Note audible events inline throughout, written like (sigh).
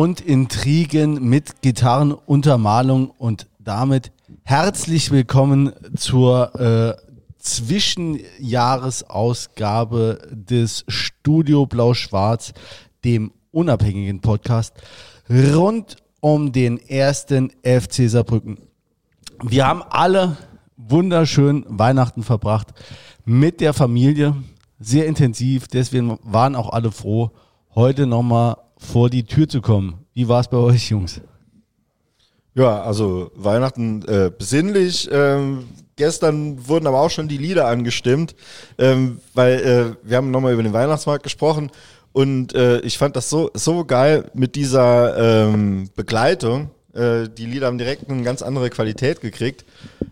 Und Intrigen mit Gitarrenuntermalung und damit herzlich willkommen zur äh, Zwischenjahresausgabe des Studio Blau-Schwarz, dem unabhängigen Podcast rund um den ersten FC Saarbrücken. Wir haben alle wunderschön Weihnachten verbracht mit der Familie, sehr intensiv, deswegen waren auch alle froh, heute nochmal vor die Tür zu kommen. Wie war es bei euch, Jungs? Ja, also Weihnachten äh, besinnlich. Ähm, gestern wurden aber auch schon die Lieder angestimmt, ähm, weil äh, wir haben nochmal über den Weihnachtsmarkt gesprochen und äh, ich fand das so, so geil mit dieser ähm, Begleitung. Äh, die Lieder haben direkt eine ganz andere Qualität gekriegt.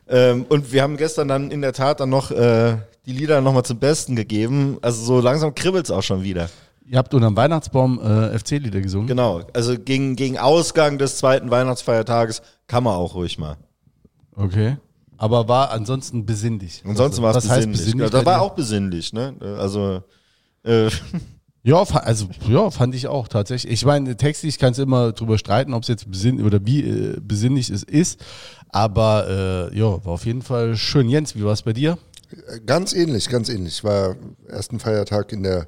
Ähm, und wir haben gestern dann in der Tat dann noch äh, die Lieder nochmal zum Besten gegeben. Also so langsam kribbelt's auch schon wieder. Ihr habt unterm Weihnachtsbaum äh, FC-Lieder gesungen? Genau, also gegen, gegen Ausgang des zweiten Weihnachtsfeiertages kann man auch ruhig mal. Okay. Aber war ansonsten besinnlich. Ansonsten war es besinnlich. besinnlich Ja, da war auch besinnlich, ne? Also äh, (laughs) Ja, also ja, fand ich auch tatsächlich. Ich meine, textlich kannst du immer drüber streiten, ob es jetzt besinn oder wie äh, besinnlich es ist. Aber äh, ja, war auf jeden Fall schön. Jens, wie war es bei dir? Ganz ähnlich, ganz ähnlich. War ersten Feiertag in der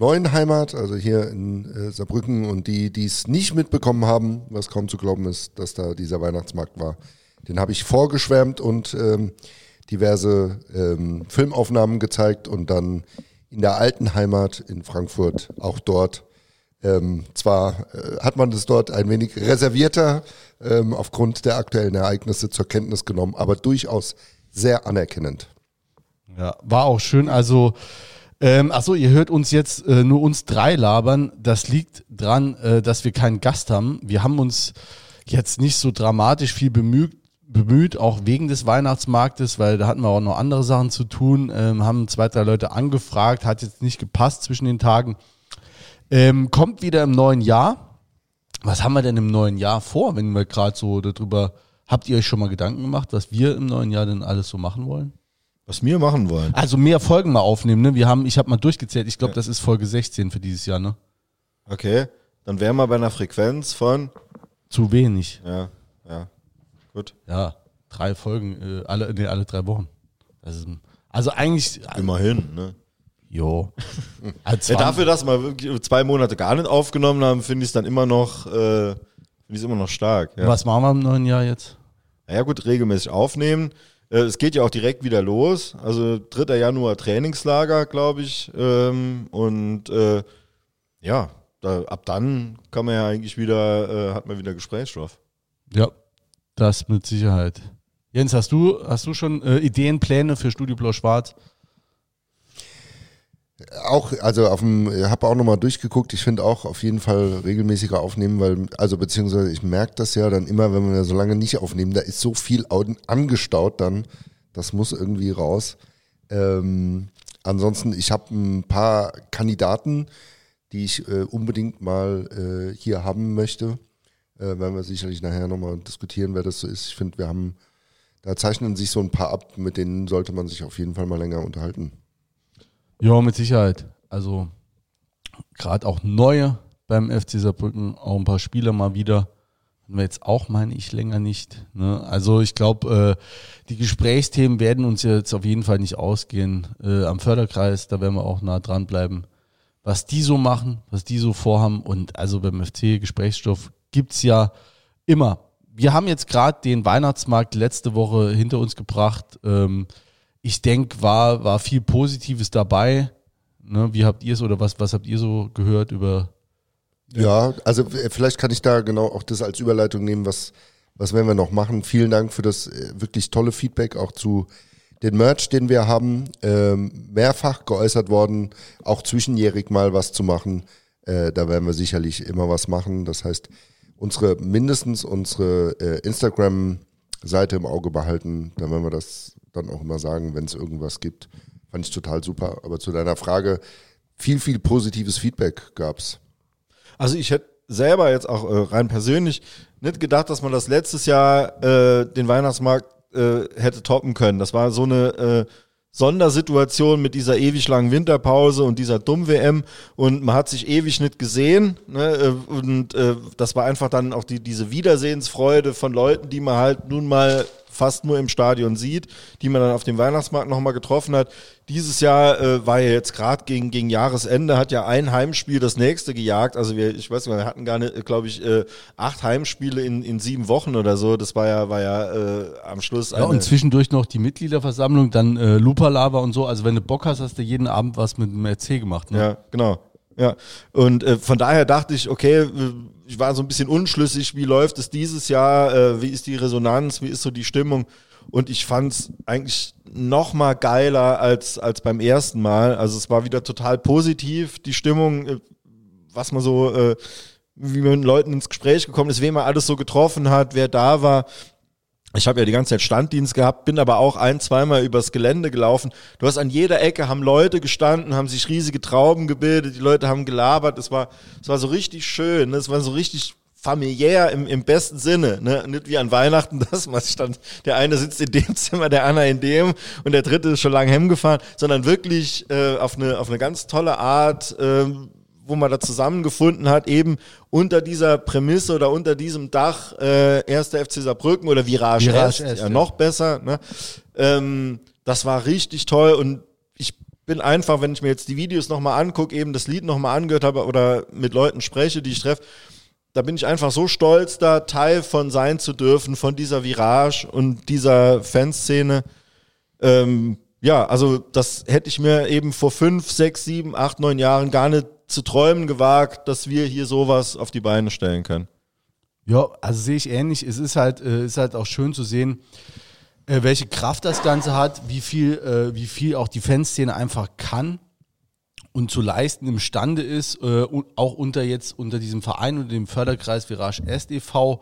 neuen Heimat, also hier in äh, Saarbrücken. Und die, die es nicht mitbekommen haben, was kaum zu glauben ist, dass da dieser Weihnachtsmarkt war, den habe ich vorgeschwärmt und ähm, diverse ähm, Filmaufnahmen gezeigt und dann in der alten Heimat in Frankfurt auch dort. Ähm, zwar äh, hat man das dort ein wenig reservierter ähm, aufgrund der aktuellen Ereignisse zur Kenntnis genommen, aber durchaus sehr anerkennend. Ja, war auch schön. Also, ähm, ach so, ihr hört uns jetzt äh, nur uns drei labern. Das liegt dran, äh, dass wir keinen Gast haben. Wir haben uns jetzt nicht so dramatisch viel bemüht, bemüht, auch wegen des Weihnachtsmarktes, weil da hatten wir auch noch andere Sachen zu tun. Ähm, haben zwei, drei Leute angefragt, hat jetzt nicht gepasst zwischen den Tagen. Ähm, kommt wieder im neuen Jahr. Was haben wir denn im neuen Jahr vor, wenn wir gerade so darüber, habt ihr euch schon mal Gedanken gemacht, was wir im neuen Jahr denn alles so machen wollen? Was wir machen wollen. Also mehr Folgen mal aufnehmen, ne? Wir haben, ich habe mal durchgezählt, ich glaube, das ist Folge 16 für dieses Jahr, ne? Okay, dann wären wir bei einer Frequenz von Zu wenig. ja, ja. Gut. Ja, drei Folgen, äh, alle, nee, alle drei Wochen. Das ist, also eigentlich, Immerhin, ne? jo. (laughs) Also Ja, dafür, dass wir wirklich zwei Monate gar nicht aufgenommen haben, finde ich es dann immer noch, äh, finde ich es immer noch stark. Ja. Was machen wir im neuen Jahr jetzt? Ja gut, regelmäßig aufnehmen. Äh, Es geht ja auch direkt wieder los. Also 3. Januar Trainingslager, glaube ich. Ähm, und äh, ja, da, ab dann kann man ja eigentlich wieder, äh, hat man wieder Gesprächsstoff. Ja, das mit Sicherheit. Jens, hast du, hast du schon äh, Ideen, Pläne für Studio Blau Schwarz? Auch, also auf dem, habe auch nochmal durchgeguckt. Ich finde auch auf jeden Fall regelmäßiger aufnehmen, weil, also beziehungsweise ich merke das ja dann immer, wenn wir so lange nicht aufnehmen, da ist so viel au- angestaut dann. Das muss irgendwie raus. Ähm, ansonsten, ich habe ein paar Kandidaten, die ich äh, unbedingt mal äh, hier haben möchte. Äh, werden wir sicherlich nachher nochmal diskutieren, wer das so ist. Ich finde, wir haben, da zeichnen sich so ein paar ab, mit denen sollte man sich auf jeden Fall mal länger unterhalten. Ja, mit Sicherheit. Also gerade auch neue beim FC Saarbrücken, auch ein paar Spieler mal wieder. Hatten wir jetzt auch, meine ich, länger nicht. Ne? Also ich glaube, äh, die Gesprächsthemen werden uns jetzt auf jeden Fall nicht ausgehen. Äh, am Förderkreis, da werden wir auch nah dran bleiben. Was die so machen, was die so vorhaben. Und also beim FC Gesprächsstoff gibt's ja immer. Wir haben jetzt gerade den Weihnachtsmarkt letzte Woche hinter uns gebracht. Ähm, ich denke, war, war viel Positives dabei. Ne, wie habt ihr es oder was, was habt ihr so gehört über Ja, also äh, vielleicht kann ich da genau auch das als Überleitung nehmen, was, was werden wir noch machen. Vielen Dank für das äh, wirklich tolle Feedback auch zu den Merch, den wir haben. Ähm, mehrfach geäußert worden, auch zwischenjährig mal was zu machen. Äh, da werden wir sicherlich immer was machen. Das heißt, unsere mindestens unsere äh, Instagram-Seite im Auge behalten. Da werden wir das dann auch immer sagen, wenn es irgendwas gibt. Fand ich total super. Aber zu deiner Frage, viel, viel positives Feedback gab's. Also ich hätte selber jetzt auch äh, rein persönlich nicht gedacht, dass man das letztes Jahr äh, den Weihnachtsmarkt äh, hätte toppen können. Das war so eine äh, Sondersituation mit dieser ewig langen Winterpause und dieser Dumm-WM und man hat sich ewig nicht gesehen ne? Äh, und äh, das war einfach dann auch die, diese Wiedersehensfreude von Leuten, die man halt nun mal fast nur im Stadion sieht, die man dann auf dem Weihnachtsmarkt nochmal getroffen hat. Dieses Jahr äh, war ja jetzt gerade gegen, gegen Jahresende, hat ja ein Heimspiel das nächste gejagt. Also wir, ich weiß nicht, wir hatten gar nicht, glaube ich, äh, acht Heimspiele in, in sieben Wochen oder so. Das war ja, war ja äh, am Schluss. Ja, und zwischendurch noch die Mitgliederversammlung, dann äh, Lupalava und so. Also wenn du Bock hast, hast du jeden Abend was mit dem RC gemacht. Ne? Ja, genau. Ja, und äh, von daher dachte ich, okay, ich war so ein bisschen unschlüssig, wie läuft es dieses Jahr, äh, wie ist die Resonanz, wie ist so die Stimmung. Und ich fand es eigentlich noch mal geiler als, als beim ersten Mal. Also es war wieder total positiv, die Stimmung, äh, was man so, äh, wie man mit Leuten ins Gespräch gekommen ist, wen man alles so getroffen hat, wer da war ich habe ja die ganze Zeit Standdienst gehabt, bin aber auch ein, zweimal übers Gelände gelaufen. Du hast an jeder Ecke haben Leute gestanden, haben sich riesige Trauben gebildet, die Leute haben gelabert. Es war, es war so richtig schön, ne? es war so richtig familiär im, im besten Sinne, ne? nicht wie an Weihnachten, (laughs) dass man stand, der eine sitzt in dem Zimmer, der andere in dem und der dritte ist schon lange hemgefahren, sondern wirklich äh, auf eine auf eine ganz tolle Art. Äh, wo man da zusammengefunden hat, eben unter dieser Prämisse oder unter diesem Dach äh, erster FC Saarbrücken oder Virage, Virage S, ja, noch besser. Ne? Ähm, das war richtig toll und ich bin einfach, wenn ich mir jetzt die Videos nochmal angucke, eben das Lied nochmal angehört habe oder mit Leuten spreche, die ich treffe, da bin ich einfach so stolz, da Teil von sein zu dürfen, von dieser Virage und dieser Fanszene. Ähm, ja, also das hätte ich mir eben vor fünf, sechs, sieben, acht, neun Jahren gar nicht zu träumen gewagt, dass wir hier sowas auf die Beine stellen können. Ja, also sehe ich ähnlich. Es ist halt, äh, ist halt auch schön zu sehen, äh, welche Kraft das Ganze hat, wie viel, äh, wie viel auch die Fanszene einfach kann und zu leisten imstande ist, äh, auch unter jetzt unter diesem Verein und dem Förderkreis Virage SDV.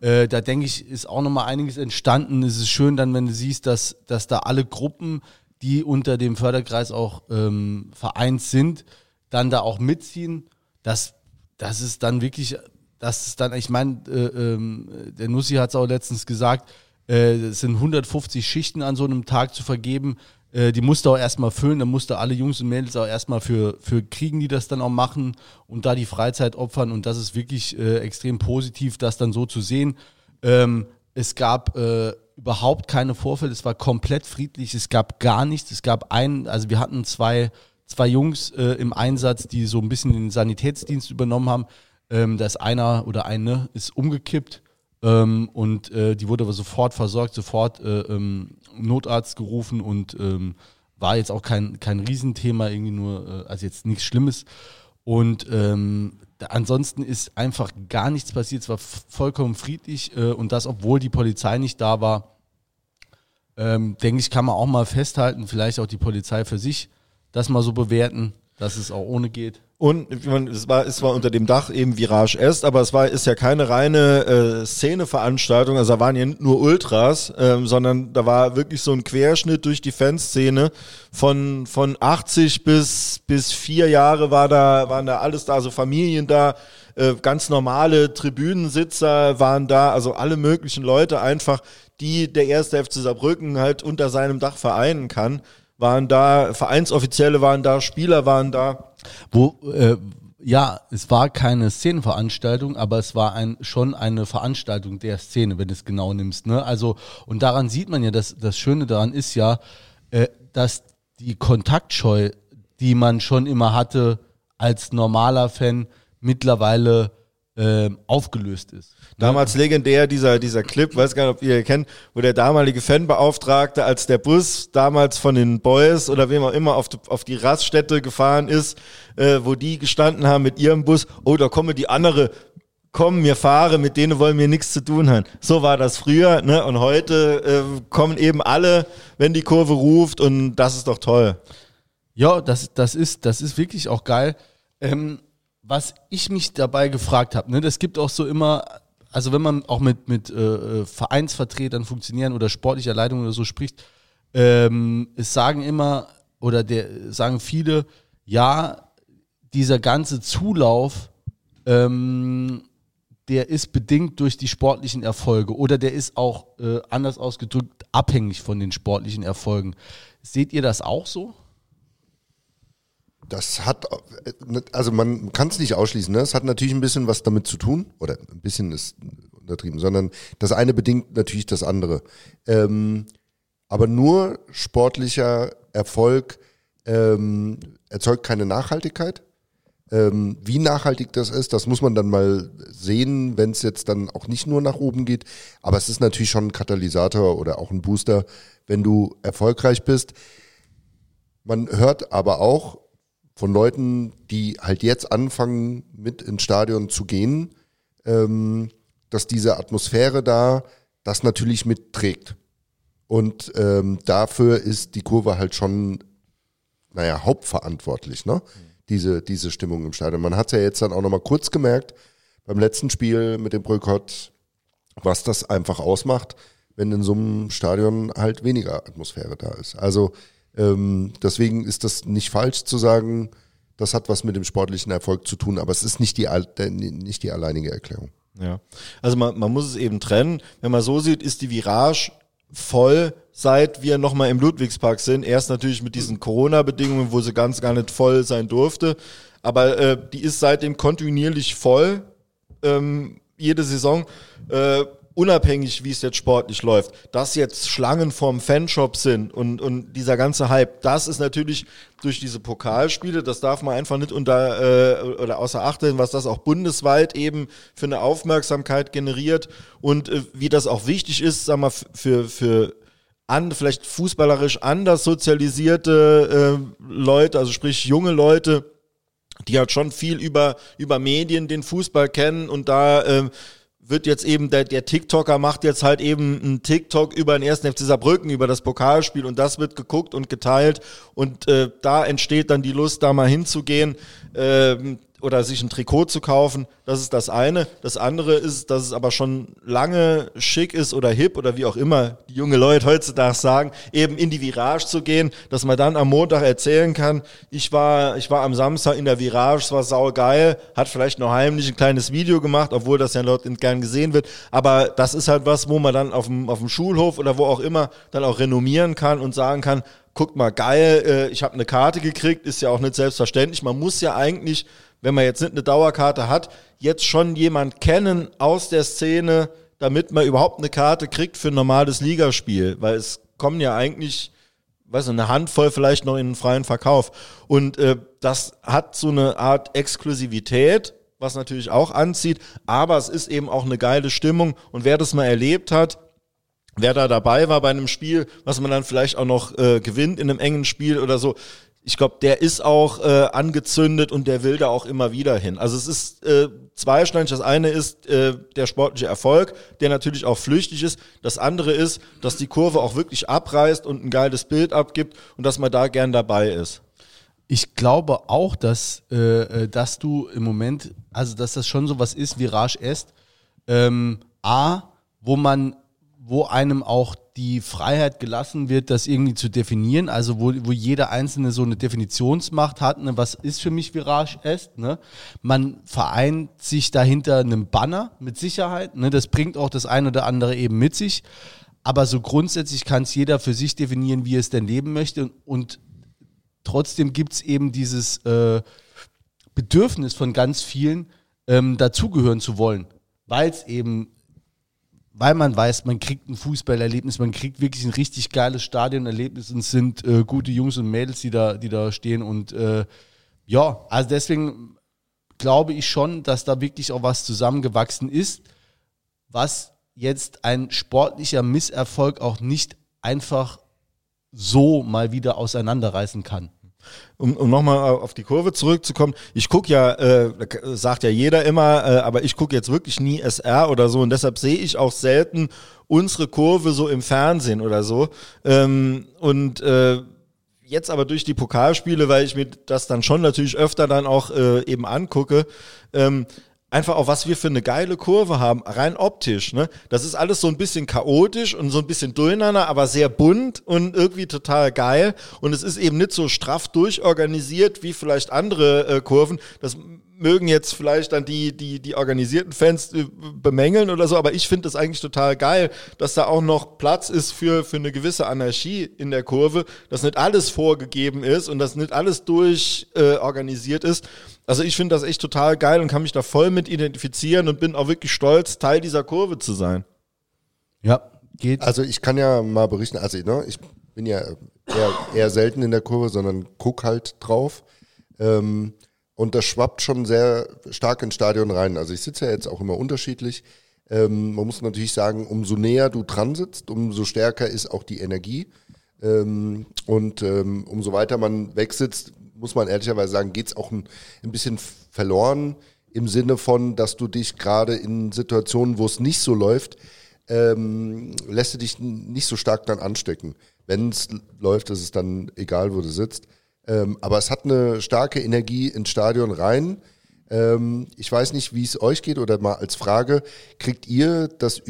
Äh, da denke ich, ist auch nochmal einiges entstanden. Es ist schön dann, wenn du siehst, dass, dass da alle Gruppen, die unter dem Förderkreis auch ähm, vereint sind, dann da auch mitziehen, das, das ist dann wirklich, das ist dann, ich meine, äh, äh, der Nussi hat es auch letztens gesagt, äh, es sind 150 Schichten an so einem Tag zu vergeben. Äh, die musste auch erstmal füllen, da musste alle Jungs und Mädels auch erstmal für, für kriegen, die das dann auch machen und da die Freizeit opfern. Und das ist wirklich äh, extrem positiv, das dann so zu sehen. Ähm, es gab äh, überhaupt keine Vorfälle, es war komplett friedlich, es gab gar nichts. Es gab einen, also wir hatten zwei zwei Jungs äh, im Einsatz, die so ein bisschen den Sanitätsdienst übernommen haben. Ähm, da ist einer oder eine ist umgekippt ähm, und äh, die wurde aber sofort versorgt, sofort äh, ähm, Notarzt gerufen und ähm, war jetzt auch kein, kein Riesenthema, irgendwie nur, äh, also jetzt nichts Schlimmes. Und ähm, ansonsten ist einfach gar nichts passiert. Es war vollkommen friedlich äh, und das, obwohl die Polizei nicht da war. Ähm, denke ich, kann man auch mal festhalten, vielleicht auch die Polizei für sich das mal so bewerten, dass es auch ohne geht. Und es war, es war unter dem Dach eben Virage Est, aber es war ist ja keine reine äh, Szeneveranstaltung, also da waren ja nur Ultras, ähm, sondern da war wirklich so ein Querschnitt durch die Fanszene von von 80 bis bis vier Jahre war da waren da alles da, also Familien da, äh, ganz normale Tribünensitzer waren da, also alle möglichen Leute einfach, die der erste FC Saarbrücken halt unter seinem Dach vereinen kann waren da, Vereinsoffizielle waren da, Spieler waren da. Wo, äh, ja, es war keine Szenenveranstaltung, aber es war ein, schon eine Veranstaltung der Szene, wenn du es genau nimmst. Ne? Also, und daran sieht man ja, dass das Schöne daran ist ja, äh, dass die Kontaktscheu, die man schon immer hatte als normaler Fan, mittlerweile äh, aufgelöst ist. Damals legendär dieser, dieser Clip, weiß gar nicht, ob ihr ihn kennt, wo der damalige Fanbeauftragte, als der Bus damals von den Boys oder wem auch immer auf die, auf die Raststätte gefahren ist, äh, wo die gestanden haben mit ihrem Bus, oh, da komme die andere komm, wir fahren, mit denen wollen wir nichts zu tun haben. So war das früher, ne? Und heute äh, kommen eben alle, wenn die Kurve ruft und das ist doch toll. Ja, das, das, ist, das ist wirklich auch geil. Ähm, was ich mich dabei gefragt habe, ne, das gibt auch so immer, also wenn man auch mit, mit äh, Vereinsvertretern, Funktionären oder sportlicher Leitung oder so spricht, ähm, es sagen immer, oder der, sagen viele, ja, dieser ganze Zulauf, ähm, der ist bedingt durch die sportlichen Erfolge oder der ist auch äh, anders ausgedrückt abhängig von den sportlichen Erfolgen. Seht ihr das auch so? Das hat, also man kann es nicht ausschließen. Ne? Es hat natürlich ein bisschen was damit zu tun, oder ein bisschen ist untertrieben, sondern das eine bedingt natürlich das andere. Ähm, aber nur sportlicher Erfolg ähm, erzeugt keine Nachhaltigkeit. Ähm, wie nachhaltig das ist, das muss man dann mal sehen, wenn es jetzt dann auch nicht nur nach oben geht. Aber es ist natürlich schon ein Katalysator oder auch ein Booster, wenn du erfolgreich bist. Man hört aber auch von Leuten, die halt jetzt anfangen, mit ins Stadion zu gehen, ähm, dass diese Atmosphäre da das natürlich mitträgt. Und ähm, dafür ist die Kurve halt schon, naja, hauptverantwortlich, ne? Diese, diese Stimmung im Stadion. Man hat ja jetzt dann auch nochmal kurz gemerkt, beim letzten Spiel mit dem Boykott, was das einfach ausmacht, wenn in so einem Stadion halt weniger Atmosphäre da ist. Also ähm, deswegen ist das nicht falsch zu sagen, das hat was mit dem sportlichen Erfolg zu tun, aber es ist nicht die, nicht die alleinige Erklärung. Ja, also man, man muss es eben trennen. Wenn man so sieht, ist die Virage voll, seit wir nochmal im Ludwigspark sind. Erst natürlich mit diesen Corona-Bedingungen, wo sie ganz gar nicht voll sein durfte. Aber äh, die ist seitdem kontinuierlich voll, ähm, jede Saison. Äh, unabhängig, wie es jetzt sportlich läuft, dass jetzt Schlangen vorm Fanshop sind und, und dieser ganze Hype, das ist natürlich durch diese Pokalspiele, das darf man einfach nicht unter äh, oder außer Acht lassen, was das auch bundesweit eben für eine Aufmerksamkeit generiert und äh, wie das auch wichtig ist, sag mal, für, für an, vielleicht fußballerisch anders sozialisierte äh, Leute, also sprich junge Leute, die halt schon viel über, über Medien den Fußball kennen und da äh, wird jetzt eben, der, der TikToker macht jetzt halt eben einen TikTok über den ersten FC Saarbrücken, über das Pokalspiel und das wird geguckt und geteilt und äh, da entsteht dann die Lust, da mal hinzugehen. Ähm, oder sich ein Trikot zu kaufen, das ist das eine. Das andere ist, dass es aber schon lange schick ist oder hip oder wie auch immer die junge Leute heutzutage sagen, eben in die Virage zu gehen, dass man dann am Montag erzählen kann, ich war, ich war am Samstag in der Virage, es war saugeil, hat vielleicht noch heimlich ein kleines Video gemacht, obwohl das ja dort gern gesehen wird, aber das ist halt was, wo man dann auf dem, auf dem Schulhof oder wo auch immer dann auch renommieren kann und sagen kann, guckt mal, geil, äh, ich habe eine Karte gekriegt, ist ja auch nicht selbstverständlich. Man muss ja eigentlich wenn man jetzt nicht eine Dauerkarte hat, jetzt schon jemand kennen aus der Szene, damit man überhaupt eine Karte kriegt für ein normales Ligaspiel, weil es kommen ja eigentlich, weiß nicht, eine Handvoll vielleicht noch in den freien Verkauf. Und äh, das hat so eine Art Exklusivität, was natürlich auch anzieht, aber es ist eben auch eine geile Stimmung. Und wer das mal erlebt hat, wer da dabei war bei einem Spiel, was man dann vielleicht auch noch äh, gewinnt in einem engen Spiel oder so, ich glaube, der ist auch äh, angezündet und der will da auch immer wieder hin. Also es ist äh, zweischneidig. Das eine ist äh, der sportliche Erfolg, der natürlich auch flüchtig ist. Das andere ist, dass die Kurve auch wirklich abreißt und ein geiles Bild abgibt und dass man da gern dabei ist. Ich glaube auch, dass, äh, äh dass du im Moment, also dass das schon so was ist, Virage est. Ähm, A, wo man, wo einem auch die Freiheit gelassen wird, das irgendwie zu definieren, also wo, wo jeder Einzelne so eine Definitionsmacht hat, ne, was ist für mich Virage est, ne? Man vereint sich dahinter einem Banner mit Sicherheit, ne? das bringt auch das eine oder andere eben mit sich, aber so grundsätzlich kann es jeder für sich definieren, wie er es denn leben möchte und, und trotzdem gibt es eben dieses äh, Bedürfnis von ganz vielen, ähm, dazugehören zu wollen, weil es eben weil man weiß, man kriegt ein Fußballerlebnis, man kriegt wirklich ein richtig geiles Stadionerlebnis und es sind äh, gute Jungs und Mädels, die da, die da stehen. Und äh, ja, also deswegen glaube ich schon, dass da wirklich auch was zusammengewachsen ist, was jetzt ein sportlicher Misserfolg auch nicht einfach so mal wieder auseinanderreißen kann um, um nochmal auf die Kurve zurückzukommen, ich gucke ja, äh, sagt ja jeder immer, äh, aber ich gucke jetzt wirklich nie SR oder so und deshalb sehe ich auch selten unsere Kurve so im Fernsehen oder so. Ähm, und äh, jetzt aber durch die Pokalspiele, weil ich mir das dann schon natürlich öfter dann auch äh, eben angucke, ähm, einfach auch, was wir für eine geile Kurve haben, rein optisch. Ne? Das ist alles so ein bisschen chaotisch und so ein bisschen durcheinander, aber sehr bunt und irgendwie total geil. Und es ist eben nicht so straff durchorganisiert wie vielleicht andere äh, Kurven. Das mögen jetzt vielleicht dann die, die, die organisierten Fans äh, bemängeln oder so, aber ich finde es eigentlich total geil, dass da auch noch Platz ist für, für eine gewisse Anarchie in der Kurve, dass nicht alles vorgegeben ist und dass nicht alles durchorganisiert äh, ist. Also ich finde das echt total geil und kann mich da voll mit identifizieren und bin auch wirklich stolz, Teil dieser Kurve zu sein. Ja, geht. Also ich kann ja mal berichten, also ne, ich bin ja eher, eher selten in der Kurve, sondern guck halt drauf. Ähm, und das schwappt schon sehr stark ins Stadion rein. Also ich sitze ja jetzt auch immer unterschiedlich. Ähm, man muss natürlich sagen, umso näher du dran sitzt, umso stärker ist auch die Energie. Ähm, und ähm, umso weiter man wegsitzt, muss man ehrlicherweise sagen, geht es auch ein, ein bisschen verloren im Sinne von, dass du dich gerade in Situationen, wo es nicht so läuft, ähm, lässt du dich nicht so stark dann anstecken. Wenn es läuft, ist es dann egal, wo du sitzt. Ähm, aber es hat eine starke Energie ins Stadion rein. Ähm, ich weiß nicht, wie es euch geht oder mal als Frage, kriegt ihr das,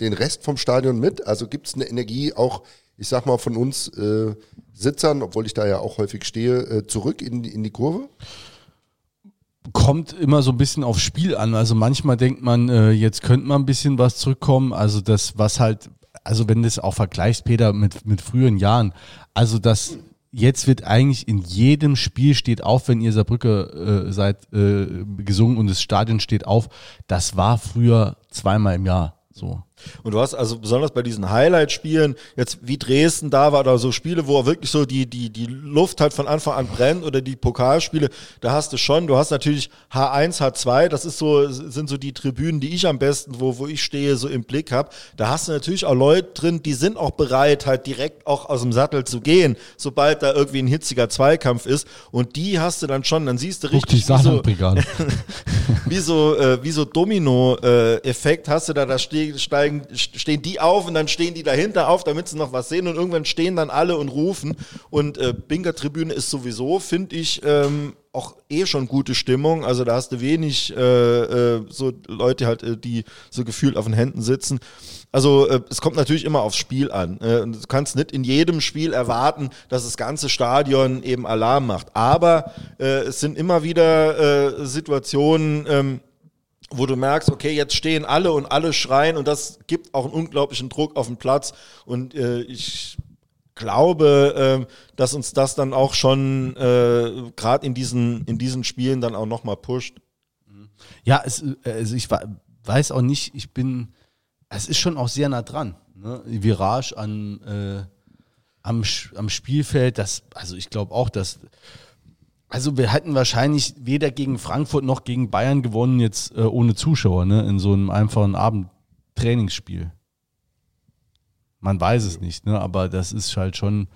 den Rest vom Stadion mit? Also gibt es eine Energie auch, ich sag mal, von uns äh, Sitzern, obwohl ich da ja auch häufig stehe, äh, zurück in, in die Kurve? kommt immer so ein bisschen aufs Spiel an. Also manchmal denkt man, äh, jetzt könnte man ein bisschen was zurückkommen. Also das, was halt, also wenn du es auch vergleichst, Peter, mit, mit früheren Jahren, also das jetzt wird eigentlich in jedem Spiel steht auf, wenn ihr Saarbrücke äh, seid, äh, gesungen und das Stadion steht auf. Das war früher zweimal im Jahr so. Und du hast also besonders bei diesen Highlight-Spielen, jetzt wie Dresden da war, oder so Spiele, wo wirklich so die, die, die Luft halt von Anfang an brennt oder die Pokalspiele, da hast du schon, du hast natürlich H1, H2, das ist so, sind so die Tribünen, die ich am besten, wo, wo ich stehe, so im Blick habe. Da hast du natürlich auch Leute drin, die sind auch bereit, halt direkt auch aus dem Sattel zu gehen, sobald da irgendwie ein hitziger Zweikampf ist. Und die hast du dann schon, dann siehst du richtig, wie so, (laughs) wie so, äh, wie so Domino-Effekt hast du da, da steigen steigen, stehen die auf und dann stehen die dahinter auf, damit sie noch was sehen und irgendwann stehen dann alle und rufen. Und äh, Binker-Tribüne ist sowieso, finde ich, ähm, auch eh schon gute Stimmung. Also da hast du wenig äh, äh, so Leute halt, äh, die so gefühlt auf den Händen sitzen. Also äh, es kommt natürlich immer aufs Spiel an. Äh, du kannst nicht in jedem Spiel erwarten, dass das ganze Stadion eben Alarm macht. Aber äh, es sind immer wieder Situationen, ähm, wo du merkst, okay, jetzt stehen alle und alle schreien und das gibt auch einen unglaublichen Druck auf den Platz und äh, ich glaube, äh, dass uns das dann auch schon äh, gerade in diesen in diesen Spielen dann auch noch mal pusht. Ja, es, also ich weiß auch nicht, ich bin, es ist schon auch sehr nah dran. Ne? Virage an äh, am, am Spielfeld, das, also ich glaube auch, dass also wir hätten wahrscheinlich weder gegen Frankfurt noch gegen Bayern gewonnen, jetzt äh, ohne Zuschauer, ne? In so einem einfachen Abendtrainingsspiel. Man weiß es nicht, ne? Aber das ist halt schon,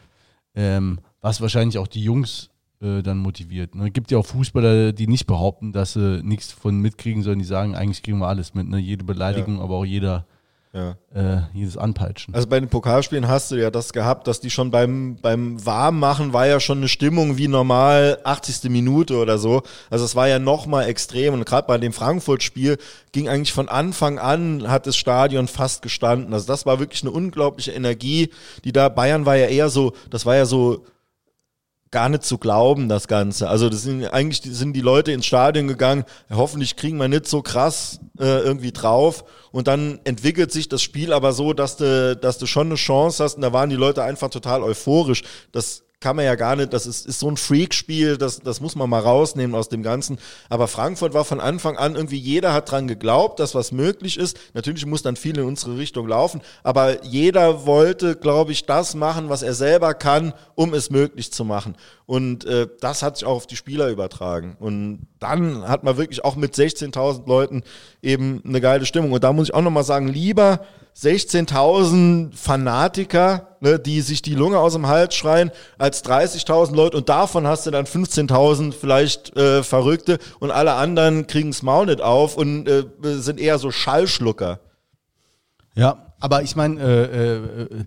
ähm, was wahrscheinlich auch die Jungs äh, dann motiviert. Ne? Gibt ja auch Fußballer, die nicht behaupten, dass sie nichts von mitkriegen, sondern die sagen, eigentlich kriegen wir alles mit, ne? Jede Beleidigung, ja. aber auch jeder ja. äh, jedes Anpeitschen. Also bei den Pokalspielen hast du ja das gehabt, dass die schon beim, beim Warmmachen war ja schon eine Stimmung wie normal 80. Minute oder so. Also es war ja nochmal extrem und gerade bei dem Frankfurt-Spiel ging eigentlich von Anfang an, hat das Stadion fast gestanden. Also das war wirklich eine unglaubliche Energie, die da, Bayern war ja eher so, das war ja so gar nicht zu glauben, das Ganze. Also das sind eigentlich sind die Leute ins Stadion gegangen, hoffentlich kriegen wir nicht so krass äh, irgendwie drauf und dann entwickelt sich das Spiel aber so, dass du, dass du schon eine Chance hast und da waren die Leute einfach total euphorisch. Das kann man ja gar nicht, das ist, ist so ein Freak-Spiel, das, das muss man mal rausnehmen aus dem Ganzen. Aber Frankfurt war von Anfang an irgendwie, jeder hat dran geglaubt, dass was möglich ist. Natürlich muss dann viel in unsere Richtung laufen, aber jeder wollte, glaube ich, das machen, was er selber kann, um es möglich zu machen. Und äh, das hat sich auch auf die Spieler übertragen. Und dann hat man wirklich auch mit 16.000 Leuten eben eine geile Stimmung. Und da muss ich auch nochmal sagen, lieber 16.000 Fanatiker, ne, die sich die Lunge aus dem Hals schreien, als 30.000 Leute und davon hast du dann 15.000 vielleicht äh, Verrückte und alle anderen kriegen das Maul nicht auf und äh, sind eher so Schallschlucker. Ja, aber ich meine, äh, äh,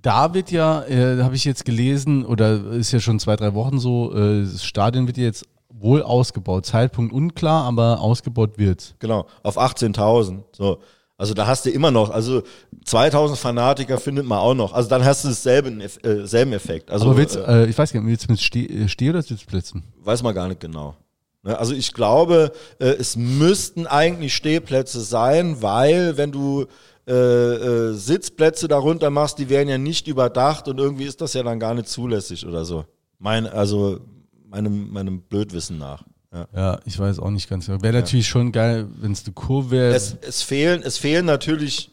da wird ja, äh, habe ich jetzt gelesen, oder ist ja schon zwei, drei Wochen so, äh, das Stadion wird jetzt wohl ausgebaut. Zeitpunkt unklar, aber ausgebaut wird. Genau, auf 18.000. So. Also da hast du immer noch, also 2000 Fanatiker findet man auch noch. Also dann hast du dasselbe, äh, selben Effekt. Also, Aber willst, äh, ich weiß gar nicht, willst du mit Steh, äh, oder Sitzplätzen? Weiß man gar nicht genau. Ne, Also ich glaube, äh, es müssten eigentlich Stehplätze sein, weil wenn du äh, äh, Sitzplätze darunter machst, die werden ja nicht überdacht und irgendwie ist das ja dann gar nicht zulässig oder so. Mein, also meinem, meinem Blödwissen nach. Ja. Ja, ich weiß auch nicht ganz genau. Wäre natürlich schon geil, wenn es eine Kurve wäre. Es, es, fehlen, es fehlen natürlich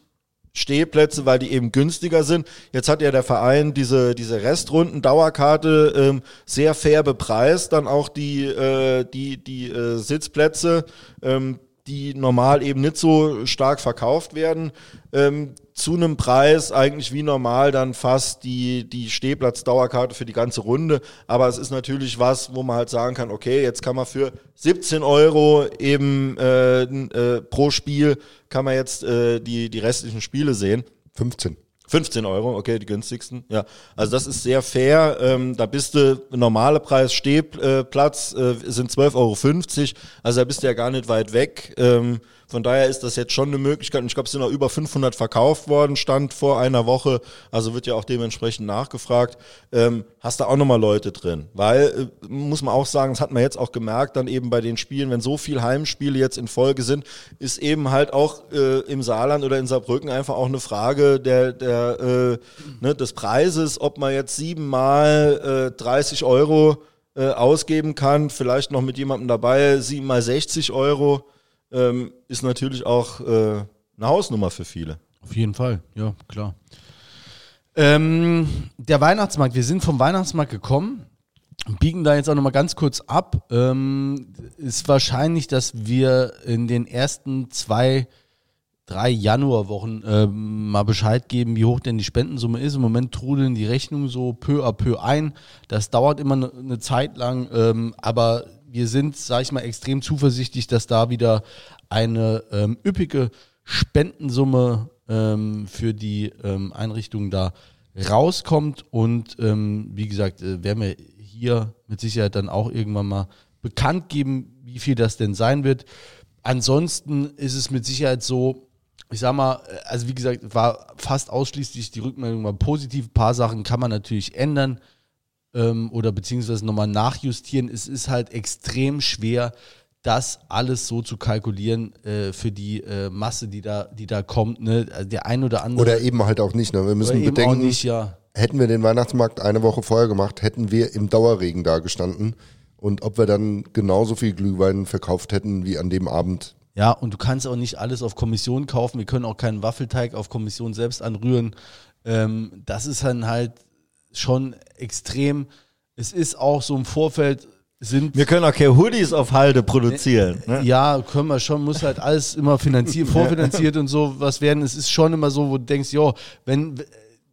Stehplätze, weil die eben günstiger sind. Jetzt hat ja der Verein diese, diese Restrunden-Dauerkarte ähm, sehr fair bepreist, dann auch die, äh, die, die äh, Sitzplätze, ähm, die normal eben nicht so stark verkauft werden, ähm, zu einem Preis eigentlich wie normal dann fast die, die Stehplatz-Dauerkarte für die ganze Runde. Aber es ist natürlich was, wo man halt sagen kann, okay, jetzt kann man für 17 Euro eben äh, äh, pro Spiel kann man jetzt äh, die, die restlichen Spiele sehen. 15. 15 Euro, okay, die günstigsten. Ja, also das ist sehr fair. Ähm, da bist du, normale Preis Stehplatz äh, sind 12,50 Euro. Also da bist du ja gar nicht weit weg. Ähm, von daher ist das jetzt schon eine Möglichkeit. Und ich glaube, es sind auch über 500 verkauft worden, stand vor einer Woche. Also wird ja auch dementsprechend nachgefragt. Ähm, hast da auch nochmal Leute drin? Weil, äh, muss man auch sagen, das hat man jetzt auch gemerkt, dann eben bei den Spielen, wenn so viel Heimspiele jetzt in Folge sind, ist eben halt auch äh, im Saarland oder in Saarbrücken einfach auch eine Frage der, der, äh, ne, des Preises, ob man jetzt siebenmal äh, 30 Euro äh, ausgeben kann, vielleicht noch mit jemandem dabei, siebenmal 60 Euro ähm, ist natürlich auch äh, eine Hausnummer für viele. Auf jeden Fall, ja, klar. Ähm, der Weihnachtsmarkt, wir sind vom Weihnachtsmarkt gekommen, biegen da jetzt auch nochmal ganz kurz ab. Ähm, ist wahrscheinlich, dass wir in den ersten zwei, drei Januarwochen ähm, mal Bescheid geben, wie hoch denn die Spendensumme ist. Im Moment trudeln die Rechnungen so peu à peu ein. Das dauert immer eine ne Zeit lang, ähm, aber wir sind, sage ich mal, extrem zuversichtlich, dass da wieder eine ähm, üppige Spendensumme ähm, für die ähm, Einrichtung da rauskommt. Und ähm, wie gesagt, äh, werden wir hier mit Sicherheit dann auch irgendwann mal bekannt geben, wie viel das denn sein wird. Ansonsten ist es mit Sicherheit so, ich sag mal, äh, also wie gesagt, war fast ausschließlich die Rückmeldung mal positiv. Ein paar Sachen kann man natürlich ändern ähm, oder beziehungsweise nochmal nachjustieren. Es ist halt extrem schwer, das alles so zu kalkulieren äh, für die äh, Masse, die da, die da kommt. Ne? Also der ein oder andere. Oder eben halt auch nicht. Ne? Wir müssen bedenken, nicht, ja. hätten wir den Weihnachtsmarkt eine Woche vorher gemacht, hätten wir im Dauerregen da gestanden. Und ob wir dann genauso viel Glühwein verkauft hätten wie an dem Abend. Ja, und du kannst auch nicht alles auf Kommission kaufen. Wir können auch keinen Waffelteig auf Kommission selbst anrühren. Ähm, das ist dann halt schon extrem. Es ist auch so im Vorfeld sind Wir können auch keine Hoodies auf Halde produzieren. Ne? Ja, können wir schon, muss halt alles immer finanziert, (laughs) vorfinanziert und so was werden. Es ist schon immer so, wo du denkst, jo, wenn,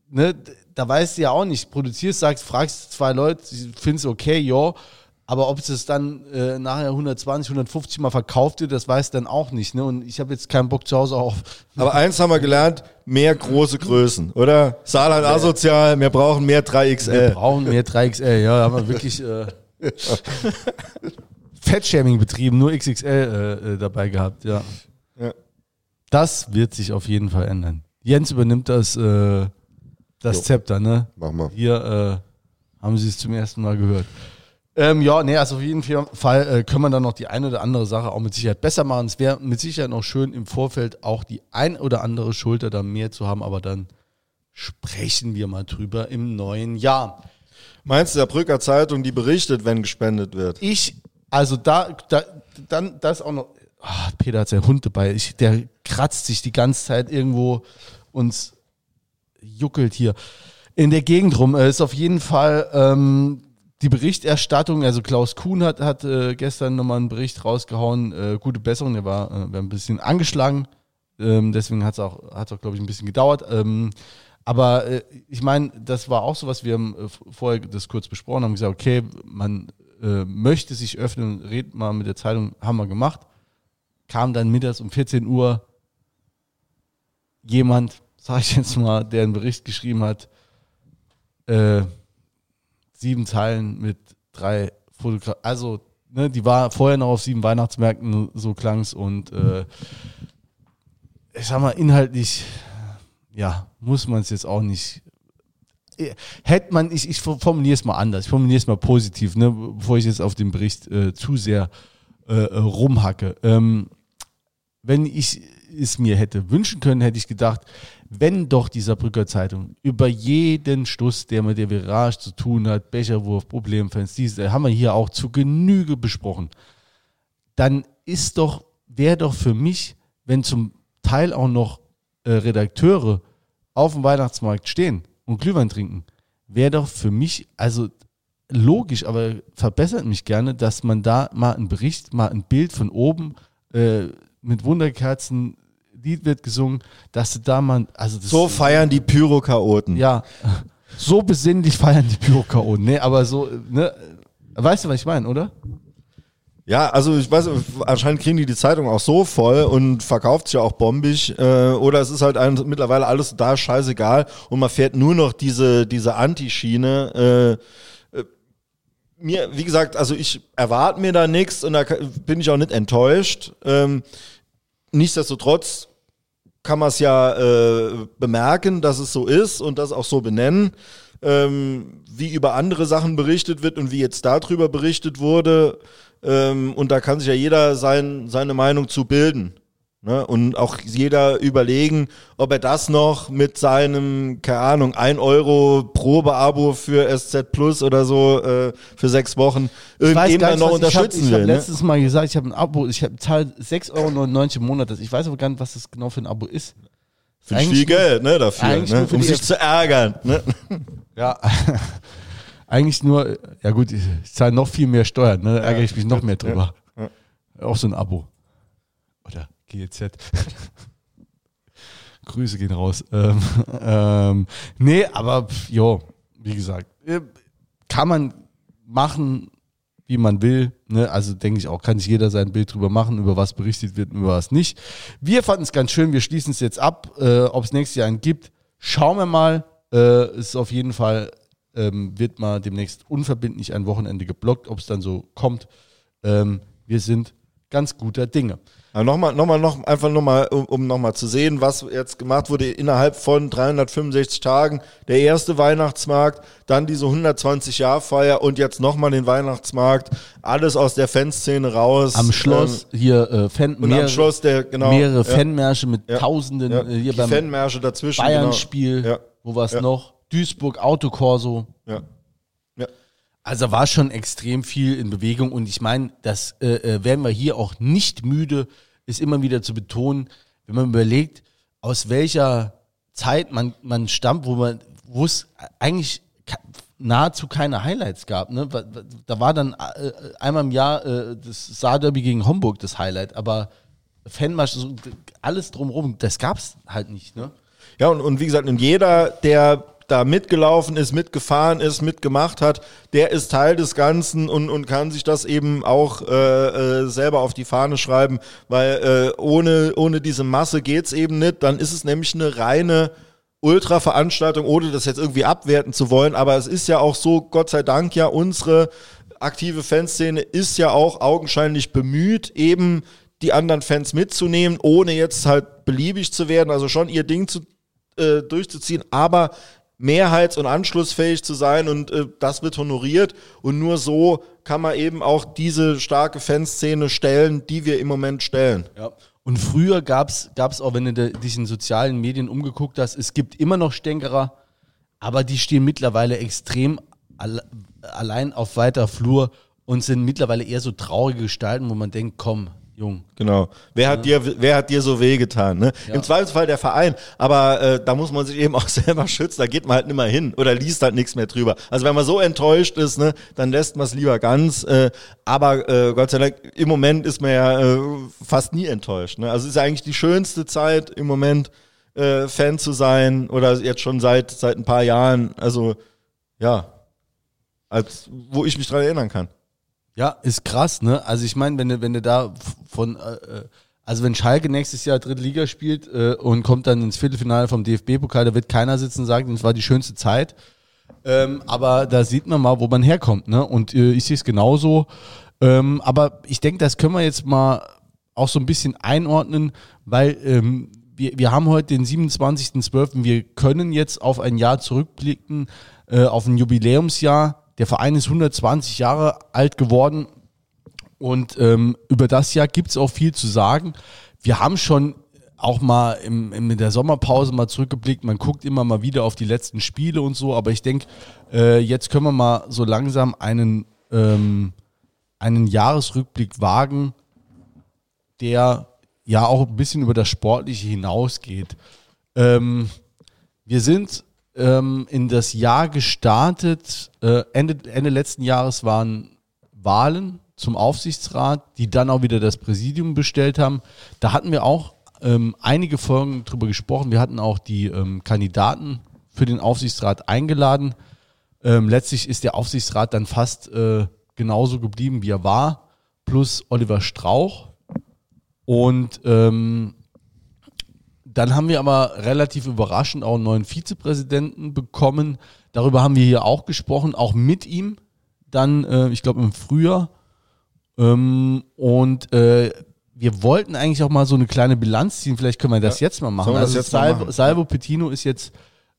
ne, da weißt du ja auch nicht, produzierst, sagst, fragst zwei Leute, findest okay, jo, aber ob es dann äh, nachher 120, 150 Mal verkauft wird, das weiß dann auch nicht. Ne? Und ich habe jetzt keinen Bock zu Hause auf. (laughs) Aber eins haben wir gelernt, mehr große Größen, oder? Saarland asozial, wir brauchen mehr 3XL. Wir brauchen mehr 3XL, ja, da haben wir wirklich äh, (laughs) Fettshaming betrieben, nur XXL äh, äh, dabei gehabt, ja. Ja. Das wird sich auf jeden Fall ändern. Jens übernimmt das, äh, das Jo. Zepter, ne? Machen wir. Hier äh, haben Sie es zum ersten Mal gehört. Ähm, ja, nee, also auf jeden Fall äh, können wir dann noch die eine oder andere Sache auch mit Sicherheit besser machen. Es wäre mit Sicherheit noch schön im Vorfeld auch die ein oder andere Schulter da mehr zu haben, aber dann sprechen wir mal drüber im neuen Jahr. Meinst du, der Brücker Zeitung, die berichtet, wenn gespendet wird? Ich, also da, da dann das auch noch. Ah, Peter hat sein Hund dabei. Ich, der kratzt sich die ganze Zeit irgendwo und juckelt hier in der Gegend rum. Äh, ist auf jeden Fall ähm, die Berichterstattung. Also Klaus Kuhn hat, hat äh, gestern nochmal einen Bericht rausgehauen. Äh, gute Besserung. Der war, äh, war ein bisschen angeschlagen. Ähm, deswegen hat es auch, hat's auch glaube ich, ein bisschen gedauert. Ähm, aber äh, ich meine, das war auch so, was wir haben, äh, vorher das kurz besprochen haben, gesagt, okay, man äh, möchte sich öffnen, redet mal mit der Zeitung, haben wir gemacht. Kam dann mittags um 14 Uhr jemand, sag ich jetzt mal, der einen Bericht geschrieben hat, äh, sieben Zeilen mit drei Fotografen, also ne, die war vorher noch auf sieben Weihnachtsmärkten, so klang's und äh, ich sag mal, inhaltlich ja, muss man es jetzt auch nicht. Hätte man, ich, ich formuliere es mal anders, ich formuliere es mal positiv, ne, bevor ich jetzt auf den Bericht äh, zu sehr äh, rumhacke. Ähm, wenn ich es mir hätte wünschen können, hätte ich gedacht, wenn doch die Saarbrücker Zeitung über jeden Stuss, der mit der Virage zu tun hat, Becherwurf, Problemfans, diese haben wir hier auch zu Genüge besprochen, dann ist doch, wäre doch für mich, wenn zum Teil auch noch äh, Redakteure auf dem Weihnachtsmarkt stehen und Glühwein trinken, wäre doch für mich, also logisch, aber verbessert mich gerne, dass man da mal einen Bericht, mal ein Bild von oben äh, mit Wunderkerzen, Lied wird gesungen, dass du da mal, also So feiern die Pyrochaoten. ja, so besinnlich feiern die Pyrokaoten, ne, aber so, ne, weißt du, was ich meine, oder? Ja, also ich weiß, anscheinend kriegen die die Zeitung auch so voll und verkauft sich ja auch bombig. Äh, oder es ist halt ein, mittlerweile alles total scheißegal und man fährt nur noch diese, diese Anti-Schiene. Äh, äh, mir, wie gesagt, also ich erwarte mir da nichts und da bin ich auch nicht enttäuscht. Ähm, nichtsdestotrotz kann man es ja äh, bemerken, dass es so ist und das auch so benennen. Ähm, wie über andere Sachen berichtet wird und wie jetzt darüber berichtet wurde. Ähm, und da kann sich ja jeder sein, seine Meinung zu bilden. Ne? Und auch jeder überlegen, ob er das noch mit seinem, keine Ahnung, 1 Euro Probeabo für SZ Plus oder so äh, für sechs Wochen irgendjemand noch was unterstützen ich hab, Ich will. habe ne? letztens mal gesagt, ich habe ein Abo, ich zahle 6,99 Euro im Monat. Ich weiß aber gar nicht, was das genau für ein Abo ist. Eigentlich viel Geld, ne, dafür, ne? für um sich zu ärgern. Ne? Ja, (laughs) eigentlich nur, ja gut, ich, ich zahle noch viel mehr Steuern, ne? da ärgere ich mich noch mehr drüber. Auch so ein Abo. Oder GEZ. (laughs) Grüße gehen raus. Ähm, (laughs) ähm, nee, aber jo, wie gesagt, äh, kann man machen, wie man will. Ne? Also denke ich auch, kann sich jeder sein Bild drüber machen, über was berichtet wird und über was nicht. Wir fanden es ganz schön, wir schließen es jetzt ab. Äh, Ob es nächstes Jahr einen gibt, schauen wir mal. Äh, ist auf jeden Fall, ähm, wird mal demnächst unverbindlich ein Wochenende geblockt, ob es dann so kommt. Ähm, wir sind ganz guter Dinge. Aber nochmal, nochmal, noch, einfach nochmal, um, um nochmal zu sehen, was jetzt gemacht wurde innerhalb von 365 Tagen. Der erste Weihnachtsmarkt, dann diese 120-Jahr-Feier und jetzt nochmal den Weihnachtsmarkt. Alles aus der Fanszene raus. Am Schloss hier äh, Fan, Ähm, und am Schloss der, genau. mehrere ja, Fanmärsche mit Ja. Tausenden ja, äh, hier die beim Fanmärsche dazwischen. Bayern-Spiel. Genau. Ja. Wo war es Ja. noch? Duisburg Autokorso. Ja. Ja. Also war schon extrem viel in Bewegung und ich meine, das äh, äh, werden wir hier auch nicht müde, ist immer wieder zu betonen, wenn man überlegt, aus welcher Zeit man, man stammt, wo man, wo es eigentlich nahezu keine Highlights gab. Ne? Da war dann äh, einmal im Jahr äh, das Saarderby gegen Homburg das Highlight, aber Fanmarsch, alles drumherum, das gab's halt nicht. Ne? Ja, und, und wie gesagt, und jeder, der da mitgelaufen ist, mitgefahren ist, mitgemacht hat, der ist Teil des Ganzen und, und kann sich das eben auch äh, äh, selber auf die Fahne schreiben, weil äh, ohne, ohne diese Masse geht's eben nicht. Dann ist es nämlich eine reine Ultra-Veranstaltung, ohne das jetzt irgendwie abwerten zu wollen. Aber es ist ja auch so, Gott sei Dank ja, unsere aktive Fanszene ist ja auch augenscheinlich bemüht, eben die anderen Fans mitzunehmen, ohne jetzt halt beliebig zu werden, also schon ihr Ding zu, äh, durchzuziehen, aber mehrheits- und anschlussfähig zu sein und äh, das wird honoriert und nur so kann man eben auch diese starke Fanszene stellen, die wir im Moment stellen. Ja. Und früher gab es auch, wenn du dich in sozialen Medien umgeguckt hast, es gibt immer noch Stänkerer, aber die stehen mittlerweile extrem alle, allein auf weiter Flur und sind mittlerweile eher so traurige Gestalten, wo man denkt, komm, Jung. Genau. Wer hat dir, wer hat dir so wehgetan? Ne? Ja. Im Zweifelsfall der Verein, aber äh, da muss man sich eben (laughs) auch selber schützen. Da geht man halt nicht mehr hin oder liest halt nichts mehr drüber. Also wenn man so enttäuscht ist, ne, dann lässt man es lieber ganz. Äh, aber äh, Gott sei Dank, im Moment ist man ja äh, fast nie enttäuscht. Ne? Also es ist ja eigentlich die schönste Zeit im Moment, äh, Fan zu sein oder jetzt schon seit seit ein paar Jahren. Also ja, als wo ich mich dran erinnern kann. Ja, ist krass, ne? Also ich meine, wenn du, wenn du da von, äh, äh, also wenn Schalke nächstes Jahr dritte Liga spielt äh, und kommt dann ins Viertelfinale vom DFB-Pokal, da wird keiner sitzen und sagen, das war die schönste Zeit. Ähm, aber da sieht man mal, wo man herkommt, ne? Und äh, ich sehe es genauso. Ähm, aber ich denke, das können wir jetzt mal auch so ein bisschen einordnen, weil ähm, wir, wir haben heute den 27.12. Wir können jetzt auf ein Jahr zurückblicken, äh, auf ein Jubiläumsjahr. Der Verein ist 120 Jahre alt geworden Und ähm, über das Jahr gibt es auch viel zu sagen. Wir haben schon auch mal im, in der Sommerpause mal zurückgeblickt. Man guckt immer mal wieder auf die letzten Spiele und so. Aber ich denke, äh, jetzt können wir mal so langsam einen, ähm, einen Jahresrückblick wagen, der ja auch ein bisschen über das Sportliche hinausgeht. Ähm, wir sind ähm, in das Jahr gestartet. Äh, Ende, Ende letzten Jahres waren Wahlen zum Aufsichtsrat, die dann auch wieder das Präsidium bestellt haben. Da hatten wir auch ähm, einige Folgen drüber gesprochen. Wir hatten auch die ähm, Kandidaten für den Aufsichtsrat eingeladen. Ähm, letztlich ist der Aufsichtsrat dann fast äh, genauso geblieben, wie er war, plus Oliver Strauch. Und ähm, dann haben wir aber relativ überraschend auch einen neuen Vizepräsidenten bekommen. Darüber haben wir hier auch gesprochen, auch mit ihm. Dann, äh, ich glaube, im Frühjahr. Ähm, und äh, wir wollten eigentlich auch mal so eine kleine Bilanz ziehen. Vielleicht können wir das ja. jetzt mal machen. Also Salvo, machen? Salvo Pettino ist jetzt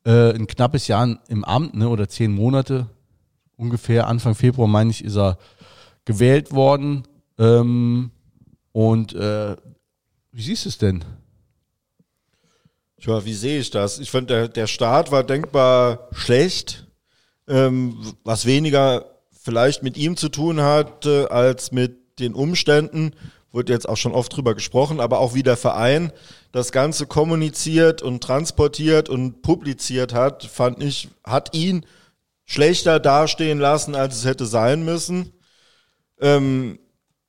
äh, ein knappes Jahr im Amt, ne, oder zehn Monate ungefähr. Anfang Februar, meine ich, ist er gewählt worden. Ähm, und äh, wie siehst du es denn? Ja, wie sehe ich das? Ich finde, der, der Start war denkbar schlecht, ähm, was weniger vielleicht mit ihm zu tun hat, als mit den Umständen. Wurde jetzt auch schon oft drüber gesprochen, aber auch wie der Verein das Ganze kommuniziert und transportiert und publiziert hat, fand ich, hat ihn schlechter dastehen lassen, als es hätte sein müssen. Ähm,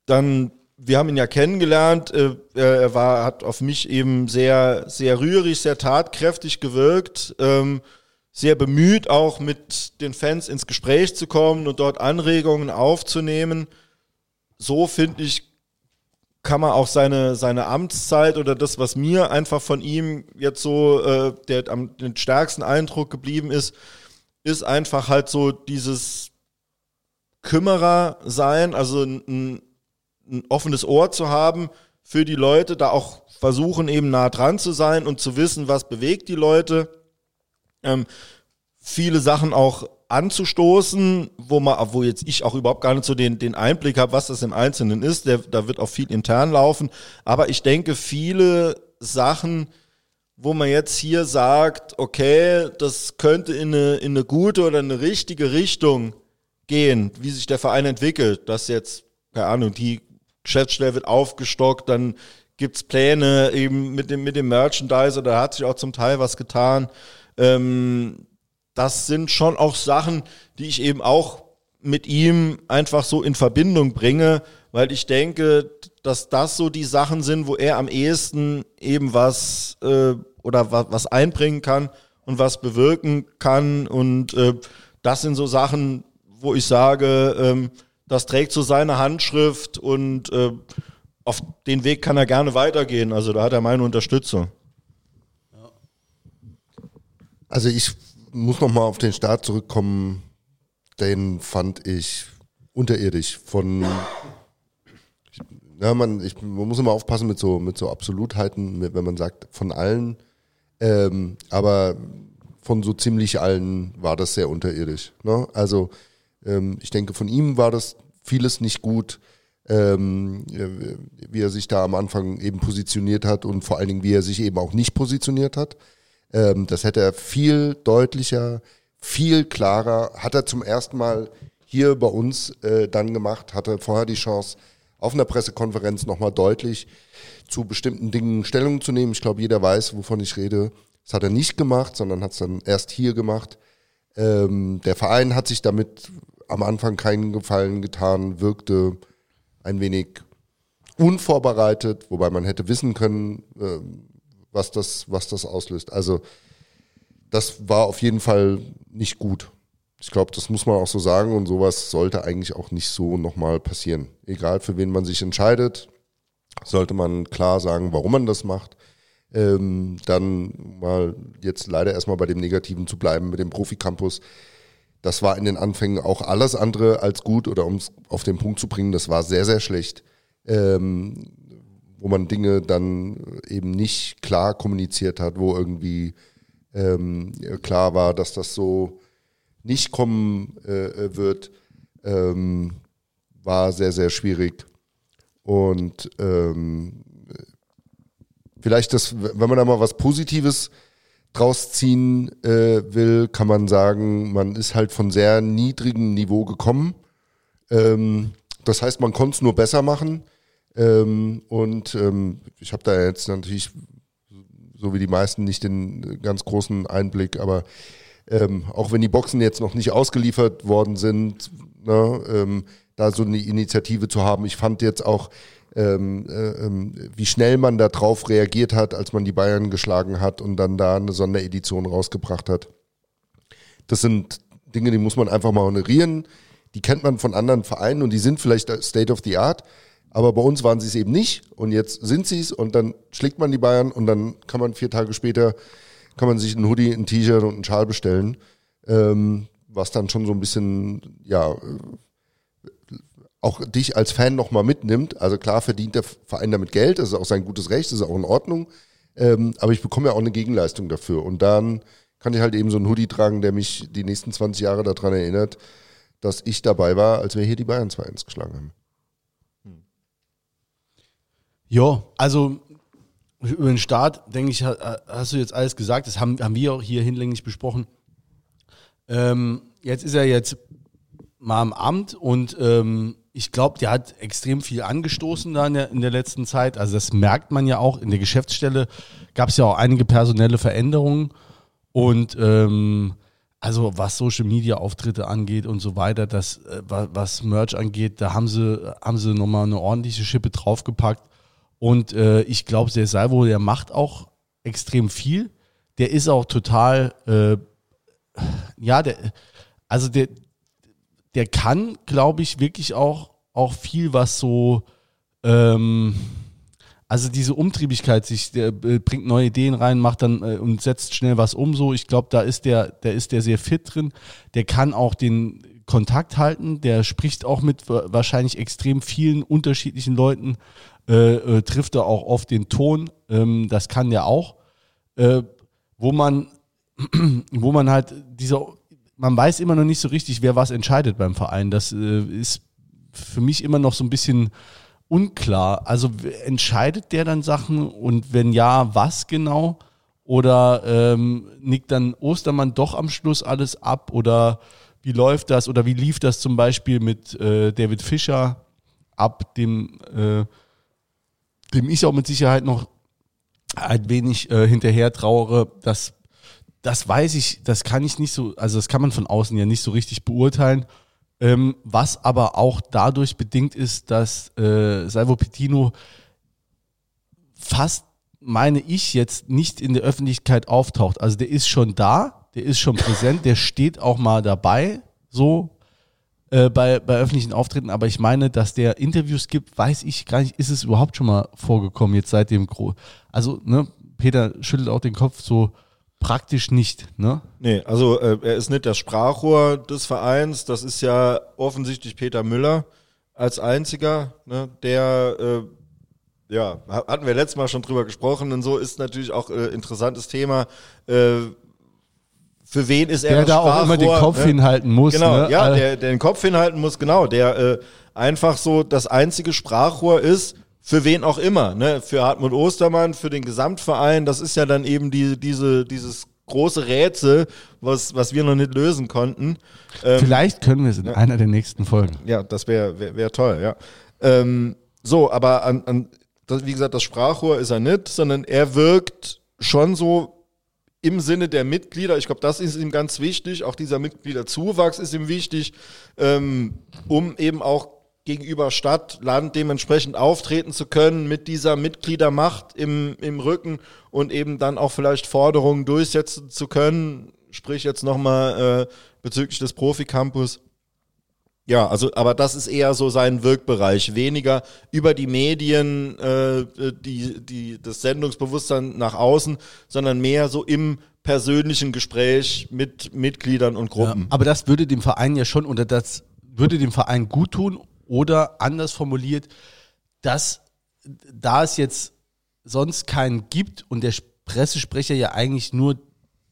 dann wir haben ihn ja kennengelernt. Äh, er war, hat auf mich eben sehr, sehr rührig, sehr tatkräftig gewirkt, ähm, sehr bemüht, auch mit den Fans ins Gespräch zu kommen und dort Anregungen aufzunehmen. So finde ich, kann man auch seine, seine Amtszeit oder das, was mir einfach von ihm jetzt so äh, der am den stärksten Eindruck geblieben ist, ist einfach halt so dieses Kümmerer sein, also ein, ein offenes Ohr zu haben für die Leute, da auch versuchen eben nah dran zu sein und zu wissen, was bewegt die Leute. Ähm, viele Sachen auch anzustoßen, wo man, wo jetzt ich auch überhaupt gar nicht so den, den Einblick habe, was das im Einzelnen ist. Der, da wird auch viel intern laufen. Aber ich denke, viele Sachen, wo man jetzt hier sagt, okay, das könnte in eine, in eine gute oder eine richtige Richtung gehen, wie sich der Verein entwickelt, dass jetzt, keine Ahnung, die Geschäftsstelle wird aufgestockt, dann gibt's Pläne eben mit dem, mit dem Merchandiser, da hat sich auch zum Teil was getan. Ähm, das sind schon auch Sachen, die ich eben auch mit ihm einfach so in Verbindung bringe, weil ich denke, dass das so die Sachen sind, wo er am ehesten eben was äh, oder was, was einbringen kann und was bewirken kann. Und äh, das sind so Sachen, wo ich sage, ähm, das trägt so seine Handschrift und äh, auf den Weg kann er gerne weitergehen. Also da hat er meine Unterstützung. Also ich muss noch mal auf den Start zurückkommen. Den fand ich unterirdisch von ja, man, ich, man muss immer aufpassen mit so, mit so Absolutheiten, wenn man sagt, von allen. Ähm, aber von so ziemlich allen war das sehr unterirdisch. Ne? Also ähm, ich denke, von ihm war das vieles nicht gut, ähm, wie er sich da am Anfang eben positioniert hat und vor allen Dingen, wie er sich eben auch nicht positioniert hat. Ähm, das hätte er viel deutlicher, viel klarer, hat er zum ersten Mal hier bei uns äh, dann gemacht, hatte vorher die Chance, auf einer Pressekonferenz nochmal deutlich zu bestimmten Dingen Stellung zu nehmen. Ich glaube, jeder weiß, wovon ich rede. Das hat er nicht gemacht, sondern hat es dann erst hier gemacht. Ähm, der Verein hat sich damit am Anfang keinen Gefallen getan, wirkte ein wenig unvorbereitet, wobei man hätte wissen können, äh, was, das, was das auslöst. Also das war auf jeden Fall nicht gut. Ich glaube, das muss man auch so sagen und sowas sollte eigentlich auch nicht so nochmal passieren. Egal für wen man sich entscheidet, sollte man klar sagen, warum man das macht. Ähm, dann mal jetzt leider erstmal bei dem Negativen zu bleiben mit dem Profi-Campus. Das war in den Anfängen auch alles andere als gut oder um es auf den Punkt zu bringen, das war sehr, sehr schlecht. Ähm, wo man Dinge dann eben nicht klar kommuniziert hat, wo irgendwie ähm, klar war, dass das so nicht kommen äh, wird, ähm, war sehr, sehr schwierig. Und ähm, vielleicht das, wenn man da mal was Positives draus ziehen äh, will, kann man sagen, man ist halt von sehr niedrigem Niveau gekommen. Ähm, das heißt, man konnte es nur besser machen. Ähm, und ähm, ich habe da jetzt natürlich, so wie die meisten, nicht den ganz großen Einblick, aber ähm, auch wenn die Boxen jetzt noch nicht ausgeliefert worden sind, ne, ähm, da so eine Initiative zu haben. Ich fand jetzt auch, ähm, äh, ähm, wie schnell man da drauf reagiert hat, als man die Bayern geschlagen hat und dann da eine Sonderedition rausgebracht hat. Das sind Dinge, die muss man einfach mal honorieren. Die kennt man von anderen Vereinen und die sind vielleicht State of the Art. Aber bei uns waren sie es eben nicht und jetzt sind sie es und dann schlägt man die Bayern und dann kann man vier Tage später, kann man sich ein Hoodie, ein T-Shirt und einen Schal bestellen, ähm, was dann schon so ein bisschen, ja, auch dich als Fan nochmal mitnimmt. Also klar verdient der Verein damit Geld, das ist auch sein gutes Recht, das ist auch in Ordnung. Ähm, aber ich bekomme ja auch eine Gegenleistung dafür. Und dann kann ich halt eben so einen Hoodie tragen, der mich die nächsten 20 Jahre daran erinnert, dass ich dabei war, als wir hier die Bayern 2-1 geschlagen haben. Ja, also über den Start, denke ich, hast du jetzt alles gesagt. Das haben, haben wir auch hier hinlänglich besprochen. Ähm, jetzt ist er jetzt mal im Amt und ähm, ich glaube, der hat extrem viel angestoßen da in der, in der letzten Zeit. Also das merkt man ja auch. In der Geschäftsstelle gab es ja auch einige personelle Veränderungen. Und ähm, also was Social Media Auftritte angeht und so weiter, das, äh, was Merch angeht, da haben sie, haben sie nochmal eine ordentliche Schippe draufgepackt. Und äh, ich glaube, der Salvo, der macht auch extrem viel. Der ist auch total, äh, ja, der, also der, der kann, glaube ich, wirklich auch, auch viel, was so, ähm, also diese Umtriebigkeit, sich, der äh, bringt neue Ideen rein, macht dann äh, und setzt schnell was um. So, ich glaube, da ist der, der ist der sehr fit drin. Der kann auch den Kontakt halten. Der spricht auch mit wahrscheinlich extrem vielen unterschiedlichen Leuten. Äh, äh, trifft er auch oft den Ton. Ähm, das kann der auch. Äh, wo man, (clears throat) wo man halt dieser man weiß immer noch nicht so richtig, wer was entscheidet beim Verein. Das äh, ist für mich immer noch so ein bisschen unklar. Also entscheidet der dann Sachen und wenn ja, was genau? Oder ähm, nickt dann Ostermann doch am Schluss alles ab? Oder wie läuft das? Oder wie lief das zum Beispiel mit äh, David Fischer ab, dem, äh, dem ich auch mit Sicherheit noch ein wenig äh, hinterher trauere, dass das weiß ich, das kann ich nicht so, also das kann man von außen ja nicht so richtig beurteilen. Ähm, was aber auch dadurch bedingt ist, dass äh, Salvo Petino fast, meine ich, jetzt nicht in der Öffentlichkeit auftaucht. Also der ist schon da, der ist schon präsent, der steht auch mal dabei, so äh, bei, bei öffentlichen Auftritten. Aber ich meine, dass der Interviews gibt, weiß ich gar nicht, ist es überhaupt schon mal vorgekommen, jetzt seit dem Gro. Also, ne, Peter schüttelt auch den Kopf so, praktisch nicht, ne? Nee, also äh, er ist nicht das Sprachrohr des Vereins, das ist ja offensichtlich Peter Müller als einziger, ne, der äh, ja, hatten wir letztes Mal schon drüber gesprochen und so ist natürlich auch äh, interessantes Thema. Äh, für wen ist er der da auch immer den Kopf ne? hinhalten muss. Genau, ne? ja, der, der den Kopf hinhalten muss, genau, der äh, einfach so das einzige Sprachrohr ist für wen auch immer, ne? Für Hartmut Ostermann, für den Gesamtverein, das ist ja dann eben die, diese, dieses große Rätsel, was, was wir noch nicht lösen konnten. Ähm, Vielleicht können wir es in ja. einer der nächsten Folgen. Ja, das wäre wär, wär toll, ja. Ähm, so, aber an, an das, wie gesagt, das Sprachrohr ist er nicht, sondern er wirkt schon so im Sinne der Mitglieder. Ich glaube, das ist ihm ganz wichtig. Auch dieser Mitgliederzuwachs ist ihm wichtig, ähm, um eben auch gegenüber Stadt, Land dementsprechend auftreten zu können mit dieser Mitgliedermacht im, im Rücken und eben dann auch vielleicht Forderungen durchsetzen zu können. Sprich jetzt nochmal äh, bezüglich des Profi-Campus. Ja, also, aber das ist eher so sein Wirkbereich. Weniger über die Medien, äh, die, die, das Sendungsbewusstsein nach außen, sondern mehr so im persönlichen Gespräch mit Mitgliedern und Gruppen. Ja, aber das würde dem Verein ja schon, oder das würde dem Verein gut tun oder anders formuliert, dass da es jetzt sonst keinen gibt und der Pressesprecher ja eigentlich nur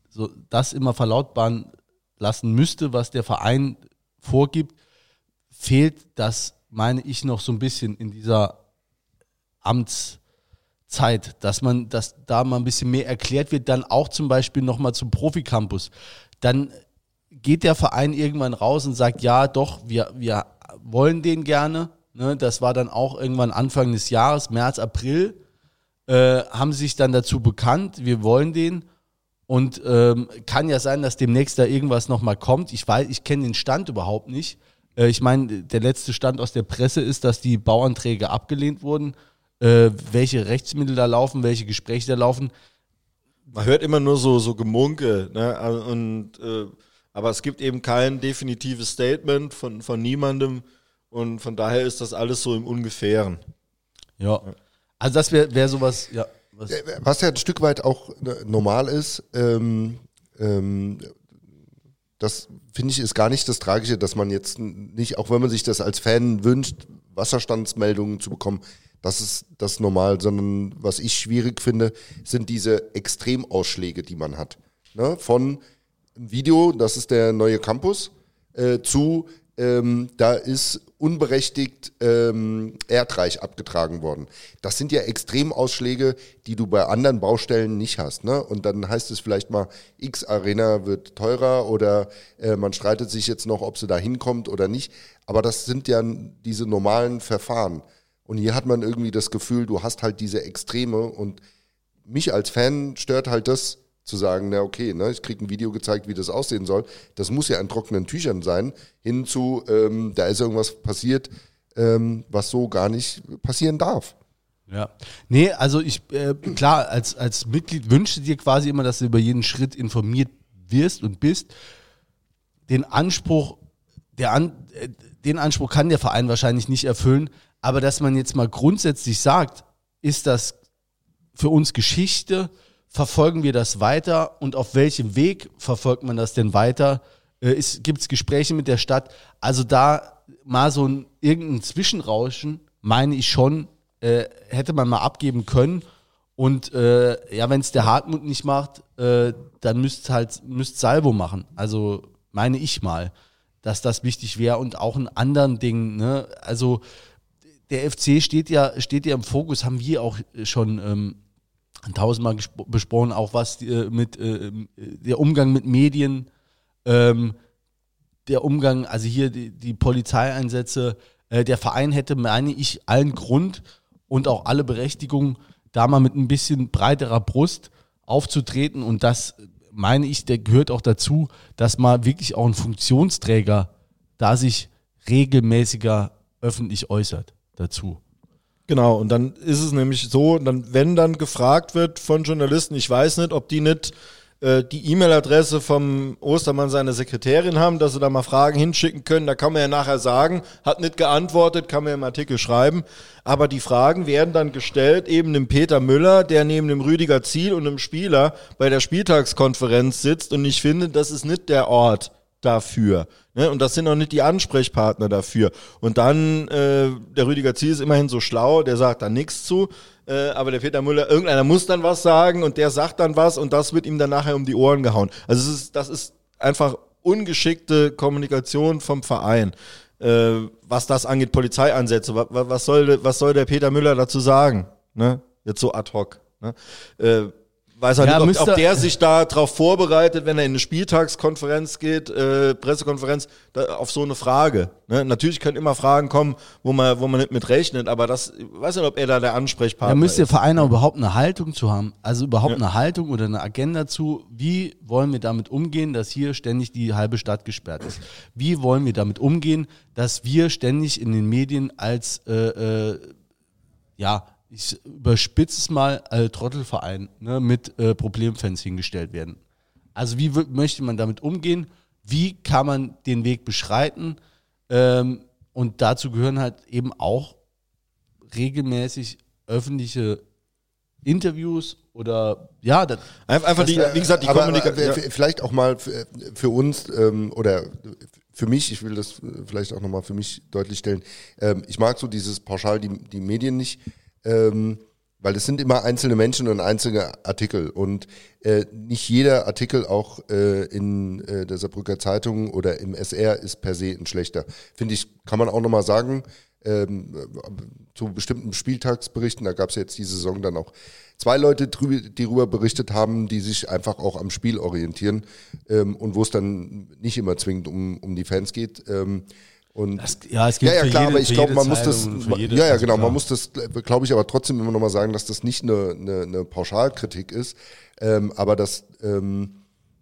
so das immer verlautbaren lassen müsste, was der Verein vorgibt, fehlt das, meine ich, noch so ein bisschen in dieser Amtszeit, dass man, dass da mal ein bisschen mehr erklärt wird, dann auch zum Beispiel nochmal zum Proficampus. Dann geht der Verein irgendwann raus und sagt, ja, doch, wir, wir wollen den gerne. Ne, das war dann auch irgendwann Anfang des Jahres, März, April, äh, haben sich dann dazu bekannt, wir wollen den. Und ähm, kann ja sein, dass demnächst da irgendwas nochmal kommt. Ich weiß, ich kenne den Stand überhaupt nicht. Äh, ich meine, der letzte Stand aus der Presse ist, dass die Bauanträge abgelehnt wurden. Äh, welche Rechtsmittel da laufen, welche Gespräche da laufen. Man hört immer nur so, so Gemunke, ne? Also, und, äh, aber es gibt eben kein definitives Statement von, von niemandem. Und von daher ist das alles so im Ungefähren. Ja. Also das wäre wär sowas, ja. Was, Was ja ein Stück weit auch äh, normal ist, ähm, ähm, das finde ich ist gar nicht das Tragische, dass man jetzt nicht, auch wenn man sich das als Fan wünscht, Wasserstandsmeldungen zu bekommen, das ist das normal, sondern was ich schwierig finde, sind diese Extremausschläge, die man hat. Ne? Von Video, das ist der neue Campus, äh, zu ähm, da ist unberechtigt ähm, Erdreich abgetragen worden. Das sind ja Extremausschläge, die du bei anderen Baustellen nicht hast. Ne? Und dann heißt es vielleicht mal, X Arena wird teurer oder äh, man streitet sich jetzt noch, ob sie da hinkommt oder nicht. Aber das sind ja diese normalen Verfahren. Und hier hat man irgendwie das Gefühl, du hast halt diese Extreme und mich als Fan stört halt das, zu sagen, na okay, ne, ich kriege ein Video gezeigt, wie das aussehen soll. Das muss ja an trockenen Tüchern sein, hinzu, ähm, da ist irgendwas passiert, ähm, was so gar nicht passieren darf. Ja. Nee, also ich, äh, klar, als, als Mitglied wünsche dir quasi immer, dass du über jeden Schritt informiert wirst und bist. Den Anspruch, der An, äh, den Anspruch kann der Verein wahrscheinlich nicht erfüllen, aber dass man jetzt mal grundsätzlich sagt, ist das für uns Geschichte, verfolgen wir das weiter und auf welchem Weg verfolgt man das denn weiter? Äh, Gibt es Gespräche mit der Stadt? Also da mal so ein irgendein Zwischenrauschen, meine ich schon, äh, hätte man mal abgeben können. Und äh, ja, wenn es der Hartmut nicht macht, äh, dann müsste halt müsst Salvo machen. Also meine ich mal, dass das wichtig wäre und auch ein anderen Ding. Ne? Also der FC steht ja steht ja im Fokus, haben wir auch schon ähm, tausendmal besprochen, auch was äh, mit äh, der Umgang mit Medien, ähm, der Umgang, also hier die, die Polizeieinsätze, äh, der Verein hätte, meine ich, allen Grund und auch alle Berechtigung, da mal mit ein bisschen breiterer Brust aufzutreten und das meine ich, der gehört auch dazu, dass mal wirklich auch ein Funktionsträger da sich regelmäßiger öffentlich äußert dazu. Genau, und dann ist es nämlich so, dann, wenn dann gefragt wird von Journalisten, ich weiß nicht, ob die nicht äh, die E-Mail-Adresse vom Ostermann seiner Sekretärin haben, dass sie da mal Fragen hinschicken können, da kann man ja nachher sagen, hat nicht geantwortet, kann man ja im Artikel schreiben, aber die Fragen werden dann gestellt eben dem Peter Müller, der neben dem Rüdiger Ziel und dem Spieler bei der Spieltagskonferenz sitzt und ich finde, das ist nicht der Ort dafür. Ne? Und das sind auch nicht die Ansprechpartner dafür. Und dann, äh, der Rüdiger Ziel ist immerhin so schlau, der sagt da nichts zu. Äh, aber der Peter Müller, irgendeiner muss dann was sagen und der sagt dann was und das wird ihm dann nachher um die Ohren gehauen. Also ist, das ist einfach ungeschickte Kommunikation vom Verein. Äh, was das angeht, Polizeieinsätze. Was, was, soll, was soll der Peter Müller dazu sagen? Ne? Jetzt so ad hoc. Ne? Äh, weiß er ja, nicht, ob, ob, der sich da drauf vorbereitet, wenn er in eine Spieltagskonferenz geht, äh, Pressekonferenz, da, auf so eine Frage. Ne? Natürlich können immer Fragen kommen, wo man, wo man nicht mit rechnet, aber das, ich weiß nicht, ob er da der Ansprechpartner ist. Da müsste der Verein auch überhaupt eine Haltung zu haben. Also überhaupt ja. eine Haltung oder eine Agenda zu, wie wollen wir damit umgehen, dass hier ständig die halbe Stadt gesperrt ist? Wie wollen wir damit umgehen, dass wir ständig in den Medien als äh, äh, ja, ich überspitze es mal, äh, Trottelverein ne, mit äh, Problemfans hingestellt werden. Also wie möchte man damit umgehen? Wie kann man den Weg beschreiten? Ähm, und dazu gehören halt eben auch regelmäßig öffentliche Interviews oder ja, das, einfach die, wie gesagt, die Kommunikation. Ja. Vielleicht auch mal für, für uns ähm, oder für mich, ich will das vielleicht auch nochmal für mich deutlich stellen. Ähm, ich mag so dieses pauschal die, die Medien nicht ähm, weil es sind immer einzelne Menschen und einzelne Artikel und äh, nicht jeder Artikel auch äh, in äh, der Saarbrücker Zeitung oder im SR ist per se ein schlechter. Finde ich, kann man auch nochmal sagen. ähm, zu bestimmten Spieltagsberichten. Da gab es jetzt die Saison dann auch zwei Leute, drü- die darüber berichtet haben, die sich einfach auch am Spiel orientieren ähm, und wo es dann nicht immer zwingend um, um die Fans geht. Ähm, und Das- ja, es gibt ja, ja, klar, jede- aber ich glaube, man muss das, ja, ja, genau, man muss das, glaube ich, aber trotzdem immer nochmal sagen, dass das nicht eine, eine, eine Pauschalkritik ist, ähm, aber das, ähm,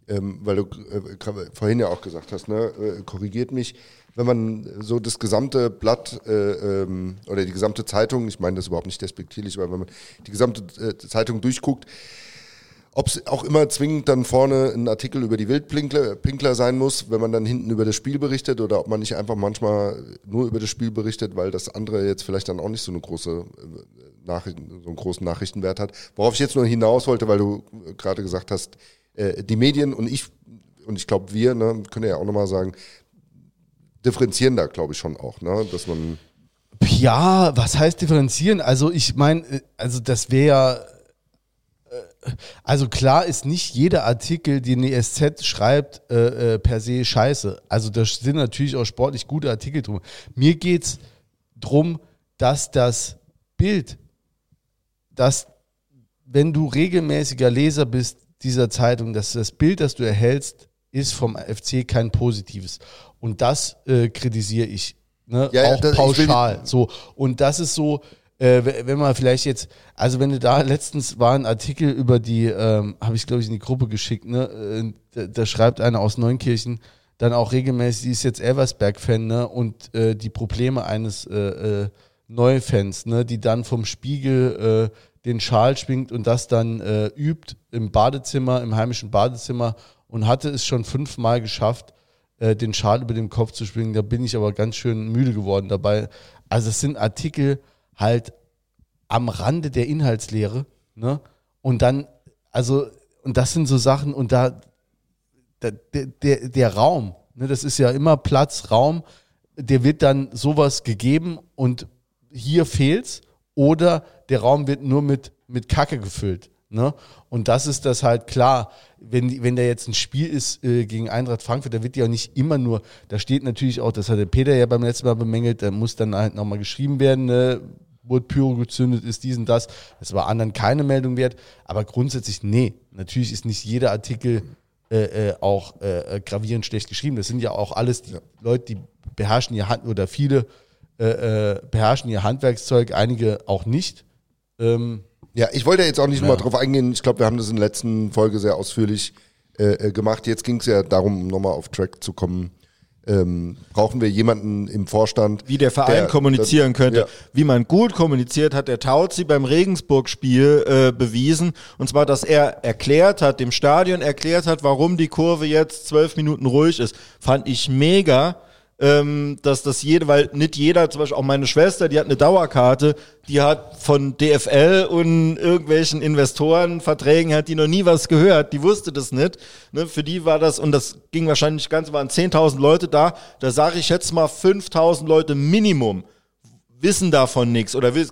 ähm, weil du äh, vorhin ja auch gesagt hast, ne, äh, korrigiert mich, wenn man so das gesamte Blatt äh, ähm, oder die gesamte Zeitung, ich meine das überhaupt nicht despektierlich, aber wenn man die gesamte äh, Zeitung durchguckt, ob es auch immer zwingend dann vorne ein Artikel über die Wildpinkler Pinkler sein muss, wenn man dann hinten über das Spiel berichtet oder ob man nicht einfach manchmal nur über das Spiel berichtet, weil das andere jetzt vielleicht dann auch nicht so eine große äh, Nachrichten, so einen großen Nachrichtenwert hat. Worauf ich jetzt nur hinaus wollte, weil du äh, gerade gesagt hast, äh, die Medien und ich und ich glaube wir, ne, können ja auch nochmal sagen, differenzieren da glaube ich schon auch, ne, dass man Ja, was heißt differenzieren? Also ich meine, äh, also das wäre ja, äh, also klar ist nicht jeder Artikel, den die SZ schreibt, äh, äh, per se scheiße. Also da sind natürlich auch sportlich gute Artikel drum. Mir geht's drum, dass das Bild, dass wenn du regelmäßiger Leser bist dieser Zeitung, dass das Bild, das du erhältst, ist vom FC kein positives. Und das äh, kritisiere ich. Ne? Ja, ja, auch ich will- pauschal. So. Und das ist so, äh, wenn man vielleicht jetzt, also wenn du da letztens war ein Artikel über die, ähm, habe ich glaube ich in die Gruppe geschickt, ne? Äh, da, schreibt einer aus Neunkirchen dann auch regelmäßig, die ist jetzt Elversberg-Fan, ne? Und äh, die Probleme eines äh, äh, Neufans, ne? Die dann vom Spiegel äh, den Schal schwingt und das dann äh, übt im Badezimmer, im heimischen Badezimmer und hatte es schon fünfmal geschafft, den Schal über dem Kopf zu schwingen. Da bin ich aber ganz schön müde geworden dabei. Also es sind Artikel halt am Rande der Inhaltslehre, ne? Und dann, also, und das sind so Sachen, und da, da der, der, der Raum, ne, das ist ja immer Platz, Raum, der wird dann sowas gegeben und hier fehlt's oder der Raum wird nur mit, mit Kacke gefüllt. Ne? Und das ist das halt klar, wenn, wenn da jetzt ein Spiel ist äh, gegen Eintracht Frankfurt, da wird ja auch nicht immer nur, da steht natürlich auch, das hat der Peter ja beim letzten Mal bemängelt, da muss dann halt nochmal geschrieben werden, ne? wurde Pyro gezündet, ist dies und das. Das war anderen keine Meldung wert, aber grundsätzlich, nee, natürlich ist nicht jeder Artikel äh, äh, auch äh, äh, gravierend schlecht geschrieben. Das sind ja auch alles die Leute, die beherrschen ihr Hand oder viele äh, äh, beherrschen ihr Handwerkszeug, einige auch nicht. Ähm, Ja, ich wollte jetzt auch nicht nochmal drauf eingehen. Ich glaube, wir haben das in der letzten Folge sehr ausführlich äh, äh, gemacht. Jetzt ging es ja darum, um nochmal auf Track zu kommen. Ähm, brauchen wir jemanden im Vorstand? wie der Verein der- kommunizieren könnte. Ja. Wie man gut kommuniziert, hat der Tauzi beim Regensburg-Spiel äh, bewiesen. Und zwar, dass er erklärt hat, dem Stadion erklärt hat, warum die Kurve jetzt zwölf Minuten ruhig ist. Fand ich mega. Ähm, dass das jede, weil nicht jeder, zum Beispiel auch meine Schwester, die hat eine Dauerkarte, die hat von DFL und irgendwelchen Investorenverträgen hat die noch nie was gehört, die wusste das nicht. Ne, für die war das, und das ging wahrscheinlich ganz, waren 10.000 Leute da, da sage ich jetzt mal 5.000 Leute Minimum wissen davon nichts oder äh,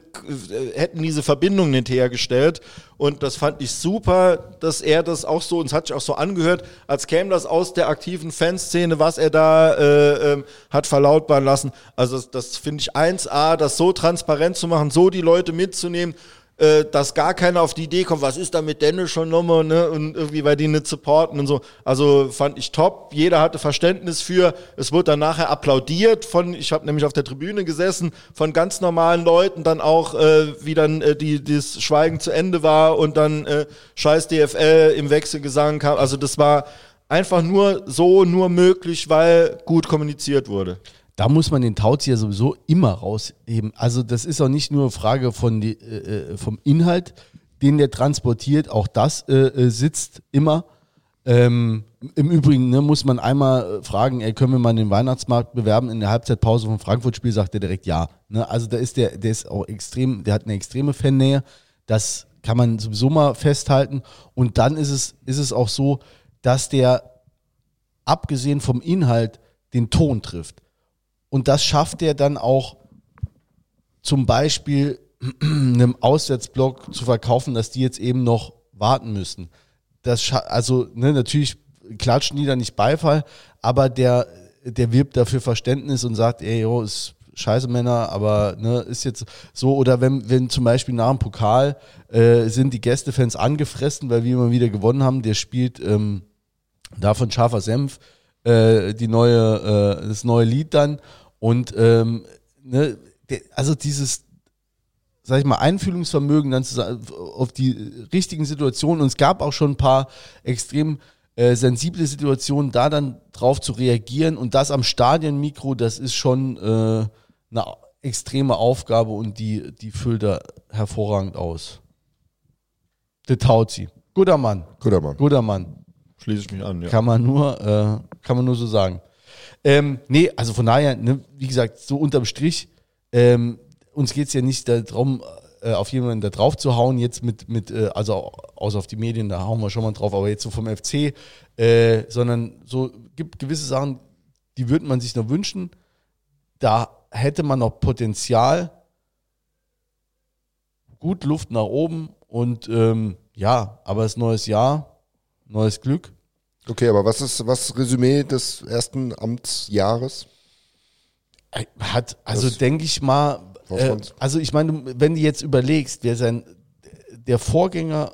hätten diese Verbindung nicht hergestellt. Und das fand ich super, dass er das auch so, und es hat sich auch so angehört, als käme das aus der aktiven Fanszene, was er da äh, ähm, hat verlautbaren lassen. Also das, das finde ich 1A, das so transparent zu machen, so die Leute mitzunehmen, äh, dass gar keiner auf die Idee kommt, was ist da mit Dennis schon nochmal, ne? Und irgendwie bei denen nicht supporten und so. Also fand ich top. Jeder hatte Verständnis für. Es wurde dann nachher applaudiert von, ich habe nämlich auf der Tribüne gesessen, von ganz normalen Leuten, dann auch, äh, wie dann äh, die, das Schweigen zu Ende war und dann äh, scheiß DFL im Wechselgesang kam. Also das war einfach nur so, nur möglich, weil gut kommuniziert wurde. Da muss man den Tauzier sowieso immer rausheben. Also das ist auch nicht nur Frage von die, äh, äh, vom Inhalt, den der transportiert, auch das äh, äh, sitzt immer. Ähm, Im Übrigen ne, muss man einmal äh, fragen, ey, können wir mal den Weihnachtsmarkt bewerben? In der Halbzeitpause vom Frankfurt-Spiel sagt er direkt ja. Ne? Also da ist der, der ist auch extrem, der hat eine extreme Fannähe. Das kann man sowieso mal festhalten. Und dann ist es, ist es auch so, dass der abgesehen vom Inhalt den Ton trifft. Und das schafft er dann auch zum Beispiel (clears throat) einem Auswärtsblock zu verkaufen, dass die jetzt eben noch warten müssen. Das also ne, natürlich klatschen die da nicht Beifall, aber der, der wirbt dafür Verständnis und sagt, ey, jo, ist scheiße Männer, aber ne, ist jetzt so, oder wenn, wenn zum Beispiel nach dem Pokal äh, sind die Gästefans angefressen, weil wir immer wieder gewonnen haben, der spielt ähm, da von Scharfer Senf äh, die neue, äh, das neue Lied dann und ähm, ne, also dieses, sag ich mal, Einfühlungsvermögen dann zu auf die richtigen Situationen und es gab auch schon ein paar extrem äh, sensible Situationen, da dann drauf zu reagieren und das am Stadionmikro, das ist schon äh, eine extreme Aufgabe und die, die füllt er hervorragend aus. Der Tauzi. Guter Mann. Guter Mann. Guter Mann. Schließe ich mich an, ja. Kann man nur, äh, kann man nur so sagen. Ähm, nee, also von daher, ne, wie gesagt, so unterm Strich, ähm, uns geht es ja nicht darum, äh, auf jemanden da drauf zu hauen, jetzt mit, mit äh, also außer auf die Medien, da hauen wir schon mal drauf, aber jetzt so vom FC, äh, sondern so gibt gewisse Sachen, die würde man sich noch wünschen. Da hätte man noch Potenzial, gut Luft nach oben und ähm, ja, aber es ist neues Jahr, neues Glück. Okay, aber was ist was Resümee des ersten Amtsjahres? Hat, also denke ich mal, äh, also ich meine, wenn du jetzt überlegst, wer sein, der Vorgänger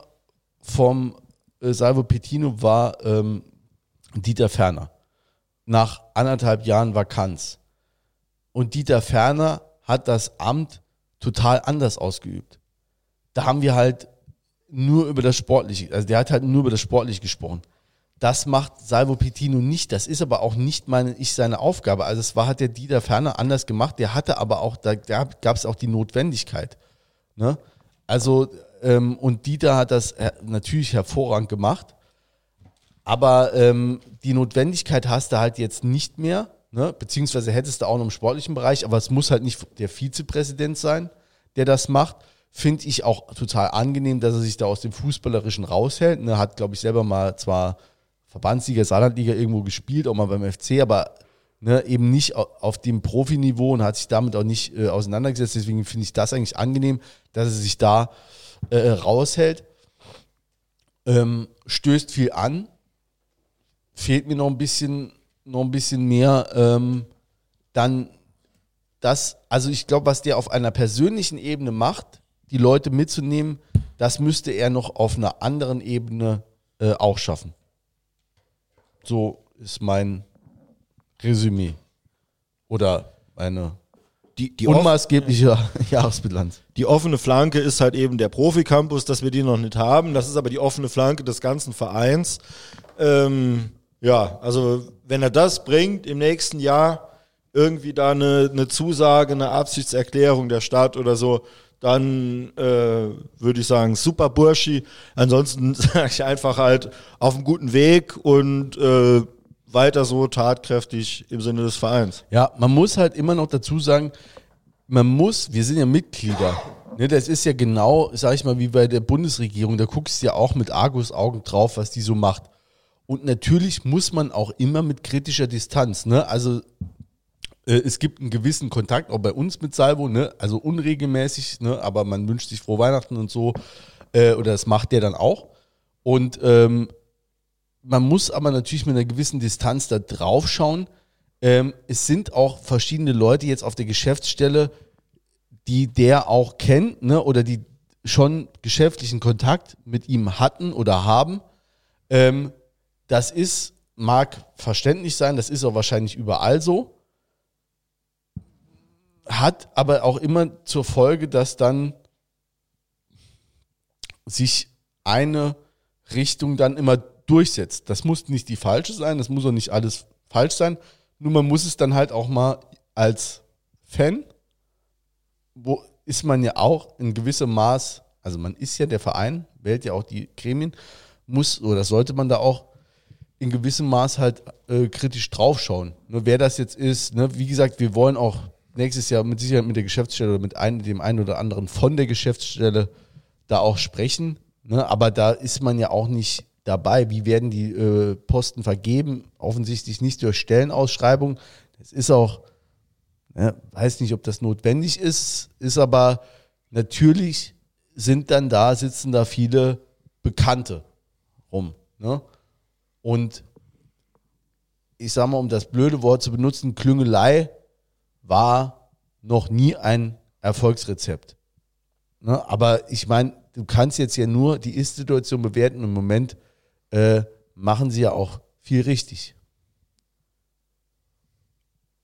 vom äh, Salvo Pettino war ähm, Dieter Ferner. Nach anderthalb Jahren Vakanz. Und Dieter Ferner hat das Amt total anders ausgeübt. Da haben wir halt nur über das Sportliche, also der hat halt nur über das Sportliche gesprochen. Das macht Salvo Pettino nicht. Das ist aber auch nicht meine, ich seine Aufgabe. Also es war, hat der Dieter Ferner anders gemacht. Der hatte aber auch, da gab es auch die Notwendigkeit. Ne? Also, ähm, und Dieter hat das äh, natürlich hervorragend gemacht. Aber ähm, die Notwendigkeit hast du halt jetzt nicht mehr, ne? beziehungsweise hättest du auch noch im sportlichen Bereich, aber es muss halt nicht der Vizepräsident sein, der das macht. Finde ich auch total angenehm, dass er sich da aus dem Fußballerischen raushält. Ne? Hat, glaube ich, selber mal zwar Verbandsliga, Saarlandliga irgendwo gespielt, auch mal beim FC, aber ne, eben nicht au- auf dem Profiniveau und hat sich damit auch nicht äh, auseinandergesetzt. Deswegen finde ich das eigentlich angenehm, dass er sich da äh, raushält. Ähm, stößt viel an, fehlt mir noch ein bisschen, noch ein bisschen mehr. Ähm, dann das, also ich glaube, was der auf einer persönlichen Ebene macht, die Leute mitzunehmen, das müsste er noch auf einer anderen Ebene äh, auch schaffen. So ist mein Resümee. Oder meine Die, die, unmaßgebliche (laughs) Jahresbilanz. die offene Flanke ist halt eben der Profi-Campus, dass wir die noch nicht haben. Das ist aber die offene Flanke des ganzen Vereins. Ähm, ja, also wenn er das bringt im nächsten Jahr, irgendwie da eine, eine Zusage, eine Absichtserklärung der Stadt oder so, dann äh, würde ich sagen, super Burschi. Ansonsten (laughs) sage ich einfach halt auf einem guten Weg und äh, weiter so tatkräftig im Sinne des Vereins. Ja, man muss halt immer noch dazu sagen, man muss, wir sind ja Mitglieder. Ne, das ist ja genau, sag ich mal, wie bei der Bundesregierung. Da guckst du ja auch mit Argusaugen drauf, was die so macht. Und natürlich muss man auch immer mit kritischer Distanz, ne? Also es gibt einen gewissen Kontakt, auch bei uns mit Salvo, ne? Also unregelmäßig, ne? Aber man wünscht sich frohe Weihnachten und so. Äh, oder das macht der dann auch. Und ähm, man muss aber natürlich mit einer gewissen Distanz da drauf schauen. Ähm, es sind auch verschiedene Leute jetzt auf der Geschäftsstelle, die der auch kennt, ne, oder die schon geschäftlichen Kontakt mit ihm hatten oder haben. Ähm, das ist, mag verständlich sein, das ist auch wahrscheinlich überall so. Hat aber auch immer zur Folge, dass dann sich eine Richtung dann immer durchsetzt. Das muss nicht die falsche sein, das muss auch nicht alles falsch sein. Nur man muss es dann halt auch mal als Fan, wo ist man ja auch in gewissem Maß, also man ist ja der Verein, wählt ja auch die Gremien, muss oder sollte man da auch in gewissem Maß halt äh, kritisch draufschauen. Nur wer das jetzt ist, ne, wie gesagt, wir wollen auch nächstes Jahr mit Sicherheit mit der Geschäftsstelle oder mit einem, dem einen oder anderen von der Geschäftsstelle da auch sprechen. Ne? Aber da ist man ja auch nicht dabei. Wie werden die äh, Posten vergeben? Offensichtlich nicht durch Stellenausschreibung. Das ist auch, ne, weiß nicht, ob das notwendig ist, ist aber natürlich sind dann da, sitzen da viele Bekannte rum. Ne? Und ich sag mal, um das blöde Wort zu benutzen, Klüngelei war noch nie ein Erfolgsrezept. Ne? Aber ich meine, du kannst jetzt ja nur die Ist-Situation bewerten. Im Moment äh, machen sie ja auch viel richtig.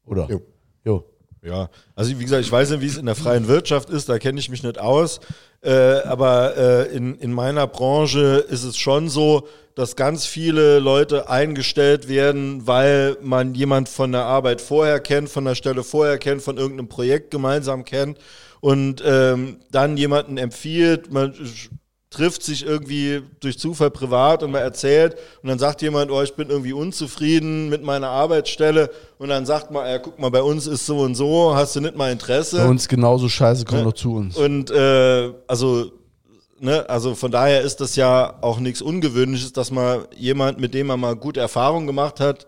Oder? Jo. Jo. Ja, also wie gesagt, ich weiß nicht, wie es in der freien Wirtschaft ist, da kenne ich mich nicht aus. Äh, aber äh, in, in meiner Branche ist es schon so, dass ganz viele Leute eingestellt werden, weil man jemand von der Arbeit vorher kennt, von der Stelle vorher kennt, von irgendeinem Projekt gemeinsam kennt und ähm, dann jemanden empfiehlt. Man trifft sich irgendwie durch Zufall privat und man erzählt und dann sagt jemand, oh, ich bin irgendwie unzufrieden mit meiner Arbeitsstelle und dann sagt man, ja, guck mal, bei uns ist so und so, hast du nicht mal Interesse? Bei uns genauso scheiße, komm doch zu uns. Und äh, also, ne, also von daher ist das ja auch nichts Ungewöhnliches, dass man jemand, mit dem man mal gute Erfahrungen gemacht hat,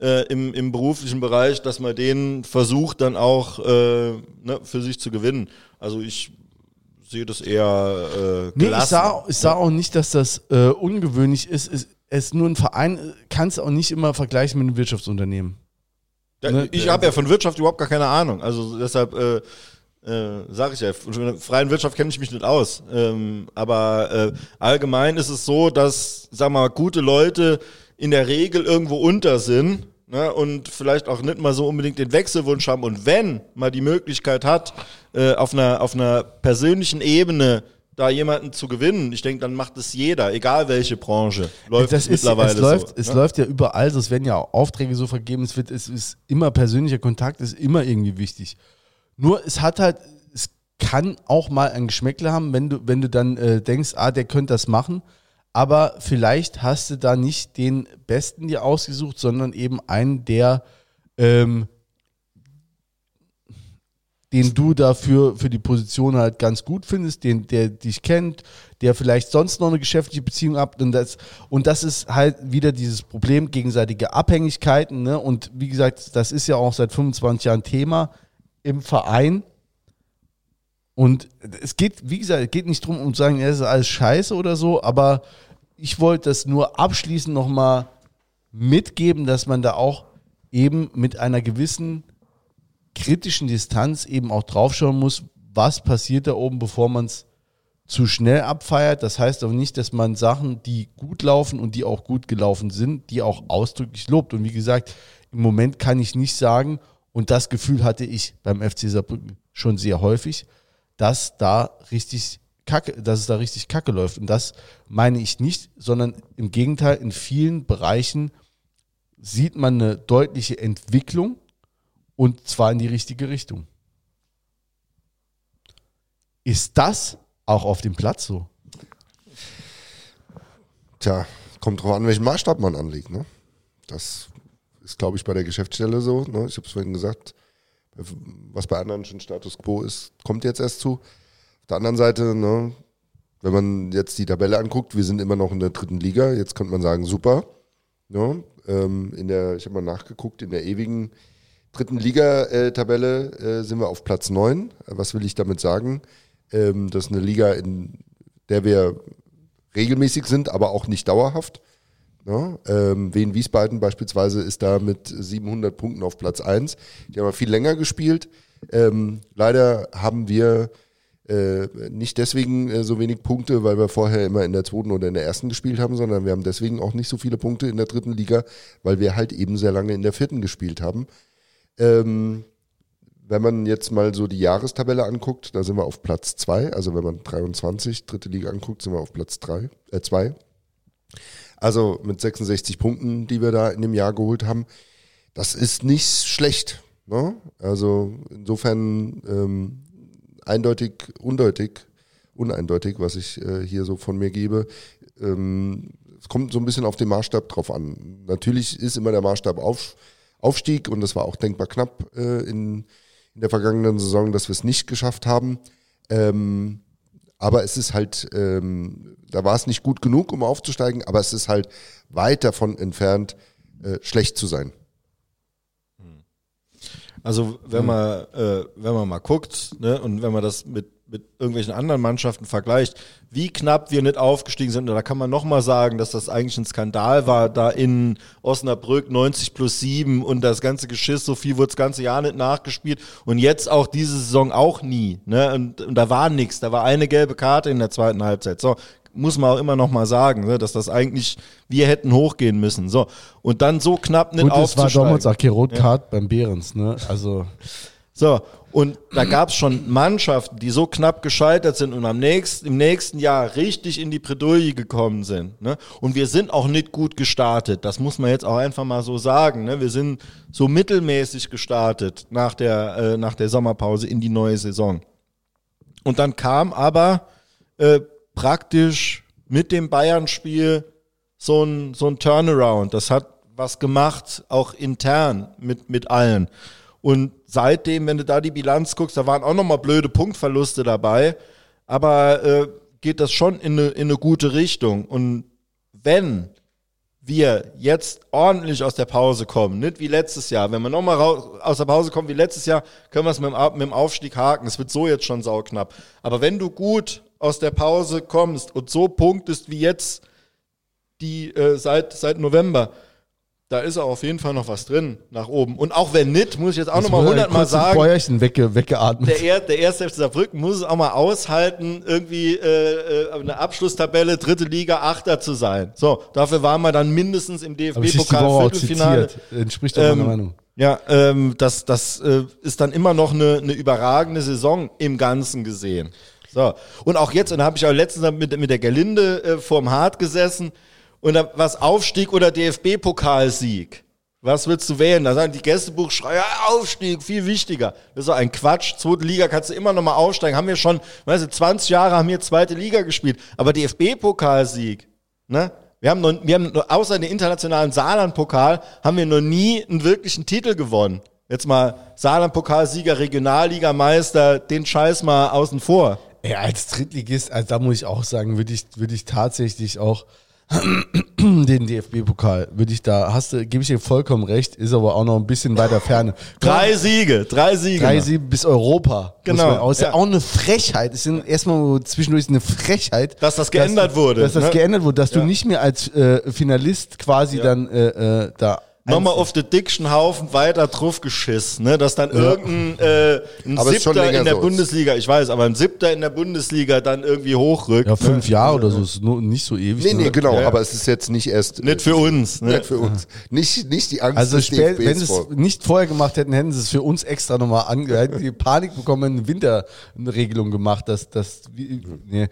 äh, im, im beruflichen Bereich, dass man den versucht dann auch äh, ne, für sich zu gewinnen. Also ich sehe das eher äh, Nee, ich sah, ich sah auch nicht, dass das äh, ungewöhnlich ist. Es ist nur ein Verein, kannst du auch nicht immer vergleichen mit einem Wirtschaftsunternehmen. Ja, Ne? ich habe ja von Wirtschaft überhaupt gar keine Ahnung. Also deshalb äh, äh, sage ich ja, von der freien Wirtschaft kenne ich mich nicht aus. Ähm, aber äh, allgemein ist es so, dass, sag mal, gute Leute in der Regel irgendwo unter sind ne, und vielleicht auch nicht mal so unbedingt den Wechselwunsch haben. Und wenn man die Möglichkeit hat, äh, auf, einer, auf einer persönlichen Ebene da jemanden zu gewinnen, ich denke, dann macht es jeder, egal welche Branche. Läuft das es ist, mittlerweile es läuft, so. es ne? läuft ja überall, so, es werden ja auch Aufträge so vergeben, es wird, es ist immer persönlicher Kontakt, ist immer irgendwie wichtig. Nur es hat halt, es kann auch mal ein Geschmäckle haben, wenn du, wenn du dann äh, denkst, ah, der könnte das machen, aber vielleicht hast du da nicht den Besten dir ausgesucht, sondern eben einen, der ähm, den du dafür für die Position halt ganz gut findest, den, der dich kennt, der vielleicht sonst noch eine geschäftliche Beziehung hat und das, und das ist halt wieder dieses Problem, gegenseitige Abhängigkeiten, ne? Und wie gesagt, das ist ja auch seit 25 Jahren Thema im Verein. Und es geht, wie gesagt, es geht nicht darum, um zu sagen, ja, das ist alles scheiße oder so, aber ich wollte das nur abschließend nochmal mitgeben, dass man da auch eben mit einer gewissen kritischen Distanz eben auch draufschauen muss, was passiert da oben, bevor man es zu schnell abfeiert. Das heißt aber nicht, dass man Sachen, die gut laufen und die auch gut gelaufen sind, die auch ausdrücklich lobt. Und wie gesagt, im Moment kann ich nicht sagen, und das Gefühl hatte ich beim FC Saarbrücken schon sehr häufig, dass da richtig Kacke, dass es da richtig Kacke läuft. Und das meine ich nicht, sondern im Gegenteil, in vielen Bereichen sieht man eine deutliche Entwicklung und zwar in die richtige Richtung. Ist das auch auf dem Platz so? Tja, kommt drauf an, welchen Maßstab man anlegt. Ne? Das ist, glaube ich, bei der Geschäftsstelle so. Ne? Ich habe es vorhin gesagt, was bei anderen schon Status quo ist, kommt jetzt erst zu. Auf der anderen Seite, ne, wenn man jetzt die Tabelle anguckt, wir sind immer noch in der dritten Liga. Jetzt könnte man sagen, super. Ne? Ähm, in der, ich habe mal nachgeguckt, in der ewigen dritten Liga-Tabelle äh, sind wir auf Platz 9. Was will ich damit sagen? Ähm, das ist eine Liga, in der wir regelmäßig sind, aber auch nicht dauerhaft. Ja, ähm, Wien Wiesbaden beispielsweise ist da mit 700 Punkten auf Platz 1. Die haben viel länger gespielt. Ähm, leider haben wir äh, nicht deswegen äh, so wenig Punkte, weil wir vorher immer in der zweiten oder in der ersten gespielt haben, sondern wir haben deswegen auch nicht so viele Punkte in der dritten Liga, weil wir halt eben sehr lange in der vierten gespielt haben. Ähm, wenn man jetzt mal so die Jahrestabelle anguckt, da sind wir auf Platz 2. Also wenn man 23, dritte Liga anguckt, sind wir auf Platz 3, äh 2. Also mit 66 Punkten, die wir da in dem Jahr geholt haben. Das ist nicht schlecht. Ne? Also insofern ähm, eindeutig, undeutig, uneindeutig, was ich äh, hier so von mir gebe. Ähm, es kommt so ein bisschen auf den Maßstab drauf an. Natürlich ist immer der Maßstab auf, Aufstieg und das war auch denkbar knapp äh, in, in der vergangenen Saison, dass wir es nicht geschafft haben. Ähm, aber es ist halt, ähm, da war es nicht gut genug, um aufzusteigen, aber es ist halt weit davon entfernt, äh, schlecht zu sein. Also wenn man, äh, wenn man mal guckt, ne, und wenn man das mit mit irgendwelchen anderen Mannschaften vergleicht, wie knapp wir nicht aufgestiegen sind, da kann man nochmal sagen, dass das eigentlich ein Skandal war, da in Osnabrück 90 plus 7 und das ganze Geschiss, so viel wurde das ganze Jahr nicht nachgespielt und jetzt auch diese Saison auch nie. Ne? Und, und da war nichts, da war eine gelbe Karte in der zweiten Halbzeit. So, muss man auch immer noch mal sagen, ne, dass das eigentlich wir hätten hochgehen müssen. So und dann so knapp nicht Gut, das war aufzusteigen. damals auch keine Rotkart beim Behrens, ne? Also So, und da gab es schon Mannschaften, die so knapp gescheitert sind und am nächsten, im nächsten Jahr richtig in die Bredouille gekommen sind. Ne? Und wir sind auch nicht gut gestartet. Das muss man jetzt auch einfach mal so sagen. Ne? Wir sind so mittelmäßig gestartet nach der, äh, nach der Sommerpause in die neue Saison. Und dann kam aber äh, praktisch mit dem Bayern-Spiel so ein, so ein Turnaround. Das hat was gemacht, auch intern mit, mit allen. Und seitdem, wenn du da die Bilanz guckst, da waren auch nochmal blöde Punktverluste dabei, aber äh, geht das schon in eine, in eine gute Richtung. Und wenn wir jetzt ordentlich aus der Pause kommen, nicht wie letztes Jahr, wenn wir nochmal aus der Pause kommen wie letztes Jahr, können wir es mit, mit dem Aufstieg haken. Es wird so jetzt schon sauknapp. Aber wenn du gut aus der Pause kommst und so punktest wie jetzt die äh, seit, seit November, da ist auch auf jeden Fall noch was drin nach oben. Und auch wenn nicht, muss ich jetzt auch nochmal hundertmal sagen, Bäuerchen wegge weggeatmet. der, er, der erste FC Saarbrücken muss es auch mal aushalten, irgendwie äh, äh, eine Abschlusstabelle, dritte Liga, Achter zu sein. So, dafür waren wir dann mindestens im DFB-Pokal Viertelfinale. Entspricht doch meiner Ähm, Meinung. Ja, ähm, das, das äh, ist dann immer noch eine, eine überragende Saison im Ganzen gesehen. So. Und auch jetzt, und da habe ich auch letztens mit, mit der Gerlinde äh, vorm Hart gesessen und da was Aufstieg oder DFB-Pokalsieg. Was willst du wählen? Da sagen die Gästebuchschreiber, ja, Aufstieg, viel wichtiger. Das ist doch ein Quatsch. Zweite Liga kannst du immer noch mal aufsteigen. Haben wir schon, weißt du, 20 Jahre haben wir zweite Liga gespielt. Aber DFB-Pokalsieg, ne? Wir haben, noch, wir haben noch, außer den internationalen Saarland-Pokal haben wir noch nie einen wirklichen Titel gewonnen. Jetzt mal Saarland-Pokalsieger, Regionalligameister, den Scheiß mal außen vor. Ey, als Drittligist, also da muss ich auch sagen, würde ich, würde ich tatsächlich auch (clears throat) den DFB-Pokal, würde ich da, hast du, gebe ich dir vollkommen recht, ist aber auch noch ein bisschen weiter Ferne. Drei Siege, drei Siege. Drei Siege bis Europa. Genau, man ist ja. ja. auch eine Frechheit. Es sind erstmal zwischendurch eine Frechheit. Dass das geändert wurde, Dass das ne? geändert wurde, dass du Ja. nicht mehr als äh, Finalist quasi dann äh, äh, da. Nochmal auf den dickschen Haufen weiter drauf geschissen, ne? dass dann irgendein äh, ein Aber Siebter in der so. Bundesliga, ich weiß, aber ein Siebter in der Bundesliga dann irgendwie hochrückt. Ja, fünf ne? Jahre oder so, ist nur nicht so ewig. Nee, nee, ne? genau, Ja, ja. aber es ist jetzt nicht erst. Nicht für uns. Ne? Nicht für uns. Nicht, nicht die Angst Also des spät, wenn sie es nicht vorher gemacht hätten, hätten sie es für uns extra nochmal ange... hätten die Panik bekommen, eine Winterregelung gemacht, dass das... Nee.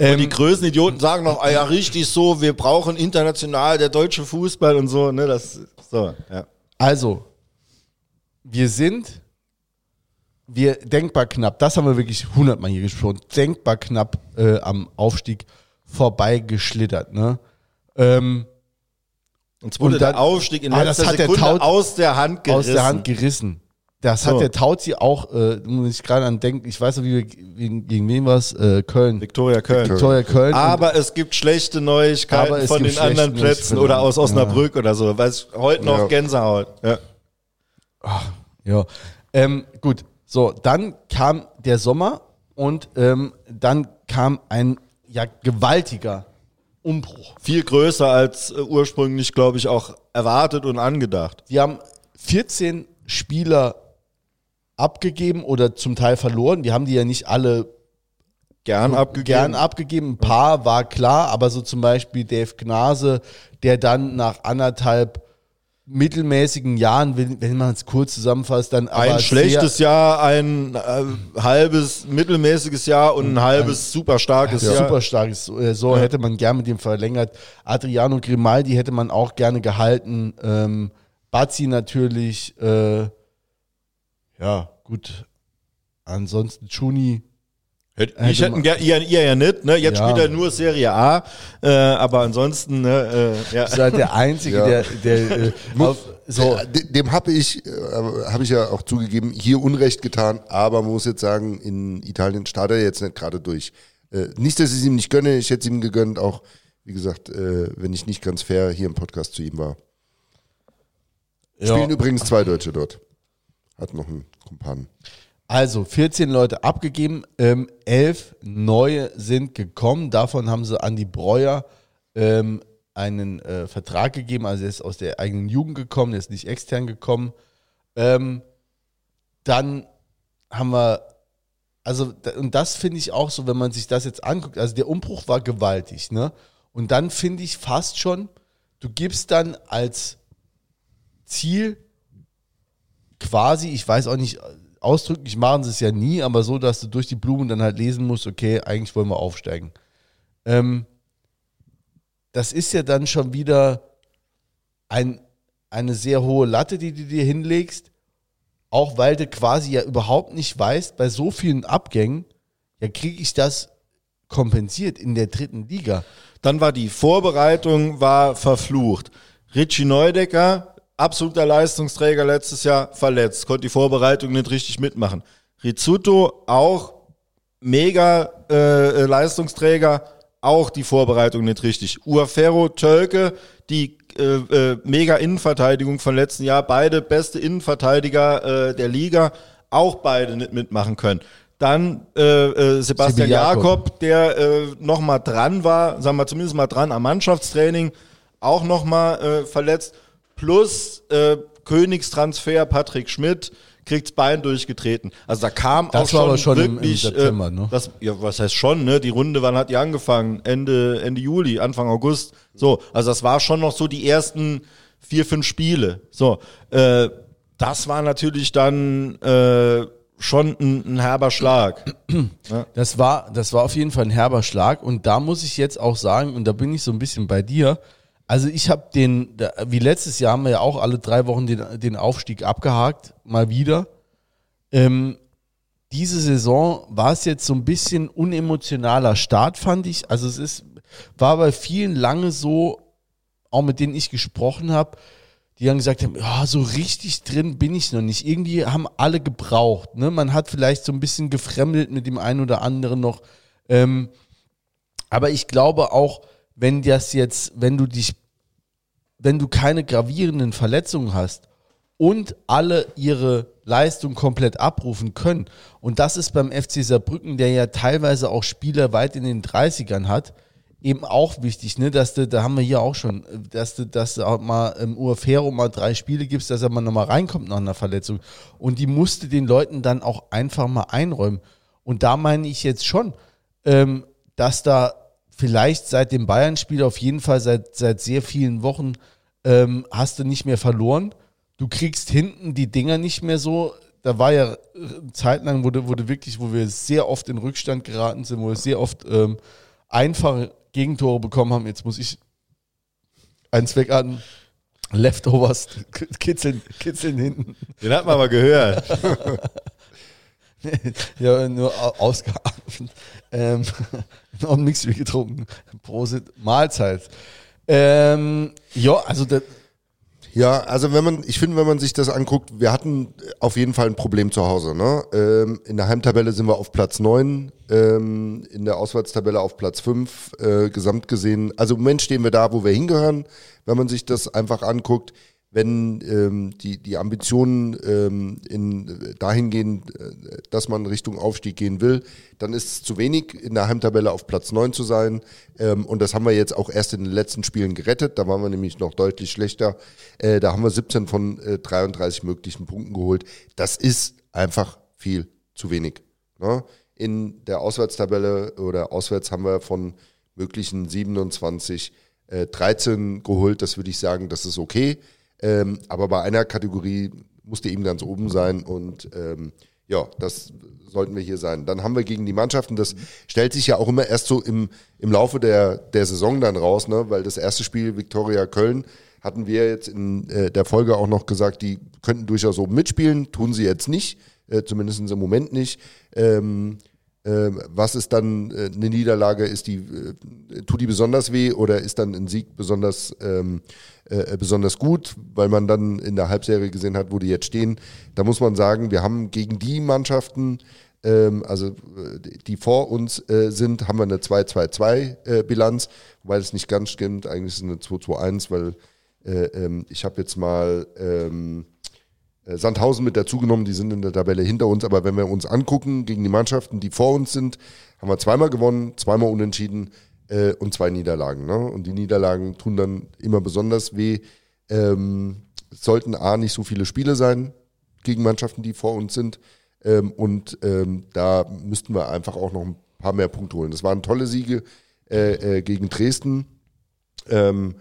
Ähm, Die größten Idioten sagen noch, ah ja, richtig so, wir brauchen international der deutsche Fußball und so, ne? Das so, ja. Also, wir sind, wir denkbar knapp, das haben wir wirklich hundertmal hier gesprochen, denkbar knapp äh, am Aufstieg vorbeigeschlittert. Ne? Ähm, Und es wurde Und dann- der Aufstieg in Ah, das letzter hat der Sekunde Taut- aus der Hand gerissen. aus der Hand gerissen. Das So. hat der Tauzi auch, äh, muss ich gerade an denken, ich weiß noch, wie wir, gegen, gegen wen war es? Äh, Köln. Viktoria Köln. Victoria Köln. Aber es gibt schlechte Neuigkeiten es von den anderen Plätzen oder aus Osnabrück oder so. Weiß heute noch Ja. Gänsehaut. Ja. Ja, ähm, gut. So, dann kam der Sommer und ähm, dann kam ein ja gewaltiger Umbruch. Viel größer als äh, ursprünglich, glaube ich, auch erwartet und angedacht. Die haben 14 Spieler abgegeben oder zum Teil verloren. Die haben die ja nicht alle Gern abgegeben. gern abgegeben. Ein paar war klar, aber so zum Beispiel Dave Gnase, der dann nach anderthalb mittelmäßigen Jahren, wenn, man es kurz zusammenfasst, dann ein schlechtes Jahr, ein äh, halbes mittelmäßiges Jahr und ein halbes super starkes Ja. Jahr. Super starkes. äh, So hätte man gern mit dem verlängert. Adriano Grimaldi hätte man auch gerne gehalten. Ähm, Bazzi natürlich. Äh, ja, gut. Ansonsten Chuni. Hätt- Hätte Ich hätten ihr, ihr ja nicht, ne? Jetzt Ja. spielt er nur Serie A, äh, aber ansonsten, ne, äh, ja. Ist halt der Einzige, Ja. der, der äh, (laughs) auf, so. De- Dem habe ich, äh, habe ich ja auch zugegeben, hier Unrecht getan, aber man muss jetzt sagen, in Italien startet er jetzt nicht gerade durch. Äh, nicht, dass ich es ihm nicht gönne, ich hätte es ihm gegönnt, auch, wie gesagt, äh, wenn ich nicht ganz fair hier im Podcast zu ihm war. Ja. Spielen übrigens zwei Deutsche dort. Hat noch einen Kumpanen. Also 14 Leute abgegeben, ähm, 11 neue sind gekommen. Davon haben sie Andi Breuer ähm, einen äh, Vertrag gegeben. Also er ist aus der eigenen Jugend gekommen, er ist nicht extern gekommen. Ähm, dann haben wir, also und das finde ich auch so, wenn man sich das jetzt anguckt. Also der Umbruch war gewaltig, ne? Und dann finde ich fast schon, du gibst dann als Ziel quasi, ich weiß auch nicht, ausdrücklich machen sie es ja nie, aber so, dass du durch die Blumen dann halt lesen musst, okay, eigentlich wollen wir aufsteigen. Ähm, das ist ja dann schon wieder ein, eine sehr hohe Latte, die du dir hinlegst, auch weil du quasi ja überhaupt nicht weißt, bei so vielen Abgängen, ja, kriege ich das kompensiert in der dritten Liga. Dann war die Vorbereitung war verflucht. Richie Neudecker, absoluter Leistungsträger letztes Jahr, verletzt, konnte die Vorbereitung nicht richtig mitmachen. Rizzuto auch mega äh, Leistungsträger, auch die Vorbereitung nicht richtig. Uaferro, Tölke, die äh, äh, mega Innenverteidigung von letzten Jahr, beide beste Innenverteidiger äh, der Liga, auch beide nicht mitmachen können. Dann äh, äh, Sebastian Jakob. Jakob, der äh, noch mal dran war, sagen wir zumindest mal dran am Mannschaftstraining, auch noch mal äh, verletzt. Plus äh, Königstransfer Patrick Schmidt kriegt's Bein durchgetreten. Also da kam Das auch war schon, aber schon im- im wirklich September, äh, ne? das, ja, was heißt schon, ne? Die Runde, wann hat die angefangen? Ende, Ende Juli, Anfang August. So, also das war schon noch so die ersten vier, fünf Spiele. So, äh, das war natürlich dann äh, schon ein, ein herber Schlag. (clears throat) Das war, das war auf jeden Fall ein herber Schlag. Und da muss ich jetzt auch sagen, und da bin ich so ein bisschen bei dir. Also ich habe den, wie letztes Jahr haben wir ja auch alle drei Wochen den, den Aufstieg abgehakt, mal wieder. Ähm, diese Saison war es jetzt so ein bisschen unemotionaler Start, fand ich. Also es ist, war bei vielen lange so, auch mit denen ich gesprochen habe, die dann gesagt haben, ja, so richtig drin bin ich noch nicht. Irgendwie haben alle gebraucht. Ne? Man hat vielleicht so ein bisschen gefremdelt mit dem einen oder anderen noch. Ähm, aber ich glaube auch, wenn das jetzt, wenn du dich, wenn du keine gravierenden Verletzungen hast und alle ihre Leistung komplett abrufen können, und das ist beim FC Saarbrücken, der ja teilweise auch Spieler weit in den 30ern hat, eben auch wichtig, ne, dass du, da haben wir hier auch schon, dass du, dass du auch mal im Uafero mal drei Spiele gibst, dass er mal nochmal reinkommt nach einer Verletzung. Und die musste den Leuten dann auch einfach mal einräumen. Und da meine ich jetzt schon, ähm, dass da vielleicht seit dem Bayern-Spiel auf jeden Fall seit, seit sehr vielen Wochen ähm, hast du nicht mehr verloren. Du kriegst hinten die Dinger nicht mehr so. Da war ja äh, zeitlang, wo du, wo du wirklich, wo wir sehr oft in Rückstand geraten sind, wo wir sehr oft ähm, einfache Gegentore bekommen haben. Jetzt muss ich eins wegatmen. Leftovers (laughs) kitzeln, kitzeln hinten. Den hat man mal gehört. (laughs) (laughs) Ja, nur au- ausgeatmet. Ähm, (laughs) noch nichts mehr getrunken. Prosit, Mahlzeit. Ähm, ja, also da, Ja, also wenn man, ich finde, wenn man sich das anguckt, wir hatten auf jeden Fall ein Problem zu Hause. Ne? Ähm, in der Heimtabelle sind wir auf Platz 9, ähm, in der Auswärtstabelle auf Platz 5, äh, gesamt gesehen. Also im Moment stehen wir da, wo wir hingehören, wenn man sich das einfach anguckt. Wenn ähm, die, die Ambitionen ähm, in, dahin gehen, äh, dass man Richtung Aufstieg gehen will, dann ist es zu wenig, in der Heimtabelle auf Platz 9 zu sein. Ähm, und das haben wir jetzt auch erst in den letzten Spielen gerettet. Da waren wir nämlich noch deutlich schlechter. Äh, da haben wir 17 von äh, 33 möglichen Punkten geholt. Das ist einfach viel zu wenig. Ne? In der Auswärtstabelle oder auswärts haben wir von möglichen 27 äh, 13 geholt. Das würde ich sagen, das ist okay. Ähm, aber bei einer Kategorie musste eben ganz oben sein und ähm, ja, das sollten wir hier sein. Dann haben wir gegen die Mannschaften, das stellt sich ja auch immer erst so im, im Laufe der, der Saison dann raus, ne? weil das erste Spiel Viktoria Köln hatten wir jetzt in äh, der Folge auch noch gesagt, die könnten durchaus oben mitspielen, tun sie jetzt nicht, äh, zumindest im Moment nicht. Ähm, ähm, was ist dann äh, eine Niederlage? Ist die, äh, tut die besonders weh oder ist dann ein Sieg besonders, ähm, äh, besonders gut, weil man dann in der Halbserie gesehen hat, wo die jetzt stehen? Da muss man sagen, wir haben gegen die Mannschaften, ähm, also äh, die vor uns äh, sind, haben wir eine 2-2-2-Bilanz, wobei das nicht ganz stimmt. Eigentlich ist es eine 2-2-1, weil äh, ähm, ich habe jetzt mal ähm, äh, Sandhausen mit dazugenommen, die sind in der Tabelle hinter uns, aber wenn wir uns angucken gegen die Mannschaften, die vor uns sind, haben wir zweimal gewonnen, zweimal unentschieden äh, und zwei Niederlagen. Ne? Und die Niederlagen tun dann immer besonders weh. Ähm, es sollten A nicht so viele Spiele sein gegen Mannschaften, die vor uns sind. Ähm, und ähm, da müssten wir einfach auch noch ein paar mehr Punkte holen. Das waren tolle Siege äh, äh, gegen Dresden ähm,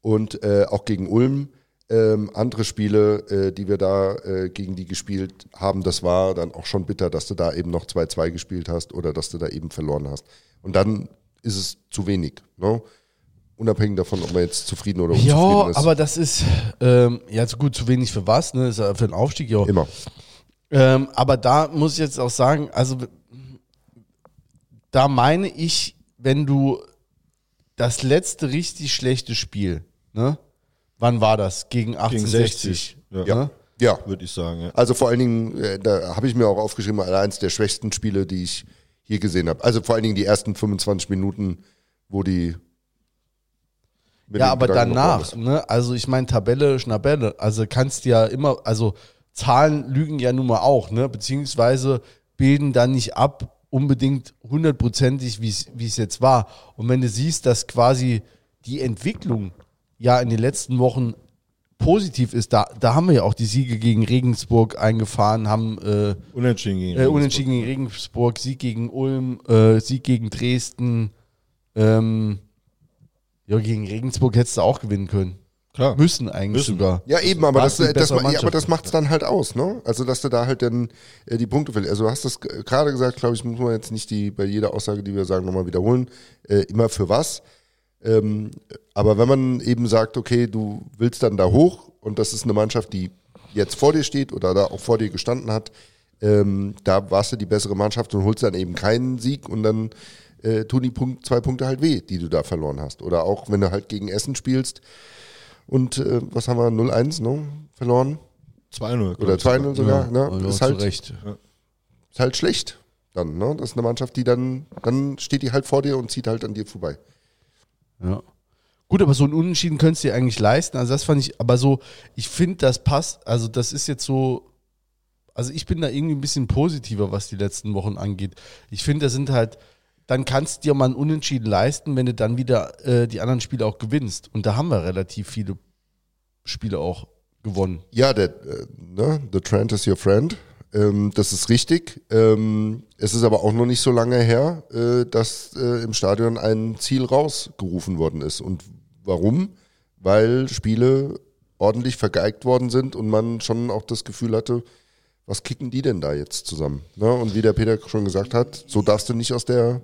und äh, auch gegen Ulm. Ähm, andere Spiele, äh, die wir da äh, gegen die gespielt haben, das war dann auch schon bitter, dass du da eben noch 2-2 gespielt hast oder dass du da eben verloren hast. Und dann ist es zu wenig. Ne? Unabhängig davon, ob man jetzt zufrieden oder unzufrieden Ja, ist. aber das ist, ähm, ja, so gut, zu wenig für was, ne? Ist ja für den Aufstieg ja auch. Immer. Ähm, aber da muss ich jetzt auch sagen, also da meine ich, wenn du das letzte richtig schlechte Spiel, ne? Wann war das? Gegen 1860. Ja. Ja. Ne? Ja. Würde ich sagen, ja. Also vor allen Dingen, äh, da habe ich mir auch aufgeschrieben, eins der schwächsten Spiele, die ich hier gesehen habe. Also vor allen Dingen die ersten 25 Minuten, wo die. Ja, aber Gedanken danach, ne? Also ich meine Tabelle, Schnabelle. Also kannst ja immer, also Zahlen lügen ja nun mal auch, ne? Beziehungsweise bilden dann nicht ab unbedingt hundertprozentig, wie es jetzt war. Und wenn du siehst, dass quasi die Entwicklung ja in den letzten Wochen positiv ist, da, da haben wir ja auch die Siege gegen Regensburg eingefahren, haben äh, Unentschieden gegen äh, unentschieden gegen Regensburg, Sieg gegen Ulm, äh, Sieg gegen Dresden. Ähm, ja, gegen Regensburg hättest du auch gewinnen können. Klar. Müssen eigentlich Müssen. sogar. Ja, eben, aber War's das, das, bessere ja, aber das macht's dann halt aus, ne? Also, dass du da halt dann äh, die Punkte verlierst. Also, du hast das gerade gesagt, glaube ich, muss man jetzt nicht die bei jeder Aussage, die wir sagen, nochmal wiederholen. Äh, immer für was. Ähm, aber wenn man eben sagt, okay, du willst dann da hoch und das ist eine Mannschaft, die jetzt vor dir steht oder da auch vor dir gestanden hat, ähm, da warst du die bessere Mannschaft und holst dann eben keinen Sieg und dann äh, tun die Punkt, zwei Punkte halt weh, die du da verloren hast. Oder auch wenn du halt gegen Essen spielst und äh, was haben wir, 0-1 ne? verloren 2-0. glaub oder ich 2-0 sogar. Ne? Also ist, halt, Recht. ist halt schlecht dann. Ne? Das ist eine Mannschaft, die dann, dann steht die halt vor dir und zieht halt an dir vorbei. Ja. Gut, aber so ein Unentschieden könntest du dir eigentlich leisten. Also das fand ich, aber so, ich finde, das passt. Also das ist jetzt so, also ich bin da irgendwie ein bisschen positiver, was die letzten Wochen angeht. Ich finde, das sind halt, dann kannst du dir mal ein Unentschieden leisten, wenn du dann wieder äh, die anderen Spiele auch gewinnst. Und da haben wir relativ viele Spiele auch gewonnen. Ja, der, äh, ne? The Trend is your friend. Ähm, das ist richtig. Ähm, es ist aber auch noch nicht so lange her, äh, dass äh, im Stadion ein Ziel rausgerufen worden ist. Und warum? Weil Spiele ordentlich vergeigt worden sind und man schon auch das Gefühl hatte, was kicken die denn da jetzt zusammen? Ne? Und wie der Peter schon gesagt hat, so darfst du nicht aus der,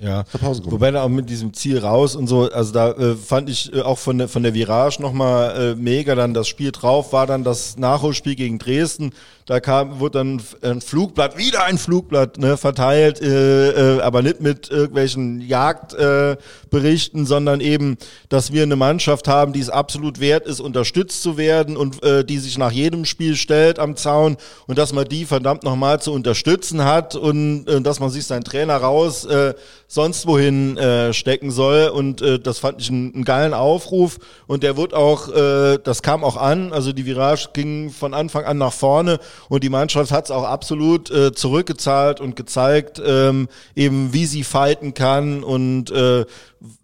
Ja. der Pause kommen. Wobei da auch mit diesem Ziel raus und so, also da äh, fand ich äh, auch von der, von der Virage nochmal äh, mega dann das Spiel drauf, war dann das Nachholspiel gegen Dresden. Da kam, wurde dann ein Flugblatt, wieder ein Flugblatt ne, verteilt, äh, äh, aber nicht mit irgendwelchen Jagdberichten, äh, sondern eben, dass wir eine Mannschaft haben, die es absolut wert ist, unterstützt zu werden und äh, die sich nach jedem Spiel stellt am Zaun und dass man die verdammt nochmal zu unterstützen hat und äh, dass man sich seinen Trainer raus äh, sonst wohin äh, stecken soll. Und äh, das fand ich einen, einen geilen Aufruf. Und der wird auch, äh, das kam auch an, also die Virage ging von Anfang an nach vorne und die Mannschaft hat es auch absolut äh, zurückgezahlt und gezeigt, ähm, eben wie sie fighten kann und äh,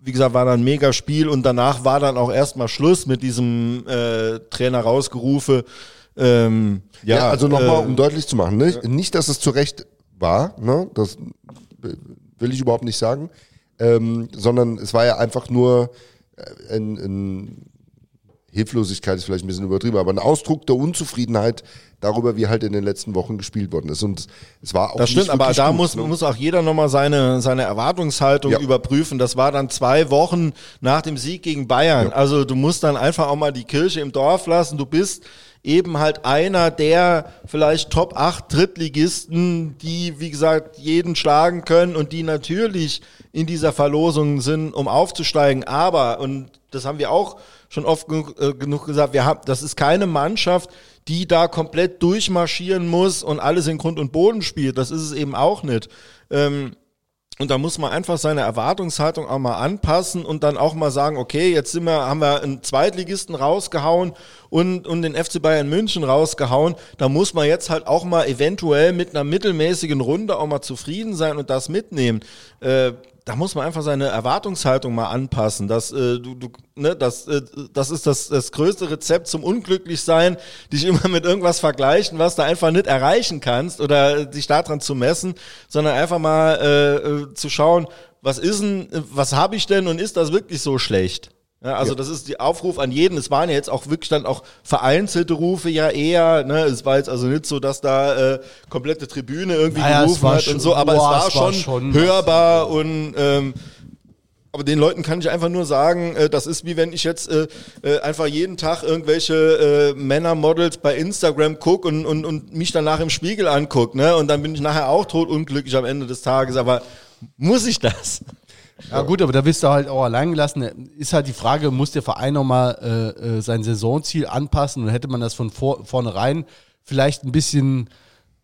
wie gesagt, war dann ein mega Spiel und danach war dann auch erstmal Schluss mit diesem äh, Trainer rausgerufe. Ähm, ja, Ja, also nochmal, äh, um deutlich zu machen, ne? nicht, dass es zu Recht war, ne? das will ich überhaupt nicht sagen, ähm, sondern es war ja einfach nur äh, ein, ein Hilflosigkeit ist vielleicht ein bisschen übertrieben, aber ein Ausdruck der Unzufriedenheit darüber, wie halt in den letzten Wochen gespielt worden ist. Und es war auch Das stimmt, aber da gut, muss, ne? muss auch jeder nochmal seine, seine Erwartungshaltung Ja. überprüfen. Das war dann zwei Wochen nach dem Sieg gegen Bayern. Also du musst dann einfach auch mal die Kirche im Dorf lassen. Du bist eben halt einer der vielleicht Top 8 Drittligisten, die, wie gesagt, jeden schlagen können und die natürlich in dieser Verlosung sind, um aufzusteigen. Aber, und das haben wir auch schon oft genug, äh, genug gesagt, wir haben, das ist keine Mannschaft, die da komplett durchmarschieren muss und alles in Grund und Boden spielt. Das ist es eben auch nicht. Ähm, Und da muss man einfach seine Erwartungshaltung auch mal anpassen und dann auch mal sagen, okay, jetzt sind wir, haben wir einen Zweitligisten rausgehauen und, und den FC Bayern München rausgehauen. Da muss man jetzt halt auch mal eventuell mit einer mittelmäßigen Runde auch mal zufrieden sein und das mitnehmen. Äh, da muss man einfach seine Erwartungshaltung mal anpassen. Das, äh, du, du, ne, das, äh, das ist das, das größte Rezept zum Unglücklichsein, dich immer mit irgendwas vergleichen, was du einfach nicht erreichen kannst oder dich daran zu messen, sondern einfach mal äh, äh zu schauen, was ist denn, was habe ich denn und ist das wirklich so schlecht? Ja, also ja. das ist die Aufruf an jeden. Es waren ja jetzt auch wirklich dann auch vereinzelte Rufe ja eher. Ne? Es war jetzt also nicht so, dass da äh, komplette Tribüne irgendwie naja, gerufen hat schon, und so, aber boah, es war, es war schon, schon, hörbar und ähm, aber den Leuten kann ich einfach nur sagen, äh, das ist wie wenn ich jetzt äh, äh, einfach jeden Tag irgendwelche äh, Männermodels bei Instagram gucke und, und, und mich danach im Spiegel angucke, ne? Und dann bin ich nachher auch tot unglücklich am Ende des Tages. Aber muss ich das? Ja, gut, aber da bist du halt auch allein gelassen. Ist halt die Frage, muss der Verein nochmal äh, äh, sein Saisonziel anpassen und hätte man das von vor, vornherein vielleicht ein bisschen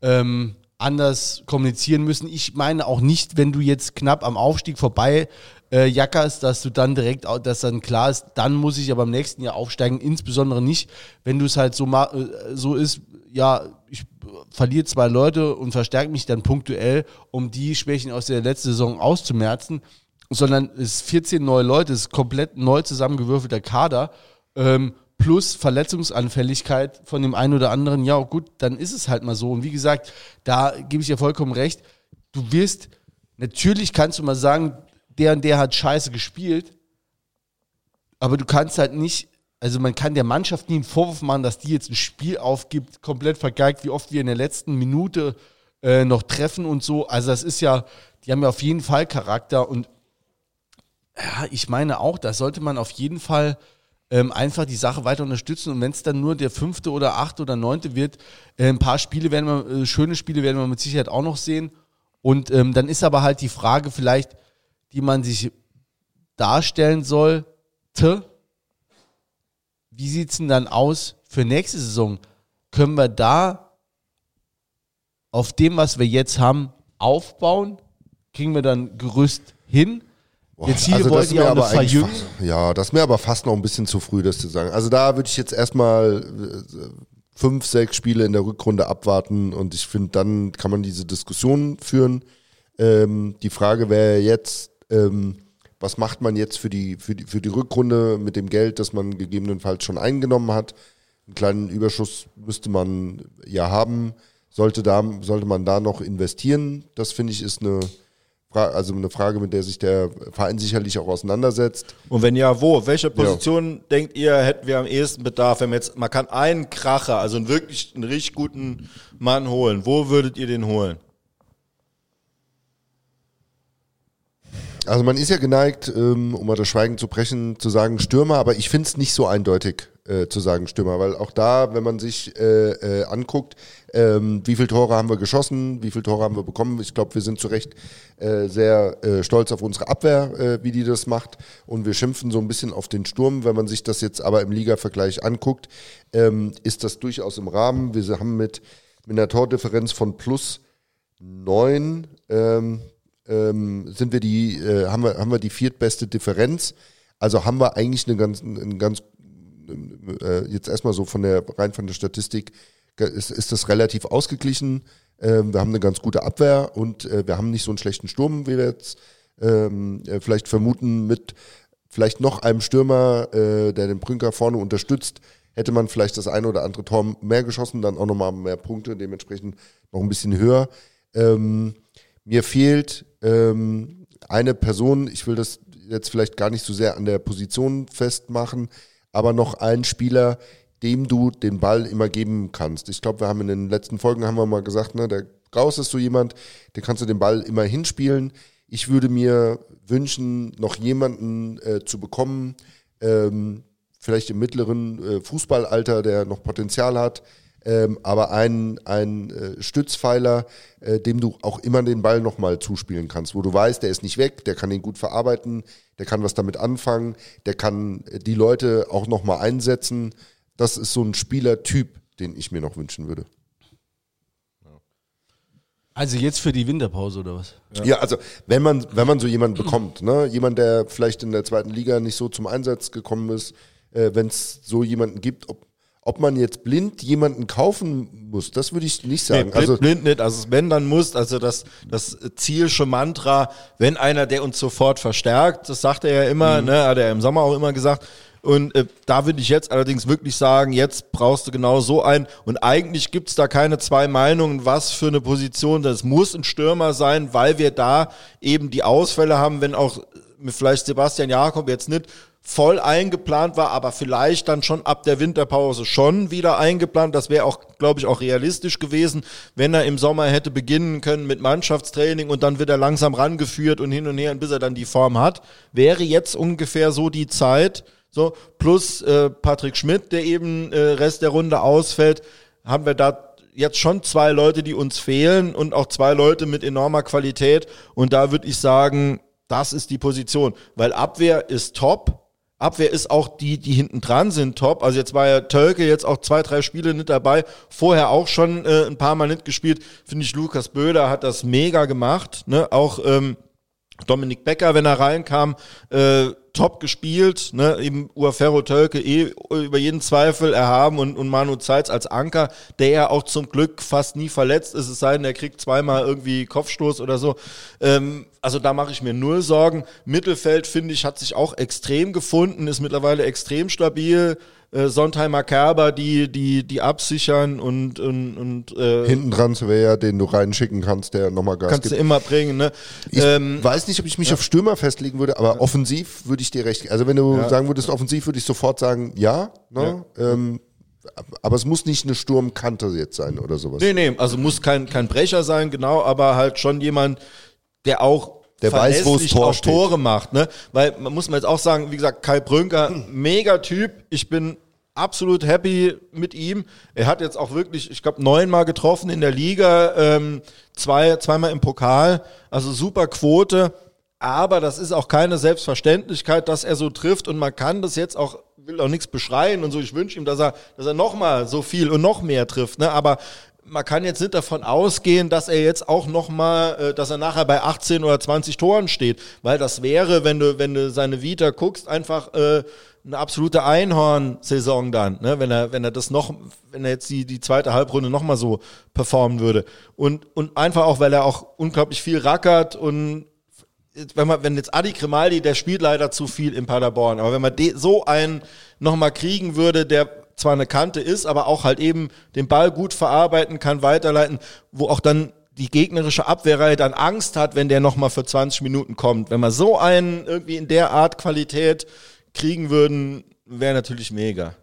ähm, anders kommunizieren müssen. Ich meine auch nicht, wenn du jetzt knapp am Aufstieg vorbei äh, jackerst, dass du dann direkt, dass dann klar ist, dann muss ich aber im nächsten Jahr aufsteigen. Insbesondere nicht, wenn du es halt so, äh, so ist, ja, ich verliere zwei Leute und verstärke mich dann punktuell, um die Schwächen aus der letzten Saison auszumerzen sondern es 14 neue Leute, es ist komplett neu zusammengewürfelter Kader, ähm, plus Verletzungsanfälligkeit von dem einen oder anderen, ja gut, dann ist es halt mal so. Und wie gesagt, da gebe ich dir vollkommen recht, du wirst, natürlich kannst du mal sagen, der und der hat scheiße gespielt, aber du kannst halt nicht, also man kann der Mannschaft nie einen Vorwurf machen, dass die jetzt ein Spiel aufgibt, komplett vergeigt, wie oft wir in der letzten Minute äh, noch treffen und so. Also das ist ja, die haben ja auf jeden Fall Charakter und ja, ich meine auch, da sollte man auf jeden Fall ähm, einfach die Sache weiter unterstützen. Und wenn es dann nur der fünfte oder achte oder neunte wird, äh, ein paar Spiele werden wir, äh, schöne Spiele werden wir mit Sicherheit auch noch sehen. Und ähm, dann ist aber halt die Frage vielleicht, die man sich darstellen sollte, wie sieht es denn dann aus für nächste Saison? Können wir da auf dem, was wir jetzt haben, aufbauen? Kriegen wir dann Gerüst hin? Jetzt hier also wollt ihr aber verjüngen? Ja, das ist mir aber fast noch ein bisschen zu früh, das zu sagen. Also da würde ich jetzt erstmal äh, fünf, sechs Spiele in der Rückrunde abwarten und ich finde, dann kann man diese Diskussion führen. Ähm, die Frage wäre jetzt, ähm, was macht man jetzt für die, für, die, für die Rückrunde mit dem Geld, das man gegebenenfalls schon eingenommen hat? Einen kleinen Überschuss müsste man ja haben. Sollte, da, sollte man da noch investieren? Das finde ich ist eine also eine Frage, mit der sich der Verein sicherlich auch auseinandersetzt. Und wenn ja, wo? Welche Position ja. denkt ihr, hätten wir am ehesten Bedarf? Wenn man jetzt, man kann einen Kracher, also einen wirklich, einen richtig guten Mann holen. Wo würdet ihr den holen? Also man ist ja geneigt, ähm, um mal das Schweigen zu brechen, zu sagen Stürmer, aber ich finde es nicht so eindeutig äh, zu sagen Stürmer, weil auch da, wenn man sich äh, äh, anguckt, ähm, wie viele Tore haben wir geschossen, wie viele Tore haben wir bekommen, ich glaube, wir sind zu Recht äh, sehr äh, stolz auf unsere Abwehr, äh, wie die das macht und wir schimpfen so ein bisschen auf den Sturm. Wenn man sich das jetzt aber im Liga-Vergleich anguckt, ähm, ist das durchaus im Rahmen. Wir haben mit, mit einer Tordifferenz von plus neun ähm, ähm, sind wir die, haben, wir, haben wir die viertbeste Differenz. Also haben wir eigentlich eine ganz, eine ganz äh, jetzt erstmal so von der rein von der Statistik ist, ist das relativ ausgeglichen. Ähm, wir haben eine ganz gute Abwehr und äh, wir haben nicht so einen schlechten Sturm, wie wir jetzt ähm, äh, vielleicht vermuten, mit vielleicht noch einem Stürmer, äh, der den Brünker vorne unterstützt, hätte man vielleicht das eine oder andere Tor mehr geschossen, dann auch nochmal mehr Punkte, dementsprechend noch ein bisschen höher. Ähm, mir fehlt ähm, eine Person, ich will das jetzt vielleicht gar nicht so sehr an der Position festmachen, aber noch ein Spieler, dem du den Ball immer geben kannst. Ich glaube, wir haben in den letzten Folgen haben wir mal gesagt, ne, der Graus ist so jemand, der kannst du den Ball immer hinspielen. Ich würde mir wünschen, noch jemanden äh, zu bekommen, ähm, vielleicht im mittleren äh, Fußballalter, der noch Potenzial hat, ähm, aber ein, ein äh, Stützpfeiler, äh, dem du auch immer den Ball nochmal zuspielen kannst, wo du weißt, der ist nicht weg, der kann ihn gut verarbeiten, der kann was damit anfangen, der kann äh, die Leute auch nochmal einsetzen. Das ist so ein Spielertyp, den ich mir noch wünschen würde. Also jetzt für die Winterpause oder was? Ja. also wenn man, wenn man so jemanden bekommt, ne, jemand, der vielleicht in der zweiten Liga nicht so zum Einsatz gekommen ist, äh, wenn es so jemanden gibt, ob, ob man jetzt blind jemanden kaufen muss, das würde ich nicht sagen. Nee, blind, also blind nicht. Also wenn dann muss, also das, das Zielsche Mantra, wenn einer, der uns sofort verstärkt, das sagt er ja immer, Mhm. ne, hat er im Sommer auch immer gesagt. Und äh, da würde ich jetzt allerdings wirklich sagen, jetzt brauchst du genau so einen. Und eigentlich gibt's da keine zwei Meinungen, was für eine Position. Das muss ein Stürmer sein, weil wir da eben die Ausfälle haben, wenn auch vielleicht Sebastian Jakob jetzt nicht voll eingeplant war, aber vielleicht dann schon ab der Winterpause schon wieder eingeplant. Das wäre auch, glaube ich, auch realistisch gewesen, wenn er im Sommer hätte beginnen können mit Mannschaftstraining und dann wird er langsam rangeführt und hin und her, bis er dann die Form hat. Wäre jetzt ungefähr so die Zeit. So, plus äh, Patrick Schmidt, der eben äh, Rest der Runde ausfällt, haben wir da jetzt schon zwei Leute, die uns fehlen und auch zwei Leute mit enormer Qualität. Und da würde ich sagen, das ist die Position. Weil Abwehr ist top. Abwehr ist auch die, die hinten dran sind, top. Also jetzt war ja Tölke jetzt auch zwei, drei Spiele nicht dabei. Vorher auch schon äh, ein paar Mal nicht gespielt. Finde ich, Lukas Böder hat das mega gemacht. Ne? Auch ähm, Dominik Becker, wenn er reinkam, äh, top gespielt, ne, eben Uaferro Tölke eh über jeden Zweifel erhaben und, und Manu Zeitz als Anker, der ja auch zum Glück fast nie verletzt ist, es sei denn, er kriegt zweimal irgendwie Kopfstoß oder so. Ähm, also da mache ich mir null Sorgen. Mittelfeld, finde ich, hat sich auch extrem gefunden, ist mittlerweile extrem stabil. Äh, Sontheimer Kerber, die, die, die absichern und, und, und äh, hinten dran Svea, den du reinschicken kannst, der nochmal Gas kannst du gibt. immer bringen. Ne? Ich ähm, weiß nicht, ob ich mich auf Stürmer festlegen würde, aber offensiv würde ich dir recht. Also wenn du Ja. sagen würdest, offensiv würde ich sofort sagen, ja. Ne? Ähm, aber es muss nicht eine Sturmkante jetzt sein oder sowas. Nee, nee, also muss kein, kein Brecher sein, genau, aber halt schon jemand, der auch Der weiß, wo verlässlich Tor. Tore macht, ne? Weil man muss man jetzt auch sagen, wie gesagt, Kai Brünker, (clears throat) mega Typ. Ich bin absolut happy mit ihm. Er hat jetzt auch wirklich, ich glaube, neunmal getroffen in der Liga, ähm, zwei, zweimal im Pokal, also super Quote. Aber das ist auch keine Selbstverständlichkeit, dass er so trifft und man kann das jetzt auch, will auch nichts beschreien und so. Ich wünsche ihm, dass er, dass er nochmal so viel und noch mehr trifft, ne? Aber man kann jetzt nicht davon ausgehen, dass er jetzt auch nochmal, äh, dass er nachher bei 18 oder 20 Toren steht, weil das wäre, wenn du, wenn du seine Vita guckst, einfach äh, eine absolute Einhorn-Saison dann, ne? wenn er, wenn er das noch, wenn er jetzt die, die zweite Halbrunde nochmal so performen würde. Und, und einfach auch, weil er auch unglaublich viel rackert und wenn man, wenn jetzt Adi Grimaldi, der spielt leider zu viel in Paderborn, aber wenn man so einen nochmal kriegen würde, der zwar eine Kante ist, aber auch halt eben den Ball gut verarbeiten kann, weiterleiten, wo auch dann die gegnerische Abwehrreihe dann Angst hat, wenn der nochmal für 20 Minuten kommt. Wenn wir so einen irgendwie in der Art Qualität kriegen würden, wäre natürlich mega.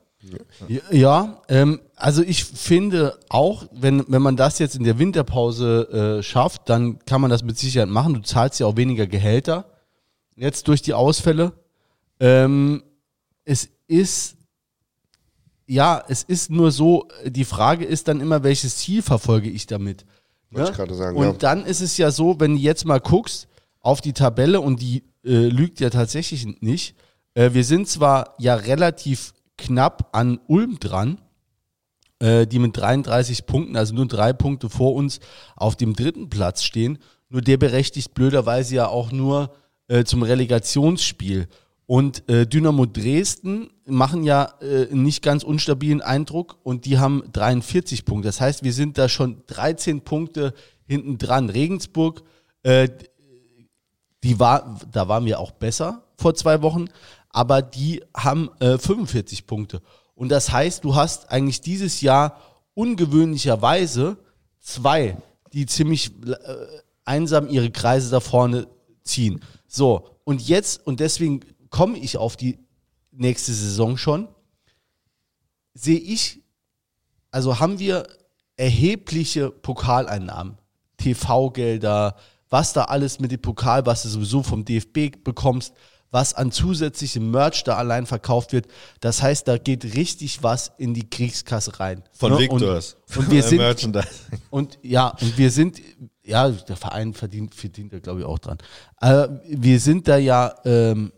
Ja, ähm, also ich finde auch, wenn, wenn man das jetzt in der Winterpause äh, schafft, dann kann man das mit Sicherheit machen. Du zahlst ja auch weniger Gehälter jetzt durch die Ausfälle. Ähm, es ist, ja, es ist nur so, die Frage ist dann immer, welches Ziel verfolge ich damit? Wollte ich sagen, Und ja. dann ist es ja so, wenn du jetzt mal guckst auf die Tabelle und die äh, lügt ja tatsächlich nicht. Äh, wir sind zwar ja relativ knapp an Ulm dran, äh, die mit 33 Punkten, also nur drei Punkte vor uns, auf dem dritten Platz stehen. Nur der berechtigt blöderweise ja auch nur äh, zum Relegationsspiel. Und äh, Dynamo Dresden machen ja äh, einen nicht ganz unstabilen Eindruck und die haben 43 Punkte. Das heißt, wir sind da schon 13 Punkte hinten dran. Regensburg, äh, die war, da waren wir auch besser vor zwei Wochen, aber die haben äh, 45 Punkte. Und das heißt, du hast eigentlich dieses Jahr ungewöhnlicherweise zwei, die ziemlich äh, einsam ihre Kreise da vorne ziehen. So, und jetzt, und deswegen komme ich auf die nächste Saison schon, sehe ich, also haben wir erhebliche Pokaleinnahmen, TV-Gelder, was da alles mit dem Pokal, was du sowieso vom DFB bekommst, was an zusätzlichem Merch da allein verkauft wird. Das heißt, da geht richtig was in die Kriegskasse rein. Von Ne? Victors. Und, und wir (laughs) sind, Merchandise. und ja, und wir sind, ja, der Verein verdient, verdient da glaube ich auch dran. Äh, wir sind da ja, ähm,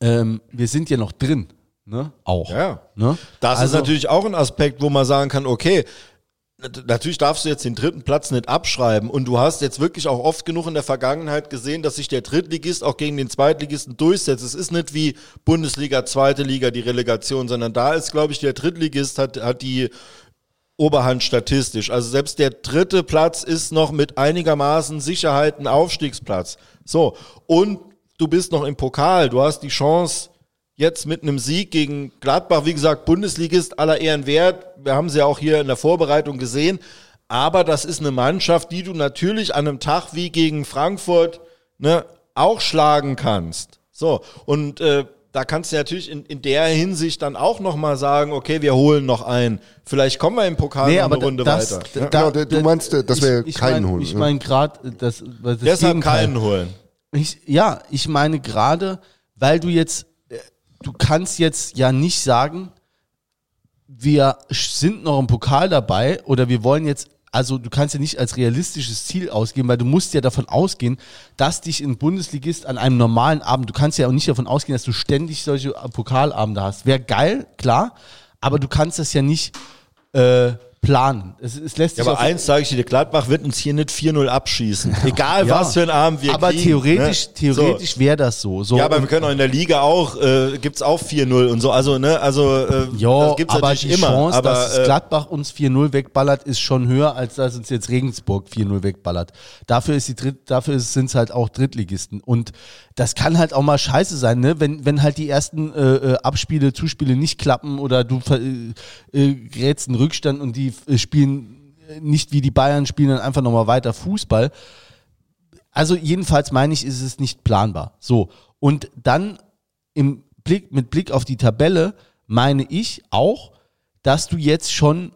ähm, wir sind ja noch drin, ne? Auch. Ja. Ne? Das Also- ist natürlich auch ein Aspekt, wo man sagen kann, okay, Natürlich darfst du jetzt den dritten Platz nicht abschreiben und du hast jetzt wirklich auch oft genug in der Vergangenheit gesehen, dass sich der Drittligist auch gegen den Zweitligisten durchsetzt. Es ist nicht wie Bundesliga, zweite Liga, die Relegation, sondern da ist, glaube ich, der Drittligist hat, hat die Oberhand statistisch. Also selbst der dritte Platz ist noch mit einigermaßen Sicherheit ein Aufstiegsplatz. So. Und du bist noch im Pokal. Du hast die Chance, jetzt mit einem Sieg gegen Gladbach, wie gesagt, Bundesligist aller Ehren wert. Wir haben sie ja auch hier in der Vorbereitung gesehen. Aber das ist eine Mannschaft, die du natürlich an einem Tag wie gegen Frankfurt ne, auch schlagen kannst. So, und äh, da kannst du natürlich in, in der Hinsicht dann auch nochmal sagen, okay, wir holen noch einen. Vielleicht kommen wir im Pokal Nee, noch aber eine Runde das- weiter. Ja, genau, du- du meinst, äh, dass wir ich, ich keinen mein, holen, Ich ja. meine gerade, das, das Deshalb Gegenteil. keinen holen. Ich, ja, ich meine gerade, weil du jetzt, du kannst jetzt ja nicht sagen, wir sind noch im Pokal dabei oder wir wollen jetzt, also du kannst ja nicht als realistisches Ziel ausgehen, weil du musst ja davon ausgehen, dass dich ein Bundesligist an einem normalen Abend, du kannst ja auch nicht davon ausgehen, dass du ständig solche Pokalabende hast. Wäre geil, klar, aber du kannst das ja nicht äh, planen. Es, es lässt Ja, sich aber auf- eins sage ich dir, Gladbach wird uns hier nicht 4-0 abschießen. (laughs) Egal Ja. was für ein Abend wir aber kriegen. theoretisch, ne? theoretisch wäre das so. so So. Ja, aber wir können auch in der Liga auch, äh, gibt's auch 4-0 und so. Also, ne, also äh, Ja, das gibt's aber natürlich die immer. Chance, aber, dass äh, Gladbach uns 4-0 wegballert, ist schon höher, als dass uns jetzt Regensburg 4-0 wegballert. Dafür ist die Dritt, dafür sind es halt auch Drittligisten. Und das kann halt auch mal scheiße sein, ne? Wenn, wenn halt die ersten äh, äh, Abspiele, Zuspiele nicht klappen oder du äh, äh, gerätst einen Rückstand und die äh, spielen äh, nicht wie die Bayern, spielen dann einfach nochmal weiter Fußball. Also jedenfalls meine ich, ist es nicht planbar. So. Und dann im Blick, mit Blick auf die Tabelle meine ich auch, dass du jetzt schon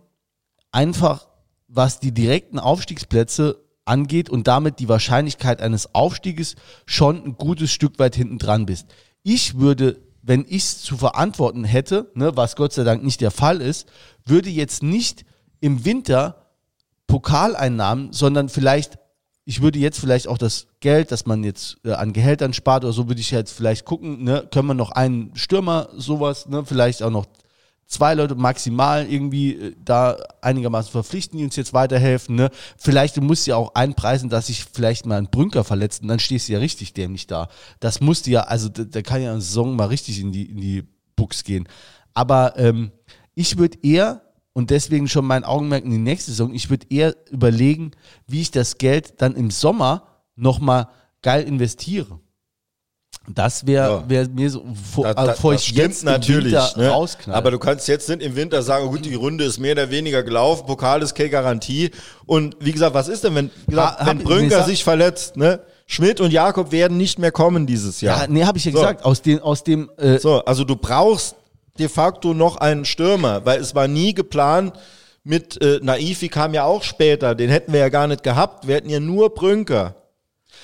einfach, was die direkten Aufstiegsplätze angeht und damit die Wahrscheinlichkeit eines Aufstieges schon ein gutes Stück weit hinten dran bist. Ich würde, wenn ich es zu verantworten hätte, ne, was Gott sei Dank nicht der Fall ist, würde jetzt nicht im Winter Pokaleinnahmen, sondern vielleicht, ich würde jetzt vielleicht auch das Geld, das man jetzt äh, an Gehältern spart oder so, würde ich jetzt vielleicht gucken, ne, können wir noch einen Stürmer, sowas, ne, vielleicht auch noch zwei Leute maximal irgendwie äh, da einigermaßen verpflichten, die uns jetzt weiterhelfen, ne. Vielleicht du musst ja auch einpreisen, dass sich vielleicht mal ein Brünker verletzt und dann stehst du ja richtig dämlich da. Das musst du ja, also da kann ja eine Saison mal richtig in die, in die Buchs gehen. Aber ähm, ich würde eher, und deswegen schon mein Augenmerk in die nächste Saison, ich würde eher überlegen, wie ich das Geld dann im Sommer nochmal geil investiere. Das wäre Ja. wär mir so, vor, Da, da, bevor das ich stimmt jetzt natürlich, ne? rausknall. aber du kannst jetzt nicht im Winter sagen, gut, die Runde ist mehr oder weniger gelaufen, Pokal ist keine Garantie. Und wie gesagt, was ist denn, wenn, gesagt, Ha- wenn Brünker sich verletzt, ne? Schmidt und Jakob werden nicht mehr kommen dieses Jahr. ja, nee, habe ich ja So. gesagt, aus, den, aus dem äh, So, also du brauchst de facto noch einen Stürmer, weil es war nie geplant mit äh, Naifi kam ja auch später, den hätten wir ja gar nicht gehabt. Wir hätten ja nur Brünker.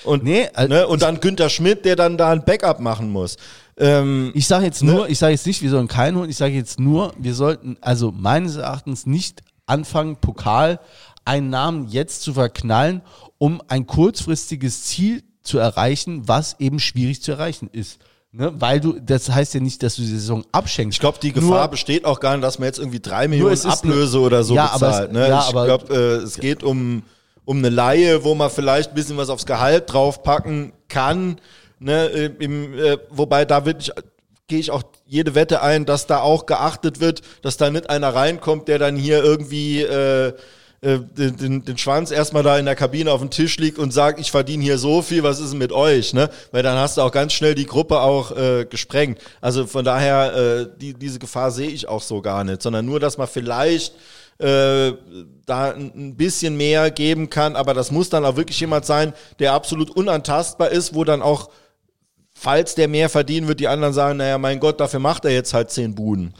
Und, Nee, also ne, und dann Günther Schmidt, der dann da ein Backup machen muss. Ähm, Ich sage jetzt nur, ich sage jetzt nicht, wir sollen keinen holen, ich sage jetzt nur, wir sollten also meines Erachtens nicht anfangen, Pokal einen Namen jetzt zu verknallen, um ein kurzfristiges Ziel zu erreichen, was eben schwierig zu erreichen ist. Ne? Weil du, das heißt ja nicht, dass du die Saison abschenkst. ich glaube, die Gefahr Nur- besteht auch gar nicht, dass man jetzt irgendwie drei Millionen Ablöse eine- oder so Ja, aber es- bezahlt. ne? ja, ich glaube, äh, es geht um, um eine Laie, wo man vielleicht ein bisschen was aufs Gehalt draufpacken kann. Ne? Im, äh, wobei da wirklich gehe ich auch jede Wette ein, dass da auch geachtet wird, dass da nicht einer reinkommt, der dann hier irgendwie äh, äh, den, den, den Schwanz erstmal da in der Kabine auf dem Tisch liegt und sagt, ich verdiene hier so viel, was ist denn mit euch? Ne? Weil dann hast du auch ganz schnell die Gruppe auch äh, gesprengt. Also von daher, äh, die, diese Gefahr sehe ich auch so gar nicht, sondern nur, dass man vielleicht äh, da ein bisschen mehr geben kann, aber das muss dann auch wirklich jemand sein, der absolut unantastbar ist, wo dann auch, falls der mehr verdienen wird, die anderen sagen, naja, mein Gott, dafür macht er jetzt halt zehn Buden.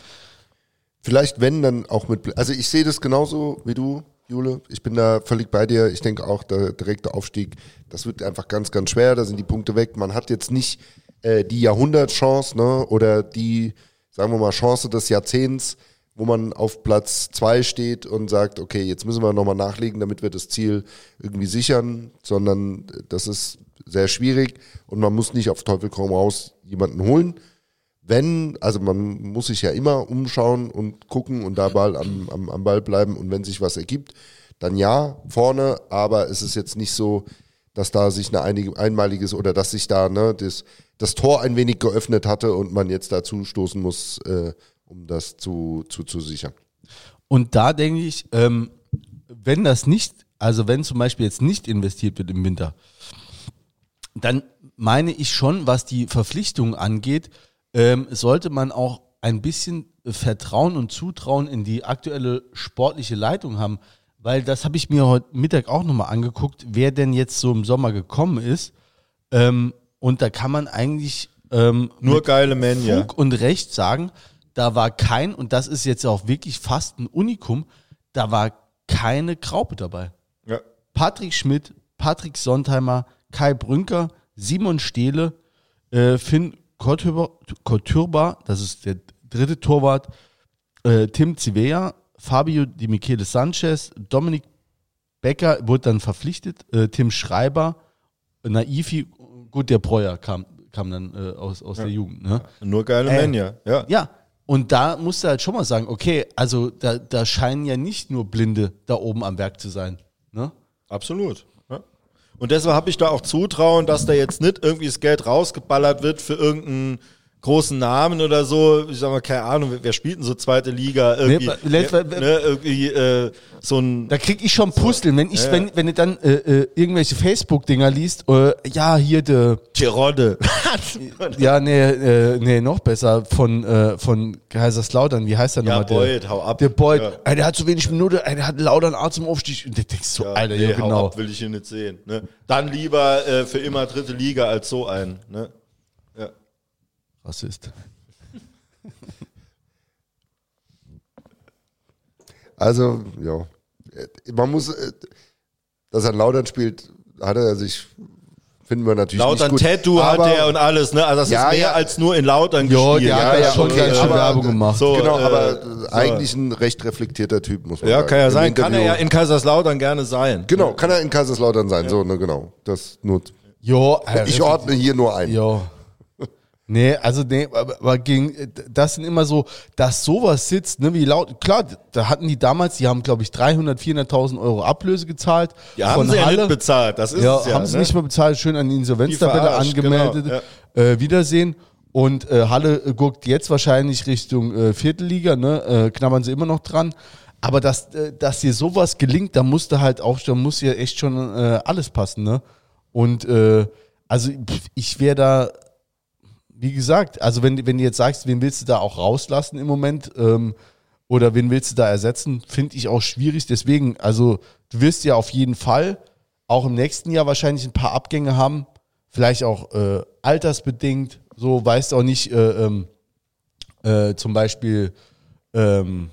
Vielleicht wenn dann auch mit, also ich sehe das genauso wie du, Jule. Ich bin da völlig bei dir. Ich denke auch, der direkte Aufstieg, das wird einfach ganz, ganz schwer. Da sind die Punkte weg. Man hat jetzt nicht äh, die Jahrhundertchance, ne, oder die, sagen wir mal, Chance des Jahrzehnts, wo man auf Platz zwei steht und sagt, okay, jetzt müssen wir nochmal nachlegen, damit wir das Ziel irgendwie sichern, sondern das ist sehr schwierig und man muss nicht auf Teufel komm raus jemanden holen. wenn, also man muss sich ja immer umschauen und gucken und da Ball am, am, am Ball bleiben und wenn sich was ergibt, dann ja, vorne, aber es ist jetzt nicht so, dass da sich eine einige, einmaliges oder dass sich da ne, das, das Tor ein wenig geöffnet hatte und man jetzt dazu stoßen muss, äh, um das zu, zu, zu sichern. Und da denke ich, ähm, wenn das nicht, also wenn zum Beispiel jetzt nicht investiert wird im Winter, dann meine ich schon, was die Verpflichtungen angeht, ähm, sollte man auch ein bisschen Vertrauen und Zutrauen in die aktuelle sportliche Leitung haben, weil das habe ich mir heute Mittag auch nochmal angeguckt, wer denn jetzt so im Sommer gekommen ist. Ähm, und da kann man eigentlich ähm, Nur geile Männer. Fug und Recht sagen, da war kein, und das ist jetzt auch wirklich fast ein Unikum, da war keine Graupe dabei. Ja. Patrick Schmidt, Patrick Sontheimer, Kai Brünker, Simon Stehle, äh, Finn Kotürba, das ist der dritte Torwart, äh, Tim Zivea, Fabio Di Michele Sanchez, Dominik Becker wurde dann verpflichtet, äh, Tim Schreiber, Naifi, gut, der Breuer kam, kam dann äh, aus, aus der Jugend. Ne? Nur geile Äh, Männer. Ja. Ja, und da musst du halt schon mal sagen, okay, also da, da scheinen ja nicht nur Blinde da oben am Werk zu sein. Ne? Absolut. Ja. Und deshalb habe ich da auch Zutrauen, dass da jetzt nicht irgendwie das Geld rausgeballert wird für irgendeinen großen Namen oder so. Ich sag mal, keine Ahnung, wer- spielt denn so zweite Liga? Irgendwie, ja, ne, irgendwie äh, so ein Da krieg ich schon Pusteln, wenn ich, Ja, wenn, wenn du dann äh, äh, irgendwelche Facebook-Dinger liest, äh, ja, hier der, (laughs) Tirode. ja, nee, äh, nee, noch besser, von, äh, von Kaiserslautern, wie heißt der ja, nochmal? Boyd, hau ab. Der Boyd, Ja. der hat zu wenig Minuten, ey, der hat Lautern Arzt im Aufstieg. Und du denkst so, Ja, Alter, nee, ja, hau genau. ab, will ich hier nicht sehen. Ne? Dann lieber äh, für immer dritte Liga als so einen. Ne? Ja. Rassist. Also, ja. Äh, Man muss, äh, dass er in Laudern spielt, hat er sich, finden wir natürlich Lautern nicht gut. Tattoo hat Aber- der und alles, ne? Also das Ja, ist mehr ja. als nur in Lautern Jo, gespielt. der Ja, hat ja, ja, schon okay, aber- Werbung gemacht. So, Genau, äh, aber so. eigentlich ein recht reflektierter Typ, muss man Ja, sagen. kann ja sein. Kann er Interview- ja in Kaiserslautern gerne sein. Genau, kann er in Kaiserslautern sein, so, ne, genau. Das nur, Jo, ich ordne hier nur ein. Jo. Nee, also nee, aber, gegen, das sind immer so, dass sowas sitzt, ne, wie laut, klar, da hatten die damals, die haben, glaube ich, 300, 400.000 Euro Ablöse gezahlt. Die haben sie ja nicht bezahlt, das ist ja, es ja. haben sie ne? nicht mehr bezahlt, schön an die Insolvenztabelle verarscht, angemeldet. genau, äh, Wiedersehen. Und äh, Halle äh, guckt jetzt wahrscheinlich Richtung äh, Viertelliga, ne? Äh, knabbern sie immer noch dran. Aber dass, äh, dass dir sowas gelingt, da musst du halt auch, da muss ja echt schon äh, alles passen, ne? Und äh, also pff, ich wäre da, wie gesagt, also wenn, wenn du jetzt sagst, wen willst du da auch rauslassen im Moment, ähm, oder wen willst du da ersetzen, finde ich auch schwierig. Deswegen, also du wirst ja auf jeden Fall auch im nächsten Jahr wahrscheinlich ein paar Abgänge haben, vielleicht auch äh, altersbedingt, so weißt auch nicht, äh, ähm, äh, zum Beispiel ähm,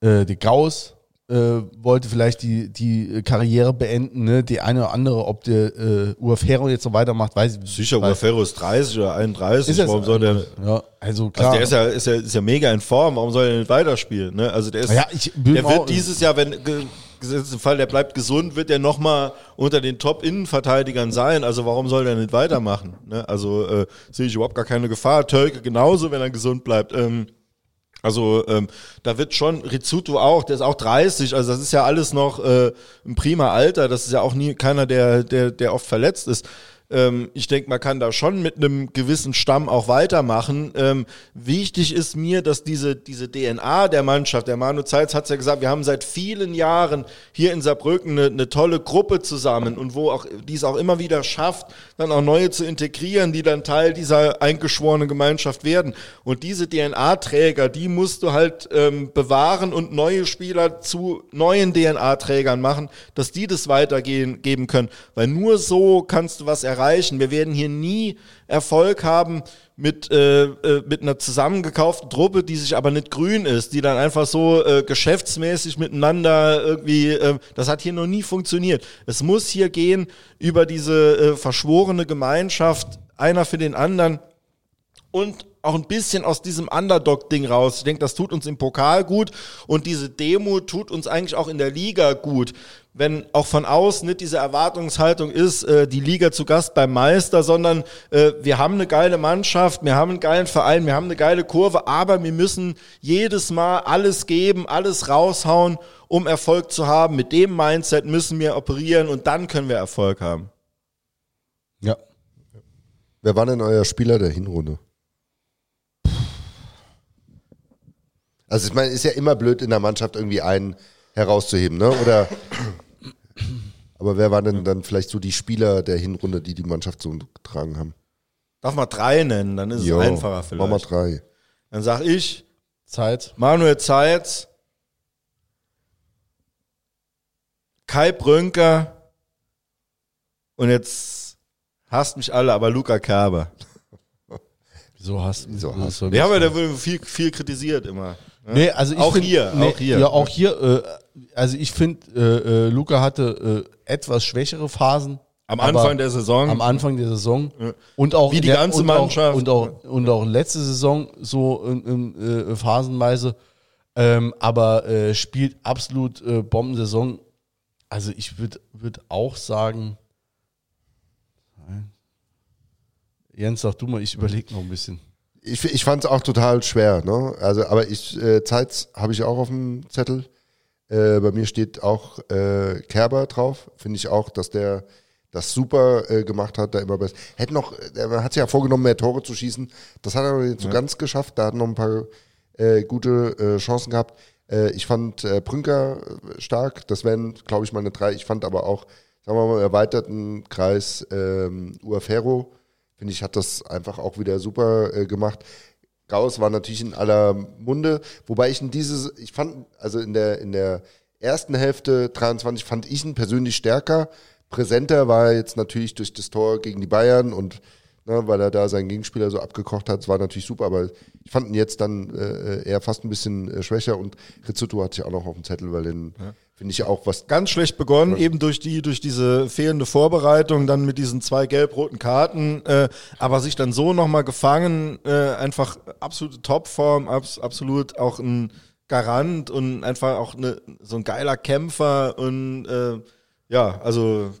äh, die Gauss äh, wollte vielleicht die, die Karriere beenden, ne? die eine oder andere, ob der äh, Uafero jetzt so weitermacht, weiß ich Sicher, weiß, Uafero ist 30 oder 31. Ist Warum so? soll der. Ja, also klar. Also der ist ja, ist, ja, ist ja mega in Form. Warum soll er nicht weiterspielen? Ne? Also der ist, Ja, ich bin der wird dieses Jahr, wenn im Fall, der bleibt gesund, wird er nochmal unter den Top-Innenverteidigern sein. Also warum soll der nicht weitermachen? Ne? Also äh, sehe ich überhaupt gar keine Gefahr. Tölke genauso, wenn er gesund bleibt. Ähm, also ähm, da wird schon Rizzuto auch, der ist auch 30, also das ist ja alles noch äh, ein prima Alter, das ist ja auch nie keiner, der, der, der oft verletzt ist. Ähm, ich denke, man kann da schon mit einem gewissen Stamm auch weitermachen. Ähm, wichtig ist mir, dass diese, diese DNA der Mannschaft, der Manu Zeitz hat es ja gesagt, wir haben seit vielen Jahren hier in Saarbrücken eine, eine tolle Gruppe zusammen und wo auch, die es auch immer wieder schafft, dann auch neue zu integrieren, die dann Teil dieser eingeschworenen Gemeinschaft werden. Und diese DNA-Träger, die musst du halt ähm, bewahren und neue Spieler zu neuen DNA-Trägern machen, dass die das weitergehen geben können. Weil nur so kannst du was erreichen. Wir werden hier nie Erfolg haben mit, äh, äh, mit einer zusammengekauften Truppe, die sich aber nicht grün ist, die dann einfach so äh, geschäftsmäßig miteinander irgendwie, äh, das hat hier noch nie funktioniert. Es muss hier gehen über diese äh, verschworene Gemeinschaft, einer für den anderen und auch ein bisschen aus diesem Underdog-Ding raus. Ich denke, das tut uns im Pokal gut und diese Demo tut uns eigentlich auch in der Liga gut. Wenn auch von außen nicht diese Erwartungshaltung ist, äh, die Liga zu Gast beim Meister, sondern äh, wir haben eine geile Mannschaft, wir haben einen geilen Verein, wir haben eine geile Kurve, aber wir müssen jedes Mal alles geben, alles raushauen, um Erfolg zu haben. Mit dem Mindset müssen wir operieren und dann können wir Erfolg haben. Ja. Wer war denn euer Spieler der Hinrunde? Also ich meine, ist ja immer blöd in der Mannschaft irgendwie einen herauszuheben, ne? Oder (clears throat) aber wer waren denn dann vielleicht so die Spieler der Hinrunde, die die Mannschaft so getragen haben? Darf man drei nennen, dann ist Jo, es einfacher vielleicht. Mach mal drei. Dann sag ich Zeit. Manuel Zeitz, Kai Brünker und jetzt hasst mich alle, aber Luca Kerber. (laughs) Wieso hast Wieso du hast so Ja, aber der wurde viel, viel kritisiert immer. Ne? Nee, also ich auch find- hier, nee, auch hier. Ja, auch hier. Äh, also ich finde, äh, äh, Luca hatte äh, etwas schwächere Phasen. Am Anfang der Saison. Am Anfang der Saison. Und auch Wie die der, ganze und Mannschaft. Auch, und, auch, und auch letzte Saison so in, in, äh, phasenweise. Ähm, aber äh, spielt absolut Bombensaison. Also ich würde würd auch sagen. Jens, sag du mal, ich überlege noch ein bisschen. Ich, ich fand es auch total schwer, ne? Also, aber ich, äh, Zeitz habe ich auch auf dem Zettel. Äh, bei mir steht auch äh, Kerber drauf. Finde ich auch, dass der das super äh, gemacht hat, da immer besser. Hätte noch, er hat sich ja vorgenommen, mehr Tore zu schießen. Das hat er noch nicht so ganz geschafft. Da hat er noch ein paar äh, gute äh, Chancen gehabt. Äh, ich fand äh, Brünker äh, stark. Das wären, glaube ich, meine drei. Ich fand aber auch, sagen wir mal, im erweiterten Kreis ähm, Uafero, finde ich, hat das einfach auch wieder super äh, gemacht. Gauss war natürlich in aller Munde, wobei ich in dieses, ich fand, also in der, in der ersten Hälfte 23 fand ich ihn persönlich stärker. Präsenter war er jetzt natürlich durch das Tor gegen die Bayern und ne, weil er da seinen Gegenspieler so abgekocht hat, war natürlich super, aber ich fand ihn jetzt dann äh, eher fast ein bisschen äh, schwächer und Rizzuto hatte ich auch noch auf dem Zettel, weil den finde ich auch was ganz schlecht begonnen, eben durch die, durch diese fehlende Vorbereitung, dann mit diesen zwei gelb-roten Karten, äh, aber sich dann so nochmal gefangen, äh, einfach absolute Topform, abs absolut auch ein Garant und einfach auch ne, so ein geiler Kämpfer und äh, ja, also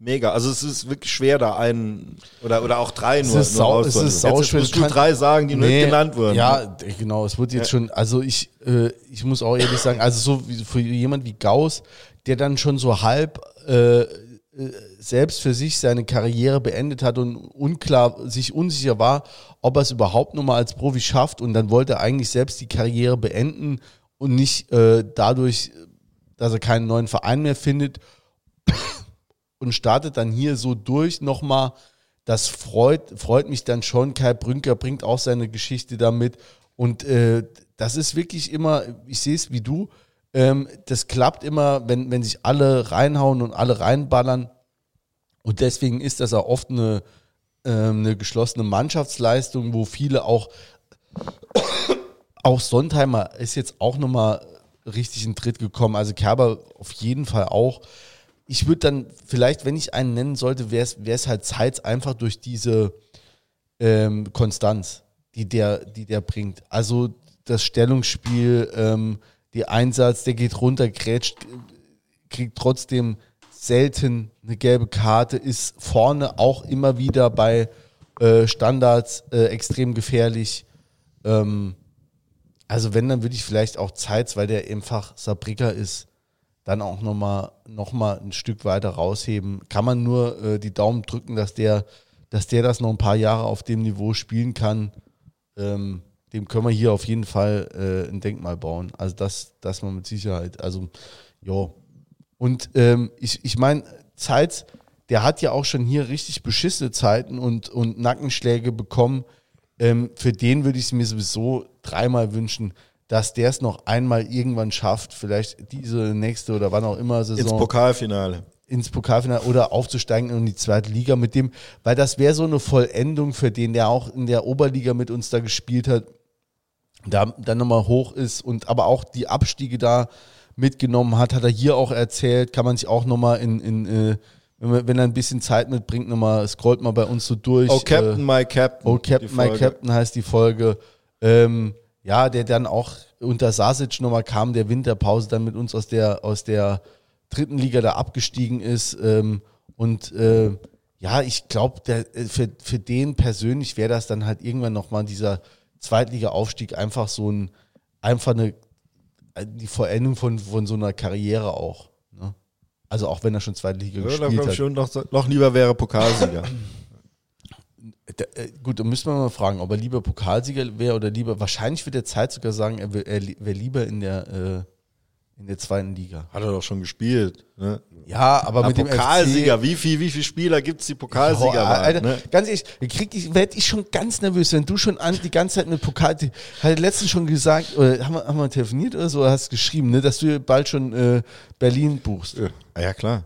mega. Also es ist wirklich schwer, da einen oder, oder auch drei nur, ist nur sau- es ist Jetzt sauschwer. musst Du drei sagen, die nicht genannt wurden. Ja, genau. Es wird jetzt schon, also ich, äh, ich muss auch ehrlich sagen, also so wie, für jemand wie Gauss, der dann schon so halb äh, äh, selbst für sich seine Karriere beendet hat und unklar, sich unsicher war, ob er es überhaupt noch mal als Profi schafft und dann wollte er eigentlich selbst die Karriere beenden und nicht äh, dadurch, dass er keinen neuen Verein mehr findet und startet dann hier so durch nochmal. Das freut, freut mich dann schon. Kai Brünker bringt auch seine Geschichte damit. Und äh, das ist wirklich immer, ich sehe es wie du, ähm, das klappt immer, wenn, wenn sich alle reinhauen und alle reinballern. Und deswegen ist das auch oft eine, ähm, eine geschlossene Mannschaftsleistung, wo viele auch, auch Sontheimer ist jetzt auch nochmal richtig in Tritt gekommen. Also Kerber auf jeden Fall auch. Ich würde dann vielleicht, wenn ich einen nennen sollte, wäre es halt Zeitz einfach durch diese ähm, Konstanz, die der, die der bringt. Also das Stellungsspiel, ähm, die Einsatz, der geht runter, grätscht, kriegt trotzdem selten eine gelbe Karte, ist vorne auch immer wieder bei äh, Standards äh, extrem gefährlich. Ähm, also wenn, dann würde ich vielleicht auch Zeitz, weil der einfach Sabrika ist, dann auch nochmal noch mal ein Stück weiter rausheben. Kann man nur äh, die Daumen drücken, dass der, dass der das noch ein paar Jahre auf dem Niveau spielen kann. Ähm, dem können wir hier auf jeden Fall äh, ein Denkmal bauen. Also das, das mal mit Sicherheit. Also, ja. Und ähm, ich, ich meine, Zeitz, der hat ja auch schon hier richtig beschissene Zeiten und, und Nackenschläge bekommen. Ähm, für den würde ich es mir sowieso dreimal wünschen, dass der es noch einmal irgendwann schafft, vielleicht diese nächste oder wann auch immer Saison Ins Pokalfinale. ins Pokalfinale oder aufzusteigen in die zweite Liga mit dem, weil das wäre so eine Vollendung für den, der auch in der Oberliga mit uns da gespielt hat, da dann nochmal hoch ist und aber auch die Abstiege da mitgenommen hat, hat er hier auch erzählt, kann man sich auch nochmal in, in äh, wenn, er ein bisschen Zeit mitbringt, nochmal, scrollt mal bei uns so durch. Oh, Captain, äh, my Captain. Oh, Captain, My. Captain heißt die Folge. Ähm, ja, der dann auch unter Sasic nochmal kam, der Winterpause dann mit uns aus der, aus der dritten Liga da abgestiegen ist. Ähm, und äh, ja, ich glaube, für, für den persönlich wäre das dann halt irgendwann nochmal dieser Zweitliga-Aufstieg einfach so ein, einfach eine, die Vollendung von, von so einer Karriere auch. Ne? Also auch wenn er schon Zweitliga Ja, gespielt hat. schon noch, noch lieber wäre Pokalsieger. Da, äh, gut, dann müsste man mal fragen, ob er lieber Pokalsieger wäre oder lieber, wahrscheinlich wird der Zeit sogar sagen, er wäre wär lieber in der, äh, in der zweiten Liga. Hat er doch schon gespielt. Ne? Ja, aber mit dem Pokalsieger, wie viel, wie viele Spieler gibt es, die Pokalsieger Boah, waren? Alter, ne? Ganz ehrlich, krieg ich, werd ich schon ganz nervös, wenn du schon an, die ganze Zeit mit Pokal, die, hat letztens schon gesagt, oder haben wir, haben wir telefoniert oder so, oder hast geschrieben, ne, dass du bald schon äh, Berlin buchst. Ja, klar.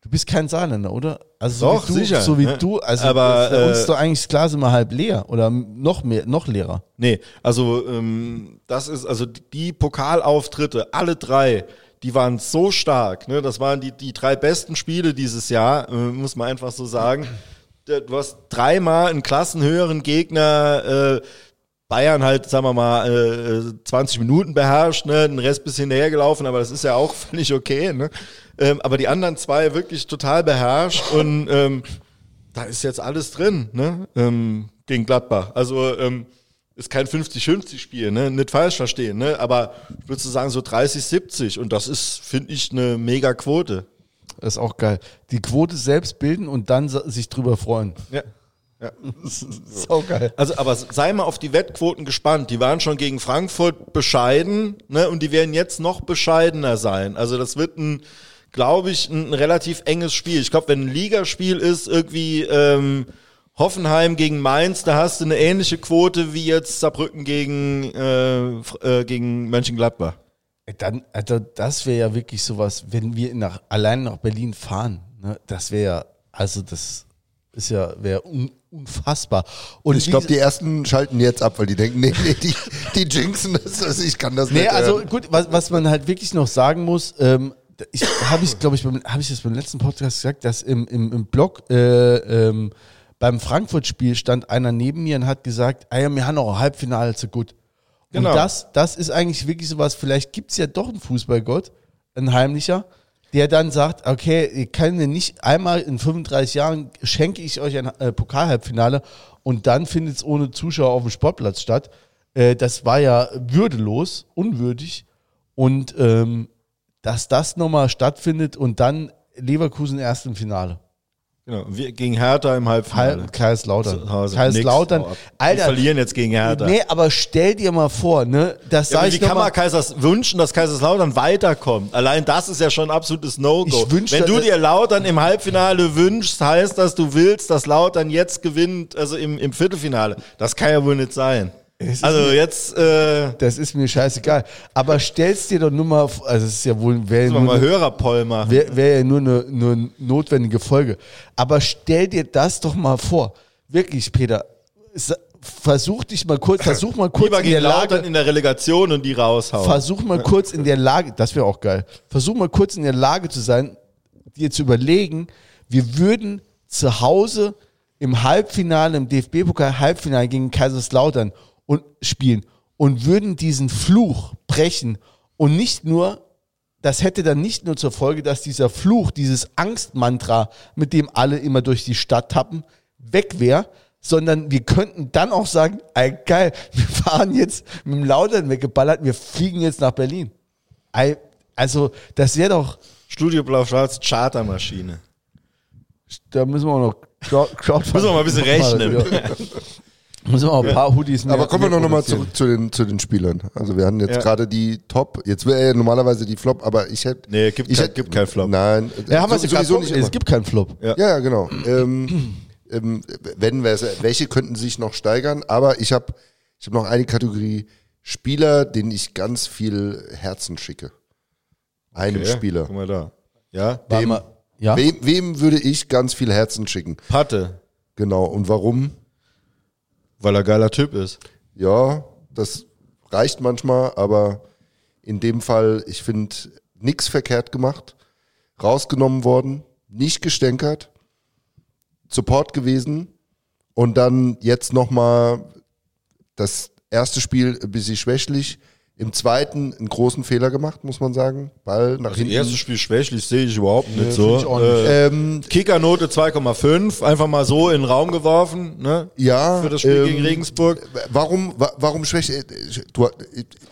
Du bist kein Saarländer, oder? Also Doch, so wie du, sicher, So wie ne? du, also Aber, für uns äh, ist doch eigentlich das Glas immer halb leer oder noch mehr, noch leerer. Nee, also ähm, das ist, also die Pokalauftritte, alle drei, die waren so stark. Ne? Das waren die, die drei besten Spiele dieses Jahr, äh, muss man einfach so sagen. Du hast dreimal einen klassenhöheren Gegner, äh, Bayern halt, sagen wir mal, äh, 20 Minuten beherrscht, ne? den Rest bisschen hinterhergelaufen, aber das ist ja auch (laughs) völlig okay. Ne? Ähm, aber die anderen zwei wirklich total beherrscht und ähm, da ist jetzt alles drin, ne? Ähm, gegen Gladbach. Also ähm, ist kein 50-50-Spiel, ne? Nicht falsch verstehen, ne? Aber ich würde sagen, so 30-70 und das ist, finde ich, eine mega Quote. Das ist auch geil. Die Quote selbst bilden und dann sich drüber freuen. Ja. Ja. (laughs) Sau geil. Also, aber sei mal auf die Wettquoten gespannt. Die waren schon gegen Frankfurt bescheiden, ne? Und die werden jetzt noch bescheidener sein. Also, das wird ein, glaube ich, ein, ein relativ enges Spiel. Ich glaube, wenn ein Ligaspiel ist, irgendwie ähm, Hoffenheim gegen Mainz, da hast du eine ähnliche Quote wie jetzt Saarbrücken gegen, äh, äh, gegen Mönchengladbach. Dann, also das wäre ja wirklich sowas, wenn wir nach, allein nach Berlin fahren, ne, das wäre ja, also das ist ja, wäre un, unfassbar. Und Ich glaube, die ersten schalten jetzt ab, weil die denken, (laughs) nee, nee, die, die jinxen das, also ich kann das Nee, nicht. also hören. gut, was, was man halt wirklich noch sagen muss, ähm, ich habe ich, glaube ich, habe ich das beim letzten Podcast gesagt, dass im, im, im Blog äh, ähm, beim Frankfurt-Spiel stand einer neben mir und hat gesagt, ah ja, wir haben noch ein Halbfinale zu gut. Genau. Und das, das ist eigentlich wirklich sowas, vielleicht gibt es ja doch einen Fußballgott, ein heimlicher, der dann sagt, okay, ihr könnt mir nicht einmal in 35 Jahren schenke ich euch ein äh, Pokalhalbfinale und dann findet es ohne Zuschauer auf dem Sportplatz statt. Äh, das war ja würdelos, unwürdig. Und ähm, dass das nochmal stattfindet und dann Leverkusen erst im Finale. Genau. Wir gegen Hertha im Halbfinale. Kaiserslautern. Hause. Kaiserslautern. Die Alter, verlieren jetzt gegen Hertha. nee, aber stell dir mal vor, ne, das Ja, sag ich wie kann man Kaisers wünschen, dass Kaiserslautern weiterkommt? Allein das ist ja schon ein absolutes No-Go. Wenn du dir Lautern im Halbfinale wünschst, heißt das, du willst, dass Lautern jetzt gewinnt, also im, im Viertelfinale. Das kann ja wohl nicht sein. Also mir- jetzt äh, das ist mir scheißegal. Aber stell's dir doch nur mal, vor- also es ist ja wohl, wäre wir nur, mal Hörerpoll machen. wär, wär ja nur eine, nur eine notwendige Folge. Aber stell dir das doch mal vor. Wirklich, Peter. Versuch dich mal kurz, versuch mal kurz Lieber in der Lage, in der Relegation und die raushauen. versuch mal kurz in der Lage, das wäre auch geil, versuch mal kurz in der Lage zu sein, dir zu überlegen, wir würden zu Hause im Halbfinale, im DFB-Pokal Halbfinale gegen Kaiserslautern und spielen und würden diesen Fluch brechen und nicht nur, das hätte dann nicht nur zur Folge, dass dieser Fluch, dieses Angstmantra, mit dem alle immer durch die Stadt tappen, weg wäre, sondern wir könnten dann auch sagen, ey, geil, (laughs) wir fahren jetzt mit dem Lautern weggeballert, wir fliegen jetzt nach Berlin. Ey, also, das wäre doch, Studio Blau-Schwarz Chartermaschine. da müssen wir auch noch Crowdfunding Müssen wir mal ein bisschen rechnen. (laughs) Müssen wir auch ein paar Hoodies mehr Aber kommen wir noch mal zurück zu den, zu den Spielern. Also wir hatten jetzt Ja. gerade die Top, jetzt wäre ja normalerweise die Flop, aber ich hätte... Nee, gibt ich kein- hätte- gibt kein Flop. Nein, Ja, haben so- sowieso nicht Es gibt keinen Flop. Ja. Ja, genau. ähm, (clears throat) ähm, wenn welche könnten sich noch steigern, aber ich habe ich hab noch eine Kategorie Spieler, denen ich ganz viel Herzen schicke. Einem Okay, Spieler. Guck mal da. Ja, mal. Ja? Wem, wem würde ich ganz viel Herzen schicken? Patte, Genau. Und warum? Weil er geiler Typ ist. Ja, das reicht manchmal, aber in dem Fall, ich finde, nichts verkehrt gemacht. Rausgenommen worden, nicht gestänkert, Support gewesen und dann jetzt nochmal das erste Spiel ein bisschen schwächlich, im zweiten einen großen Fehler gemacht, muss man sagen. Ball nach Also hinten. erstes Spiel schwächlich sehe ich überhaupt nicht finde so. ich auch nicht. Äh, ähm, Kickernote 2,5, einfach mal so in den Raum geworfen, ne? ja. Für das Spiel ähm, gegen Regensburg. Warum, wa- warum schwächlich? Du,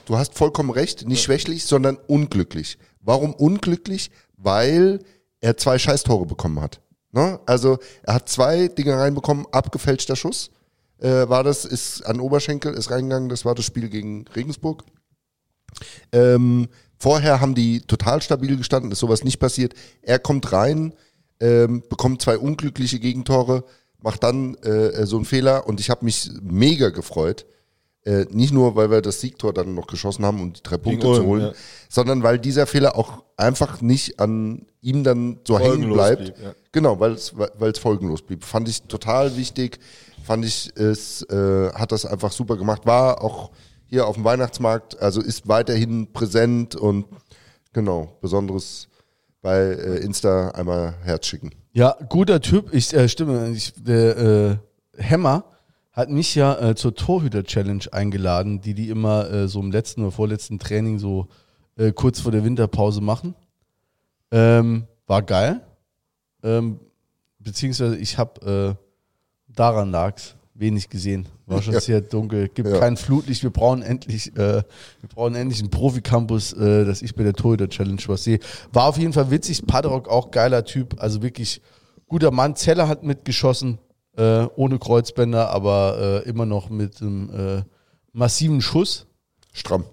du hast vollkommen recht, nicht schwächlich, sondern unglücklich. Warum unglücklich? Weil er zwei Scheißtore bekommen hat. Ne? Also er hat zwei Dinge reinbekommen, abgefälschter Schuss. Äh, war das, ist an Oberschenkel, ist reingegangen, das war das Spiel gegen Regensburg. Ähm, vorher haben die total stabil gestanden, ist sowas nicht passiert. Er kommt rein, ähm, bekommt zwei unglückliche Gegentore, macht dann äh, so einen Fehler und ich habe mich mega gefreut. Äh, nicht nur, weil wir das Siegtor dann noch geschossen haben, um die drei Punkte Ulm, zu holen, ja. sondern weil dieser Fehler auch einfach nicht an ihm dann so hängen Folgenlos bleibt. blieb, ja. Genau, weil es weil es folgenlos blieb. Fand ich total wichtig. Fand ich es äh, hat das einfach super gemacht. War auch hier auf dem Weihnachtsmarkt, also ist weiterhin präsent und genau besonderes bei äh, Insta einmal Herz schicken. Ja, guter Typ. Ich äh, stimme. Ich, der äh, Hammer hat mich ja äh, zur Torhüter-Challenge eingeladen, die die immer äh, so im letzten oder vorletzten Training so äh, kurz vor der Winterpause machen. Ähm, war geil. Ähm, beziehungsweise ich habe daran lag's wenig gesehen. War schon Ja. sehr dunkel. Gibt Ja. kein Flutlicht. Wir brauchen endlich, äh, wir brauchen endlich einen Profi-Campus, äh, dass ich bei der Torhüter-Challenge was sehe. War auf jeden Fall witzig. Padrock auch geiler Typ. Also wirklich guter Mann. Zeller hat mitgeschossen, äh, ohne Kreuzbänder, aber äh, immer noch mit einem äh, massiven Schuss. Stramm.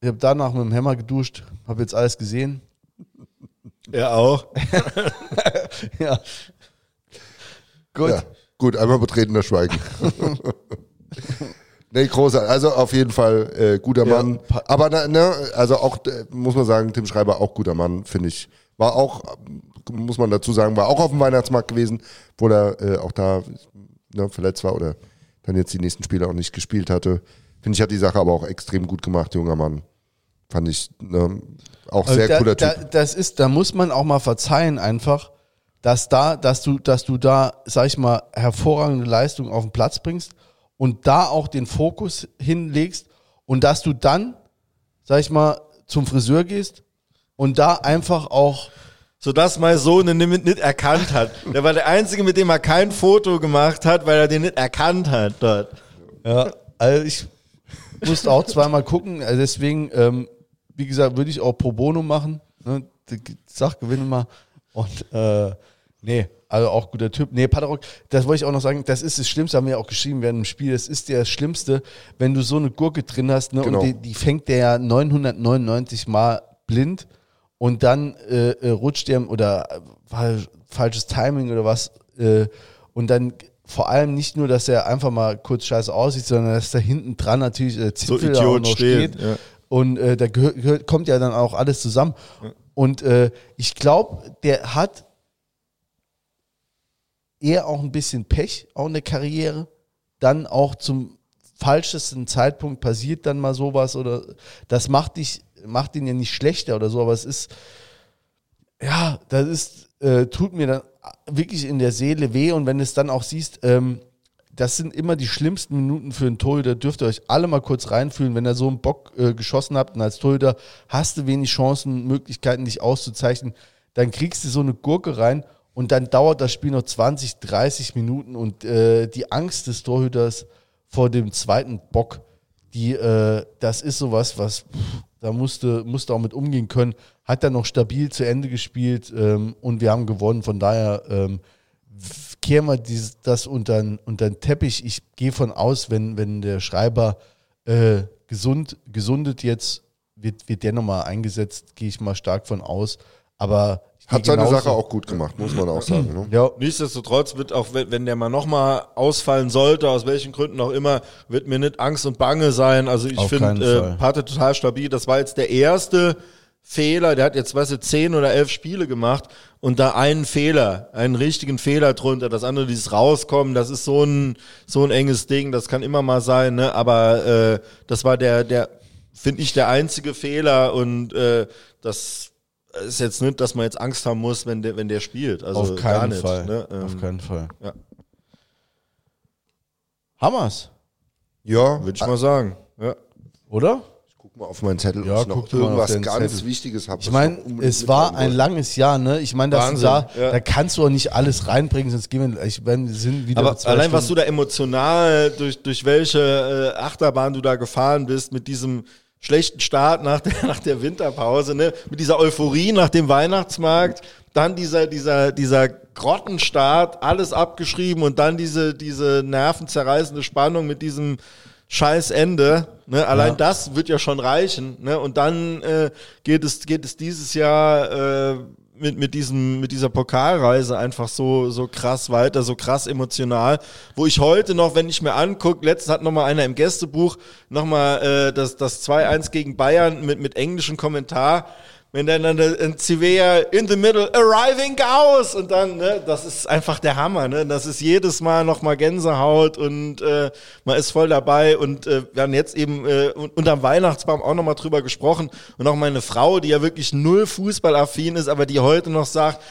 Ich habe danach mit dem Hammer geduscht, habe jetzt alles gesehen. Er auch. (laughs) ja. Gut. Ja, gut, einmal betretener Schweigen. (laughs) nee, großer, also auf jeden Fall äh, guter Ja, Mann. Aber ne, also auch, äh, muss man sagen, Tim Schreiber auch guter Mann, finde ich. War auch, muss man dazu sagen, war auch auf dem Weihnachtsmarkt gewesen, wo er äh, auch da ne, verletzt war oder dann jetzt die nächsten Spiele auch nicht gespielt hatte. Finde ich, hat die Sache aber auch extrem gut gemacht, junger Mann. Fand ich ne, auch sehr da, cooler Typ. Da, das ist, da muss man auch mal verzeihen einfach, dass da, dass du, dass du da, sag ich mal, hervorragende Leistung auf den Platz bringst und da auch den Fokus hinlegst und dass du dann, sag ich mal, zum Friseur gehst und da einfach auch Sodass mein Sohn ihn nicht, nicht erkannt hat. Der war der Einzige, mit dem er kein Foto gemacht hat, weil er den nicht erkannt hat dort. Ja, also ich musste auch zweimal gucken. Also deswegen, ähm, wie gesagt, würde ich auch pro bono machen. Ne? Die Sach gewinne mal. Und äh, nee, also auch guter Typ. Nee, Paderok, das wollte ich auch noch sagen, das ist das Schlimmste, haben wir ja auch geschrieben während dem Spiel. Das ist das Schlimmste, wenn du so eine Gurke drin hast, ne? Genau. Und die, die fängt der ja 999 Mal blind und dann äh, äh, rutscht der oder äh, falsches Timing oder was äh, und dann vor allem nicht nur, dass er einfach mal kurz scheiße aussieht, sondern dass da hinten dran natürlich äh, Zipfel Idiot noch steht, ja. Und äh, da gehört, kommt ja dann auch alles zusammen. Und äh, ich glaube, der hat eher auch ein bisschen Pech auch in der Karriere. Dann auch zum falschesten Zeitpunkt passiert dann mal sowas oder das macht dich, macht ihn ja nicht schlechter oder so, aber es ist, ja, das ist, äh, tut mir dann wirklich in der Seele weh und wenn du es dann auch siehst, ähm, das sind immer die schlimmsten Minuten für einen Torhüter. Dürft ihr euch alle mal kurz reinfühlen, wenn ihr so einen Bock äh, geschossen habt und als Torhüter hast du wenig Chancen, Möglichkeiten, dich auszuzeichnen. Dann kriegst du so eine Gurke rein und dann dauert das Spiel noch 20, 30 Minuten und äh, die Angst des Torhüters vor dem zweiten Bock, die, äh, das ist sowas, was pff, da musste, musste auch mit umgehen können. Hat dann noch stabil zu Ende gespielt ähm, und wir haben gewonnen. Von daher ähm, kehren wir dieses, das unter, den Teppich. Ich gehe von aus, wenn, wenn der Schreiber äh, gesund, gesundet jetzt, wird, wird der nochmal eingesetzt, gehe ich mal stark von aus. Aber Hat seine genauso- Sache auch gut gemacht, muss man auch sagen. Ne? Ja, Nichtsdestotrotz wird auch, wenn wenn der mal nochmal ausfallen sollte, aus welchen Gründen auch immer, wird mir nicht Angst und Bange sein. Also ich finde, äh, Pate total stabil. Das war jetzt der erste Fehler. Der hat jetzt, weißt du, zehn oder elf Spiele gemacht und da einen Fehler, einen richtigen Fehler drunter. Das andere, dieses Rauskommen, das ist so ein, so ein enges Ding. Das kann immer mal sein, ne? Aber äh, das war der, der, finde ich, der einzige Fehler und äh, das ist jetzt nicht, dass man jetzt Angst haben muss, wenn der, wenn der spielt. Also Auf gar keinen nicht, Fall. Ne? Ähm, Auf keinen Fall. ja. Hammers, Ja, Würde ich mal sagen. Ja. oder? guck mal auf meinen Zettel, Ja, ob ich noch irgendwas ganz Zettel. Wichtiges habe. Ich meine, es war ein langes Jahr, ne? Ich meine, da, ja. da kannst du auch nicht alles reinbringen, sonst gehen wir, ich meine, wir sind wieder Aber allein, was du Stunden. da emotional, durch, durch welche äh, Achterbahn du da gefahren bist, mit diesem schlechten Start nach der, (laughs) nach der Winterpause, ne? mit dieser Euphorie nach dem Weihnachtsmarkt, dann dieser, dieser, dieser Grottenstart, alles abgeschrieben und dann diese, diese nervenzerreißende Spannung mit diesem scheiß Ende. Ne? Allein Ja. das wird ja schon reichen. Ne? Und dann äh, geht, es, geht es dieses Jahr äh, mit, mit, diesem, mit dieser Pokalreise einfach so, so krass weiter, so krass emotional, wo ich heute noch, wenn ich mir angucke, letztens hat noch mal einer im Gästebuch nochmal äh, das, das 2-1 gegen Bayern mit, mit englischem Kommentar, wenn dann ein Civea in the middle, arriving Gauss und dann, ne, das ist einfach der Hammer, ne, das ist jedes Mal nochmal Gänsehaut und äh, man ist voll dabei. Und äh, wir haben jetzt eben äh, un- unterm Weihnachtsbaum auch nochmal drüber gesprochen. Und auch meine Frau, die ja wirklich null Fußballaffin ist, aber die heute noch sagt,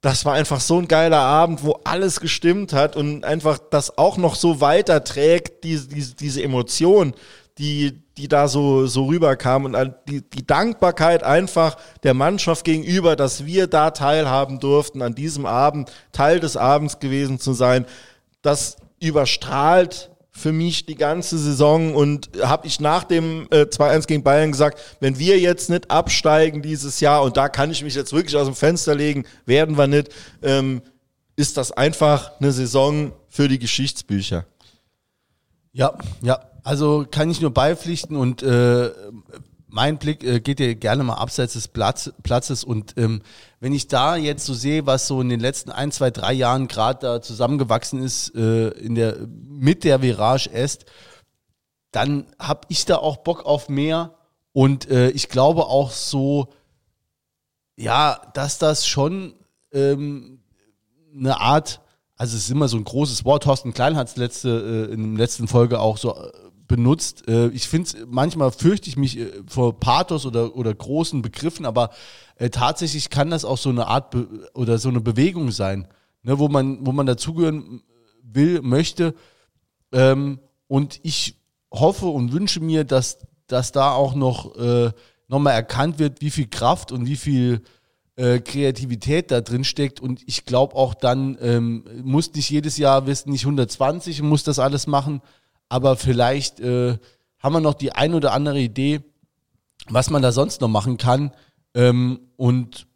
das war einfach so ein geiler Abend, wo alles gestimmt hat und einfach das auch noch so weiterträgt, diese, diese, diese Emotion, die, die da so, so rüberkam und die, die Dankbarkeit einfach der Mannschaft gegenüber, dass wir da teilhaben durften, an diesem Abend Teil des Abends gewesen zu sein, das überstrahlt für mich die ganze Saison und habe ich nach dem äh, 2-1 gegen Bayern gesagt, wenn wir jetzt nicht absteigen dieses Jahr und da kann ich mich jetzt wirklich aus dem Fenster legen, werden wir nicht, ähm, ist das einfach eine Saison für die Geschichtsbücher. Ja, ja. Also kann ich nur beipflichten und äh, mein Blick äh, geht ja gerne mal abseits des Platz, Platzes. Und ähm, wenn ich da jetzt so sehe, was so in den letzten ein, zwei, drei Jahren gerade da zusammengewachsen ist äh, in der mit der Virage Est, dann habe ich da auch Bock auf mehr. Und äh, ich glaube auch so, ja, dass das schon ähm, eine Art, also es ist immer so ein großes Wort, Thorsten Klein hat es letzte, äh, in der letzten Folge auch so äh, benutzt. Äh, ich finde es, manchmal fürchte ich mich äh, vor Pathos oder, oder großen Begriffen, aber äh, tatsächlich kann das auch so eine Art Be oder so eine Bewegung sein, ne, wo man, wo man dazugehören will, möchte. Ähm, und ich hoffe und wünsche mir, dass, dass da auch noch, äh, noch mal erkannt wird, wie viel Kraft und wie viel äh, Kreativität da drin steckt. Und ich glaube auch dann, ähm, muss nicht jedes Jahr wissen, nicht 120 und muss das alles machen, aber vielleicht äh, haben wir noch die ein oder andere Idee, was man da sonst noch machen kann. Ähm, und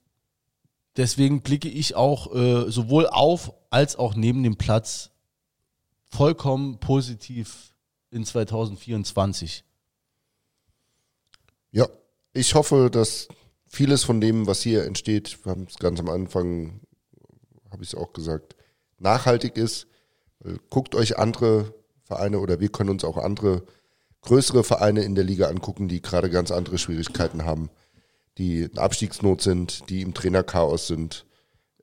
deswegen blicke ich auch äh, sowohl auf als auch neben dem Platz vollkommen positiv in 2024. Ja, ich hoffe, dass vieles von dem, was hier entsteht, wir haben es ganz am Anfang, habe ich es auch gesagt, nachhaltig ist. Guckt euch andere Vereine oder wir können uns auch andere größere Vereine in der Liga angucken, die gerade ganz andere Schwierigkeiten haben, die in Abstiegsnot sind, die im Trainerchaos sind,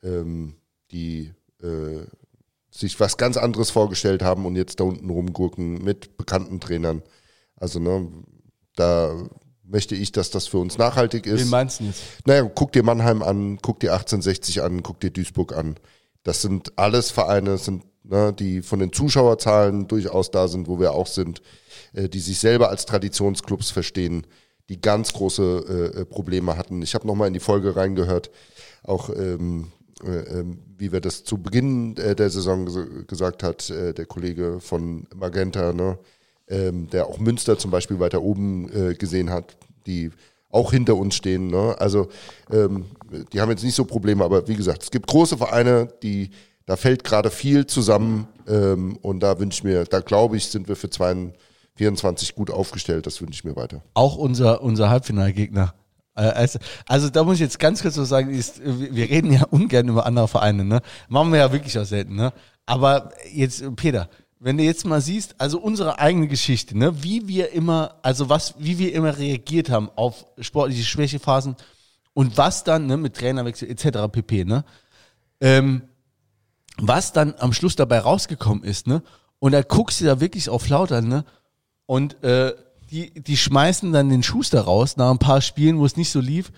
ähm, die äh, sich was ganz anderes vorgestellt haben und jetzt da unten rumgurken mit bekannten Trainern. Also ne, da möchte ich, dass das für uns nachhaltig ist. Wen meinst du jetzt? Naja, guck dir Mannheim an, guck dir 1860 an, guck dir Duisburg an. Das sind alles Vereine, sind, ne, die von den Zuschauerzahlen durchaus da sind, wo wir auch sind, äh, die sich selber als Traditionsclubs verstehen, die ganz große äh, äh, Probleme hatten. Ich habe nochmal in die Folge reingehört, auch ähm, äh, ähm, wie wir das zu Beginn äh, der Saison ges gesagt hat, äh, der Kollege von Magenta, ne, ähm, der auch Münster zum Beispiel weiter oben gesehen hat, die auch hinter uns stehen. Ne? Also ähm, die haben jetzt nicht so Probleme, aber wie gesagt, es gibt große Vereine, die da fällt gerade viel zusammen ähm, und da wünsche ich mir, da glaube ich, sind wir für 2024 gut aufgestellt. Das wünsche ich mir weiter. Auch unser, unser Halbfinalgegner. Äh, Also, also da muss ich jetzt ganz kurz so sagen, ist, wir reden ja ungern über andere Vereine, ne? Machen wir ja wirklich auch selten, ne? Aber jetzt, Peter, wenn du jetzt mal siehst, also unsere eigene Geschichte, ne, wie wir immer, also was, wie wir immer reagiert haben auf sportliche Schwächephasen und was dann, ne, mit Trainerwechsel etc. pp, ne? Ähm, was dann am Schluss dabei rausgekommen ist, ne? Und da guckst du da wirklich auf Lautern, ne? Und äh, die, die schmeißen dann den Schuster raus nach ein paar Spielen, wo es nicht so lief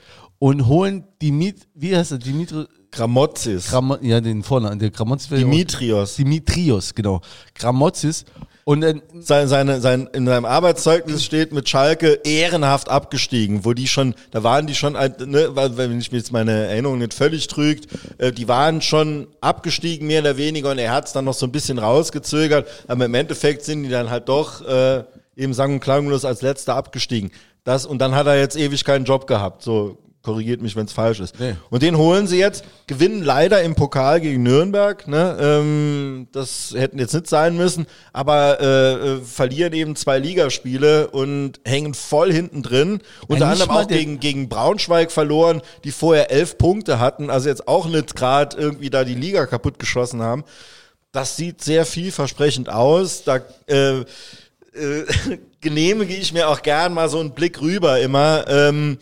und holen Dimit, wie heißt er, Dimitri, Gramotzis. Gramo, ja, den Vornamen, der Gramotzis. Dimitrios. Dimitrios, genau. Gramotzis. Und dann, Sein, seine, sein, in seinem Arbeitszeugnis steht mit Schalke ehrenhaft abgestiegen, wo die schon, da waren die schon, ne, wenn ich mir jetzt meine Erinnerung nicht völlig trügt, äh, die waren schon abgestiegen, mehr oder weniger, und er hat es dann noch so ein bisschen rausgezögert, aber im Endeffekt sind die dann halt doch äh, eben sang- und klanglos als letzter abgestiegen. Das, und dann hat er jetzt ewig keinen Job gehabt, so korrigiert mich, wenn es falsch ist. Nee. Und den holen sie jetzt, gewinnen leider im Pokal gegen Nürnberg. Ne? Ähm, das hätten jetzt nicht sein müssen, aber äh, äh, verlieren eben zwei Ligaspiele und hängen voll hinten drin. Unter nicht anderem auch gegen, gegen Braunschweig verloren, die vorher elf Punkte hatten, also jetzt auch nicht gerade irgendwie da die Liga kaputt geschossen haben. Das sieht sehr vielversprechend aus. Da äh, äh, (laughs) genehmige ich mir auch gern mal so einen Blick rüber immer. Ähm,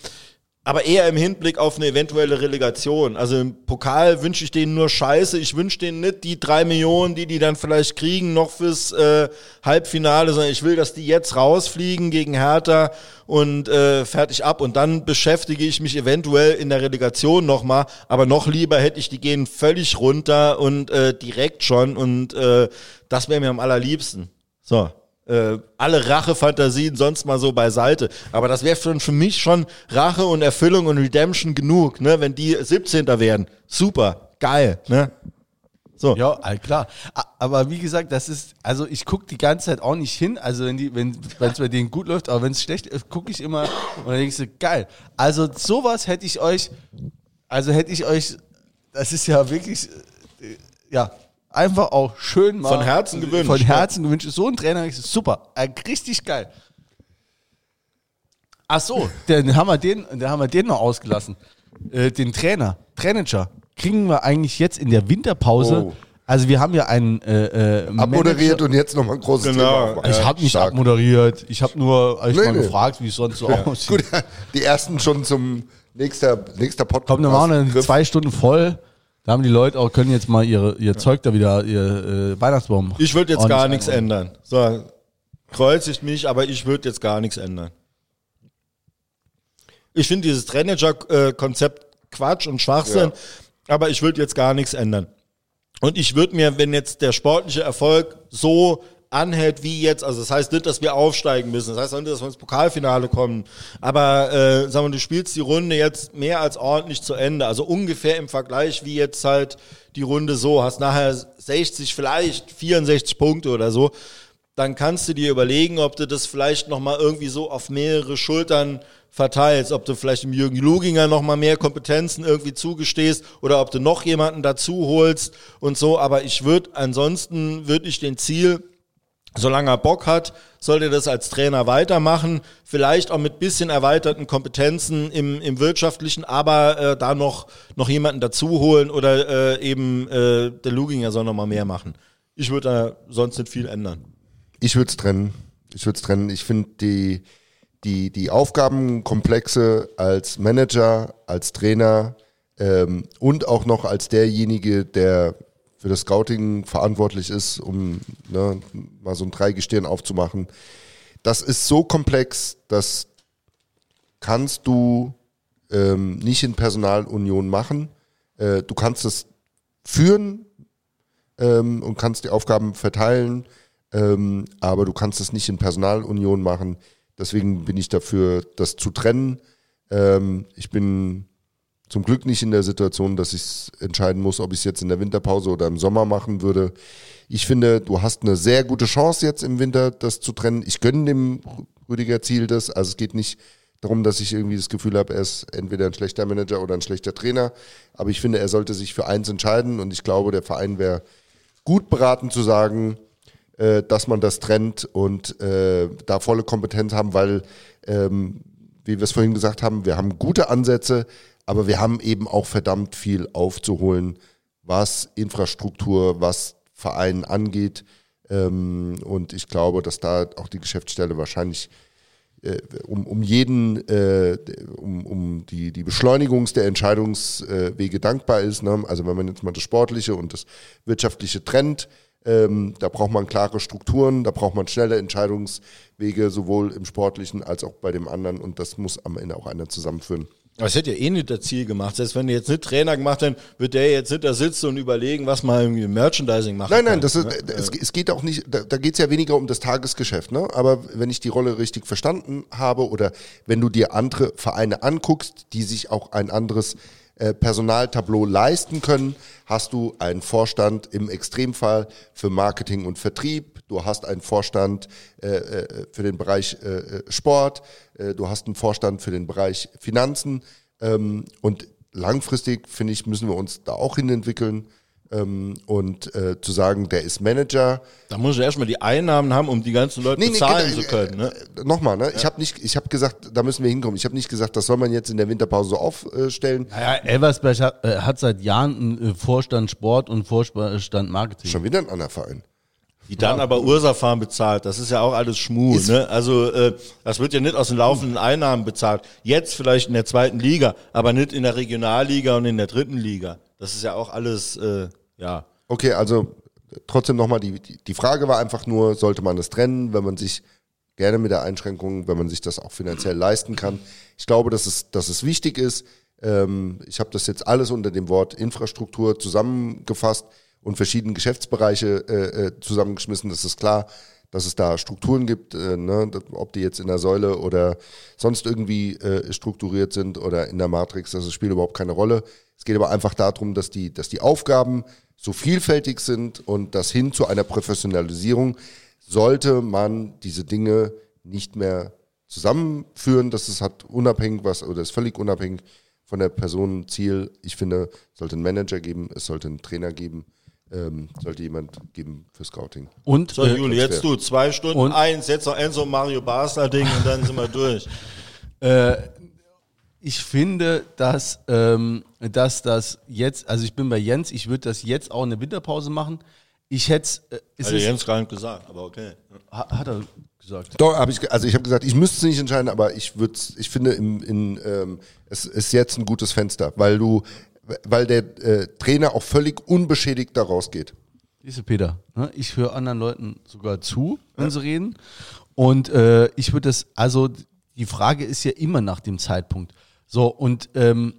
aber eher im Hinblick auf eine eventuelle Relegation. Also im Pokal wünsche ich denen nur Scheiße. Ich wünsche denen nicht die drei Millionen, die die dann vielleicht kriegen, noch fürs äh, Halbfinale, sondern ich will, dass die jetzt rausfliegen gegen Hertha und äh, fertig ab. Und dann beschäftige ich mich eventuell in der Relegation nochmal. Aber noch lieber hätte ich, die gehen völlig runter und äh, direkt schon. Und äh, das wäre mir am allerliebsten. So äh, alle Rachefantasien sonst mal so beiseite. Aber das wäre für, für mich schon Rache und Erfüllung und Redemption genug, ne? Wenn die 17. werden. Super, geil, ne? So. ja, klar. Aber wie gesagt, das ist, also ich gucke die ganze Zeit auch nicht hin. Also wenn die, wenn es bei denen gut läuft, aber wenn es schlecht ist, gucke ich immer und dann denkst du, geil. Also sowas hätte ich euch, also hätte ich euch, das ist ja wirklich, äh, ja, einfach auch schön mal. Von Herzen gewünscht, Von ja. Herzen gewünscht. So ein Trainer ist super. Äh, Richtig geil. Ach so, (laughs) dann haben wir den, dann haben wir den noch ausgelassen. Äh, den Trainer, Trainager, kriegen wir eigentlich jetzt in der Winterpause. Oh. Also wir haben ja einen äh, äh, Abmoderiert Manager- und jetzt nochmal ein großes Genau. Thema aufmachen. Ich habe nicht Stark. abmoderiert. Ich habe nur euch Nee, mal nee. gefragt, wie es sonst so aussieht. Gut, (laughs) die ersten schon zum nächster, nächster Podcast. Komm, dann machen wir zwei Stunden voll. Da haben die Leute auch, können jetzt mal ihre, ihr Zeug da wieder, ihr äh, Weihnachtsbaum. Ich würde jetzt gar nichts ändern. So, kreuzigt mich, aber ich würde jetzt gar nichts ändern. Ich finde dieses Trainager-Konzept Quatsch und Schwachsinn, aber ich würde jetzt gar nichts ändern. Und ich würde mir, wenn jetzt der sportliche Erfolg so anhält wie jetzt, also das heißt nicht, dass wir aufsteigen müssen, das heißt auch nicht, dass wir ins Pokalfinale kommen, aber äh, sagen wir, du spielst die Runde jetzt mehr als ordentlich zu Ende, also ungefähr im Vergleich wie jetzt halt die Runde so, hast nachher 60, vielleicht 64 Punkte oder so, dann kannst du dir überlegen, ob du das vielleicht nochmal irgendwie so auf mehrere Schultern verteilst, ob du vielleicht dem Jürgen Luginger nochmal mehr Kompetenzen irgendwie zugestehst oder ob du noch jemanden dazu holst und so. Aber ich würde ansonsten, würde ich den Ziel, solange er Bock hat, sollte das als Trainer weitermachen. Vielleicht auch mit bisschen erweiterten Kompetenzen im, im Wirtschaftlichen, aber äh, da noch, noch jemanden dazu holen oder äh, eben äh, der Luginger soll nochmal mehr machen. Ich würde da sonst nicht viel ändern. Ich würde es trennen. Ich würde es trennen. Ich finde die, die, die Aufgabenkomplexe als Manager, als Trainer ähm, und auch noch als derjenige, der für das Scouting verantwortlich ist, um ne, mal so ein Dreigestirn aufzumachen. Das ist so komplex, das kannst du ähm, nicht in Personalunion machen. Äh, du kannst es führen ähm, und kannst die Aufgaben verteilen, ähm, aber du kannst es nicht in Personalunion machen. Deswegen bin ich dafür, das zu trennen. Ähm, ich bin zum Glück nicht in der Situation, dass ich entscheiden muss, ob ich es jetzt in der Winterpause oder im Sommer machen würde. Ich finde, du hast eine sehr gute Chance jetzt im Winter, das zu trennen. Ich gönne dem Rüdiger Ziel das. Also es geht nicht darum, dass ich irgendwie das Gefühl habe, er ist entweder ein schlechter Manager oder ein schlechter Trainer. Aber ich finde, er sollte sich für eins entscheiden und ich glaube, der Verein wäre gut beraten zu sagen, äh, dass man das trennt und äh, da volle Kompetenz haben, weil, ähm, wie wir es vorhin gesagt haben, wir haben gute Ansätze, aber wir haben eben auch verdammt viel aufzuholen, was Infrastruktur, was Verein angeht. Ähm, und ich glaube, dass da auch die Geschäftsstelle wahrscheinlich äh, um, um jeden, äh, um, um die, die Beschleunigung der Entscheidungswege dankbar ist. Ne? Also wenn man jetzt mal das Sportliche und das Wirtschaftliche trennt, Ähm, da braucht man klare Strukturen, da braucht man schnelle Entscheidungswege, sowohl im sportlichen als auch bei dem anderen. Und das muss am Ende auch einer zusammenführen. Aber es hätte ja eh nicht das Ziel gemacht. Selbst wenn du jetzt nicht Trainer gemacht hätten, wird der jetzt nicht da sitzen und überlegen, was man irgendwie im Merchandising machen Nein, nein, kann, das ist, ne? es, es geht auch nicht, da, da geht es ja weniger um das Tagesgeschäft, ne? Aber wenn ich die Rolle richtig verstanden habe oder wenn du dir andere Vereine anguckst, die sich auch ein anderes äh, Personaltableau leisten können, hast du einen Vorstand im Extremfall für Marketing und Vertrieb, du hast einen Vorstand äh, äh, für den Bereich äh, äh, Sport, äh, du hast einen Vorstand für den Bereich Finanzen ähm, und langfristig, finde ich, müssen wir uns da auch hinentwickeln ähm, und äh, zu sagen, der ist Manager, Da muss ich erstmal die Einnahmen haben, um die ganzen Leute bezahlen genau, zu können. Ne? äh, Nochmal, ne? Ich habe nicht, ich habe gesagt, da müssen wir hinkommen. Ich habe nicht gesagt, das soll man jetzt in der Winterpause so aufstellen. Naja, Elversberg hat, äh, hat seit Jahren einen Vorstand Sport und Vorstand Marketing. Schon wieder ein anderer Verein. Die dann aber Ursafahren bezahlt. Das ist ja auch alles Schmuh. Ist- Ne? Also äh, das wird ja nicht aus den laufenden Einnahmen bezahlt. Jetzt vielleicht in der zweiten Liga, aber nicht in der Regionalliga und in der dritten Liga. Das ist ja auch alles, äh, ja. Okay, also trotzdem nochmal, die, die, die Frage war einfach nur, sollte man das trennen, wenn man sich gerne mit der Einschränkung, wenn man sich das auch finanziell leisten kann. Ich glaube, dass es, dass es wichtig ist. Ähm, ich habe das jetzt alles unter dem Wort Infrastruktur zusammengefasst und verschiedene Geschäftsbereiche äh, äh, zusammengeschmissen. Das ist klar, dass es da Strukturen gibt, äh, ne, das- ob die jetzt in der Säule oder sonst irgendwie äh, strukturiert sind oder in der Matrix, das spielt überhaupt keine Rolle. Es geht aber einfach darum, dass die, dass die Aufgaben so vielfältig sind und dass hin zu einer Professionalisierung sollte man diese Dinge nicht mehr zusammenführen. Das ist hat unabhängig was oder ist völlig unabhängig von der Person Ziel. Ich finde, es sollte einen Manager geben, es sollte einen Trainer geben, ähm, sollte jemand geben für Scouting. Und So, äh, Juli, jetzt du, zwei Stunden, und- eins, jetzt noch Enzo Mario Basler Ding und dann sind wir durch. (laughs) Äh, ich finde, dass, ähm, dass das jetzt, also ich bin bei Jens, ich würde das jetzt auch in der Winterpause machen. Ich hätte äh, es, Hatte ist, Jens gar nicht gesagt, aber okay. ha- hat er gesagt. Doch, habe ich, also ich habe gesagt, ich müsste es nicht entscheiden, aber ich würde, ich finde, im, in, ähm, es ist jetzt ein gutes Fenster, weil du, weil der äh, Trainer auch völlig unbeschädigt da rausgeht. Siehst du, Peter, ne? ich höre anderen Leuten sogar zu, wenn sie reden. Und äh, ich würde das, also die Frage ist ja immer nach dem Zeitpunkt. So, und ähm,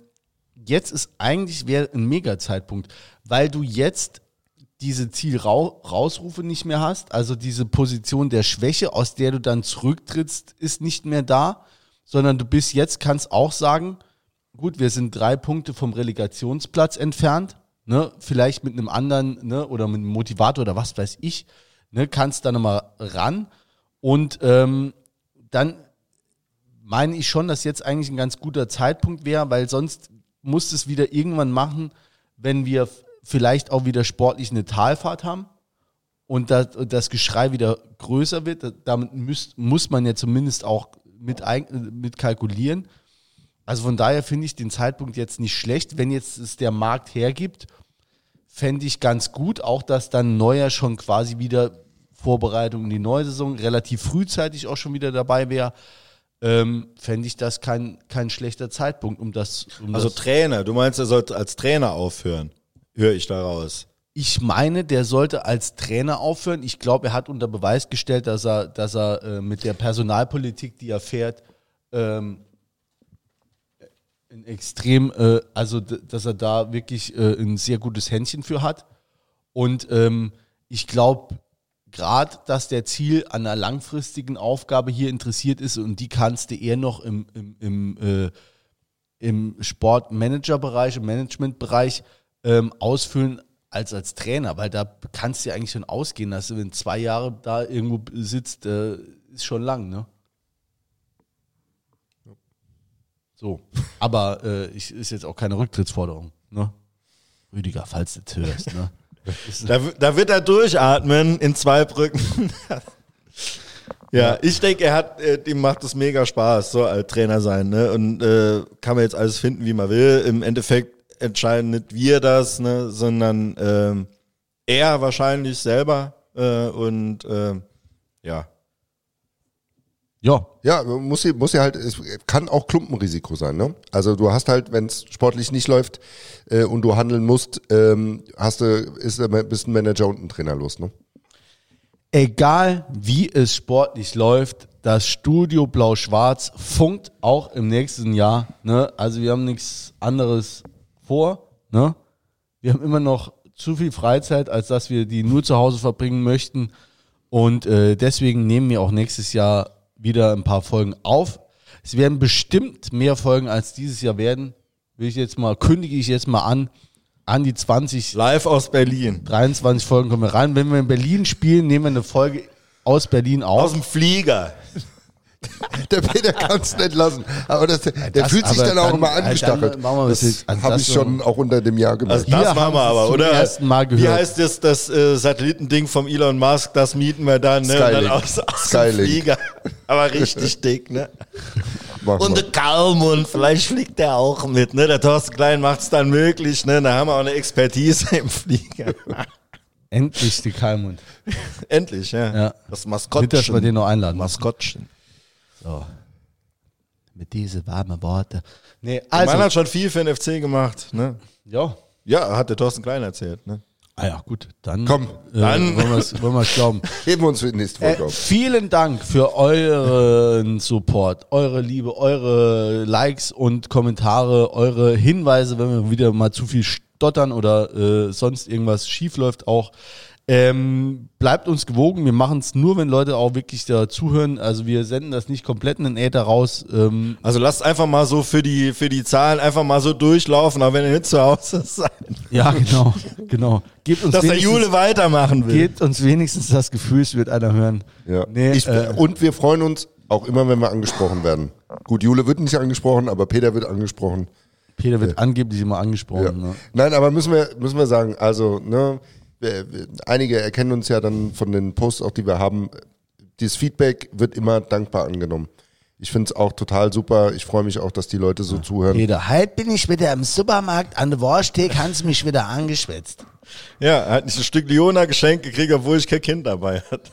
jetzt ist eigentlich wäre ein Mega-Zeitpunkt, weil du jetzt diese Zielrausrufe nicht mehr hast, also diese Position der Schwäche, aus der du dann zurücktrittst, ist nicht mehr da, sondern du bist jetzt, kannst auch sagen, gut, wir sind drei Punkte vom Relegationsplatz entfernt, ne, vielleicht mit einem anderen, ne, oder mit einem Motivator oder was weiß ich, ne, kannst da nochmal ran und ähm, dann meine ich schon, dass jetzt eigentlich ein ganz guter Zeitpunkt wäre, weil sonst muss es wieder irgendwann machen, wenn wir vielleicht auch wieder sportlich eine Talfahrt haben und das, das Geschrei wieder größer wird. Da- Damit müsst, muss man ja zumindest auch mit, mit kalkulieren. Also von daher finde ich den Zeitpunkt jetzt nicht schlecht. Wenn jetzt es der Markt hergibt, fände ich ganz gut, auch dass dann Neuer schon quasi wieder Vorbereitung in die neue Saison relativ frühzeitig auch schon wieder dabei wäre. Ähm, fände ich das kein, kein schlechter Zeitpunkt, um das. Um Also das Trainer, du meinst, er sollte als Trainer aufhören, höre ich daraus. ich meine, der sollte als Trainer aufhören. Ich glaube, er hat unter Beweis gestellt, dass er, dass er äh, mit der Personalpolitik, die er fährt, ähm, extrem, äh, also dass er da wirklich äh, ein sehr gutes Händchen für hat. Und ähm, ich glaube, gerade, dass der Ziel an einer langfristigen Aufgabe hier interessiert ist und die kannst du eher noch im, im, im, äh, im Sportmanagerbereich, im Managementbereich ähm, ausfüllen als als Trainer, weil da kannst du ja eigentlich schon ausgehen, dass du, wenn zwei Jahre da irgendwo sitzt, äh, ist schon lang, ne? So, aber äh, ich, ist jetzt auch keine Rücktrittsforderung, ne? Rüdiger, falls du das hörst, ne? (laughs) Da, da wird er durchatmen in zwei Brücken. (laughs) ja, ich denke, er hat, äh, ihm macht es mega Spaß, so als Trainer sein, ne? Und äh, kann man jetzt alles finden, wie man will. Im Endeffekt entscheiden nicht wir das, ne, sondern ähm, er wahrscheinlich selber. Äh, und äh, ja. Ja, Ja, muss ja, muss ja halt, es kann auch Klumpenrisiko sein, ne? Also du hast halt, wenn es sportlich nicht läuft äh, und du handeln musst, ähm, hast du, ist bist ein Manager und ein Trainer los, ne? egal wie es sportlich läuft, das Studio Blau-Schwarz funkt auch im nächsten Jahr. Ne? Also wir haben nichts anderes vor. Ne? Wir haben immer noch zu viel Freizeit, als dass wir die nur zu Hause verbringen möchten. Und äh, deswegen nehmen wir auch nächstes Jahr wieder ein paar Folgen auf. Es werden bestimmt mehr Folgen als dieses Jahr werden. Will ich jetzt mal, kündige ich jetzt mal an, an die 20 Live aus Berlin. 23 Folgen kommen wir rein. Wenn wir in Berlin spielen, nehmen wir eine Folge aus Berlin Aus auf. dem Flieger. (laughs) Der Peter kann es nicht lassen. Aber das, der das- fühlt sich dann auch dann- immer dann angestachelt. das das- also habe das ich schon auch unter dem Jahr gemerkt. Also das Hier machen haben wir aber, oder? ersten Mal Wie gehört. heißt das, das äh, Satellitending vom Elon Musk? Das mieten wir dann, ne? Und dann Skylink. aus, aus dem Skylink. Flieger. Aber richtig (laughs) dick, ne? Machen Und der Kalmund, vielleicht fliegt der auch mit, ne? Der Thorsten Klein macht es dann möglich, ne? Da haben wir auch eine Expertise im Flieger. Endlich die Kalmund. (laughs) Endlich, ja. Ja. Das Maskottchen. Nicht, dass wir den noch einladen. Maskottchen. So. Mit diese warmen Worte. Nee, Also, der Mann also. hat schon viel für den FC gemacht, ne? Ja. Ja, hat der Thorsten Klein erzählt, ne? Ah ja, gut. Dann, Komm, äh, dann- wollen wir es glauben. (laughs) Heben wir uns für die nächste Äh, vielen Dank für euren Support, eure Liebe, eure Likes und Kommentare, eure Hinweise, wenn wir wieder mal zu viel stottern oder äh, sonst irgendwas schief läuft auch. Ähm, bleibt uns gewogen. Wir machen es nur, wenn Leute auch wirklich da zuhören. Also wir senden das nicht komplett in den Äther raus. Ähm, Also lasst einfach mal so für die, für die Zahlen einfach mal so durchlaufen, auch wenn ihr nicht zu Hause seid. ja, genau, genau. Gebt uns Dass der wenigstens- Jule weitermachen will. Gebt uns wenigstens das Gefühl, es wird einer hören. Ja. Nee, ich, äh, und wir freuen uns auch immer, wenn wir angesprochen werden. Gut, Jule wird nicht angesprochen, aber Peter wird angesprochen. Peter wird angeblich immer angesprochen. Ja. Ne? Nein, aber müssen wir, müssen wir sagen, also, ne, einige erkennen uns ja dann von den Posts auch, die wir haben. Dieses Feedback wird immer dankbar angenommen. Ich finde es auch total super. Ich freue mich auch, dass die Leute so zuhören. Peter, heute bin ich wieder im Supermarkt an der Wursttheke, haben sie mich wieder angeschwätzt. Ja, er hat nicht ein Stück Leona geschenkt gekriegt, obwohl ich kein Kind dabei hatte.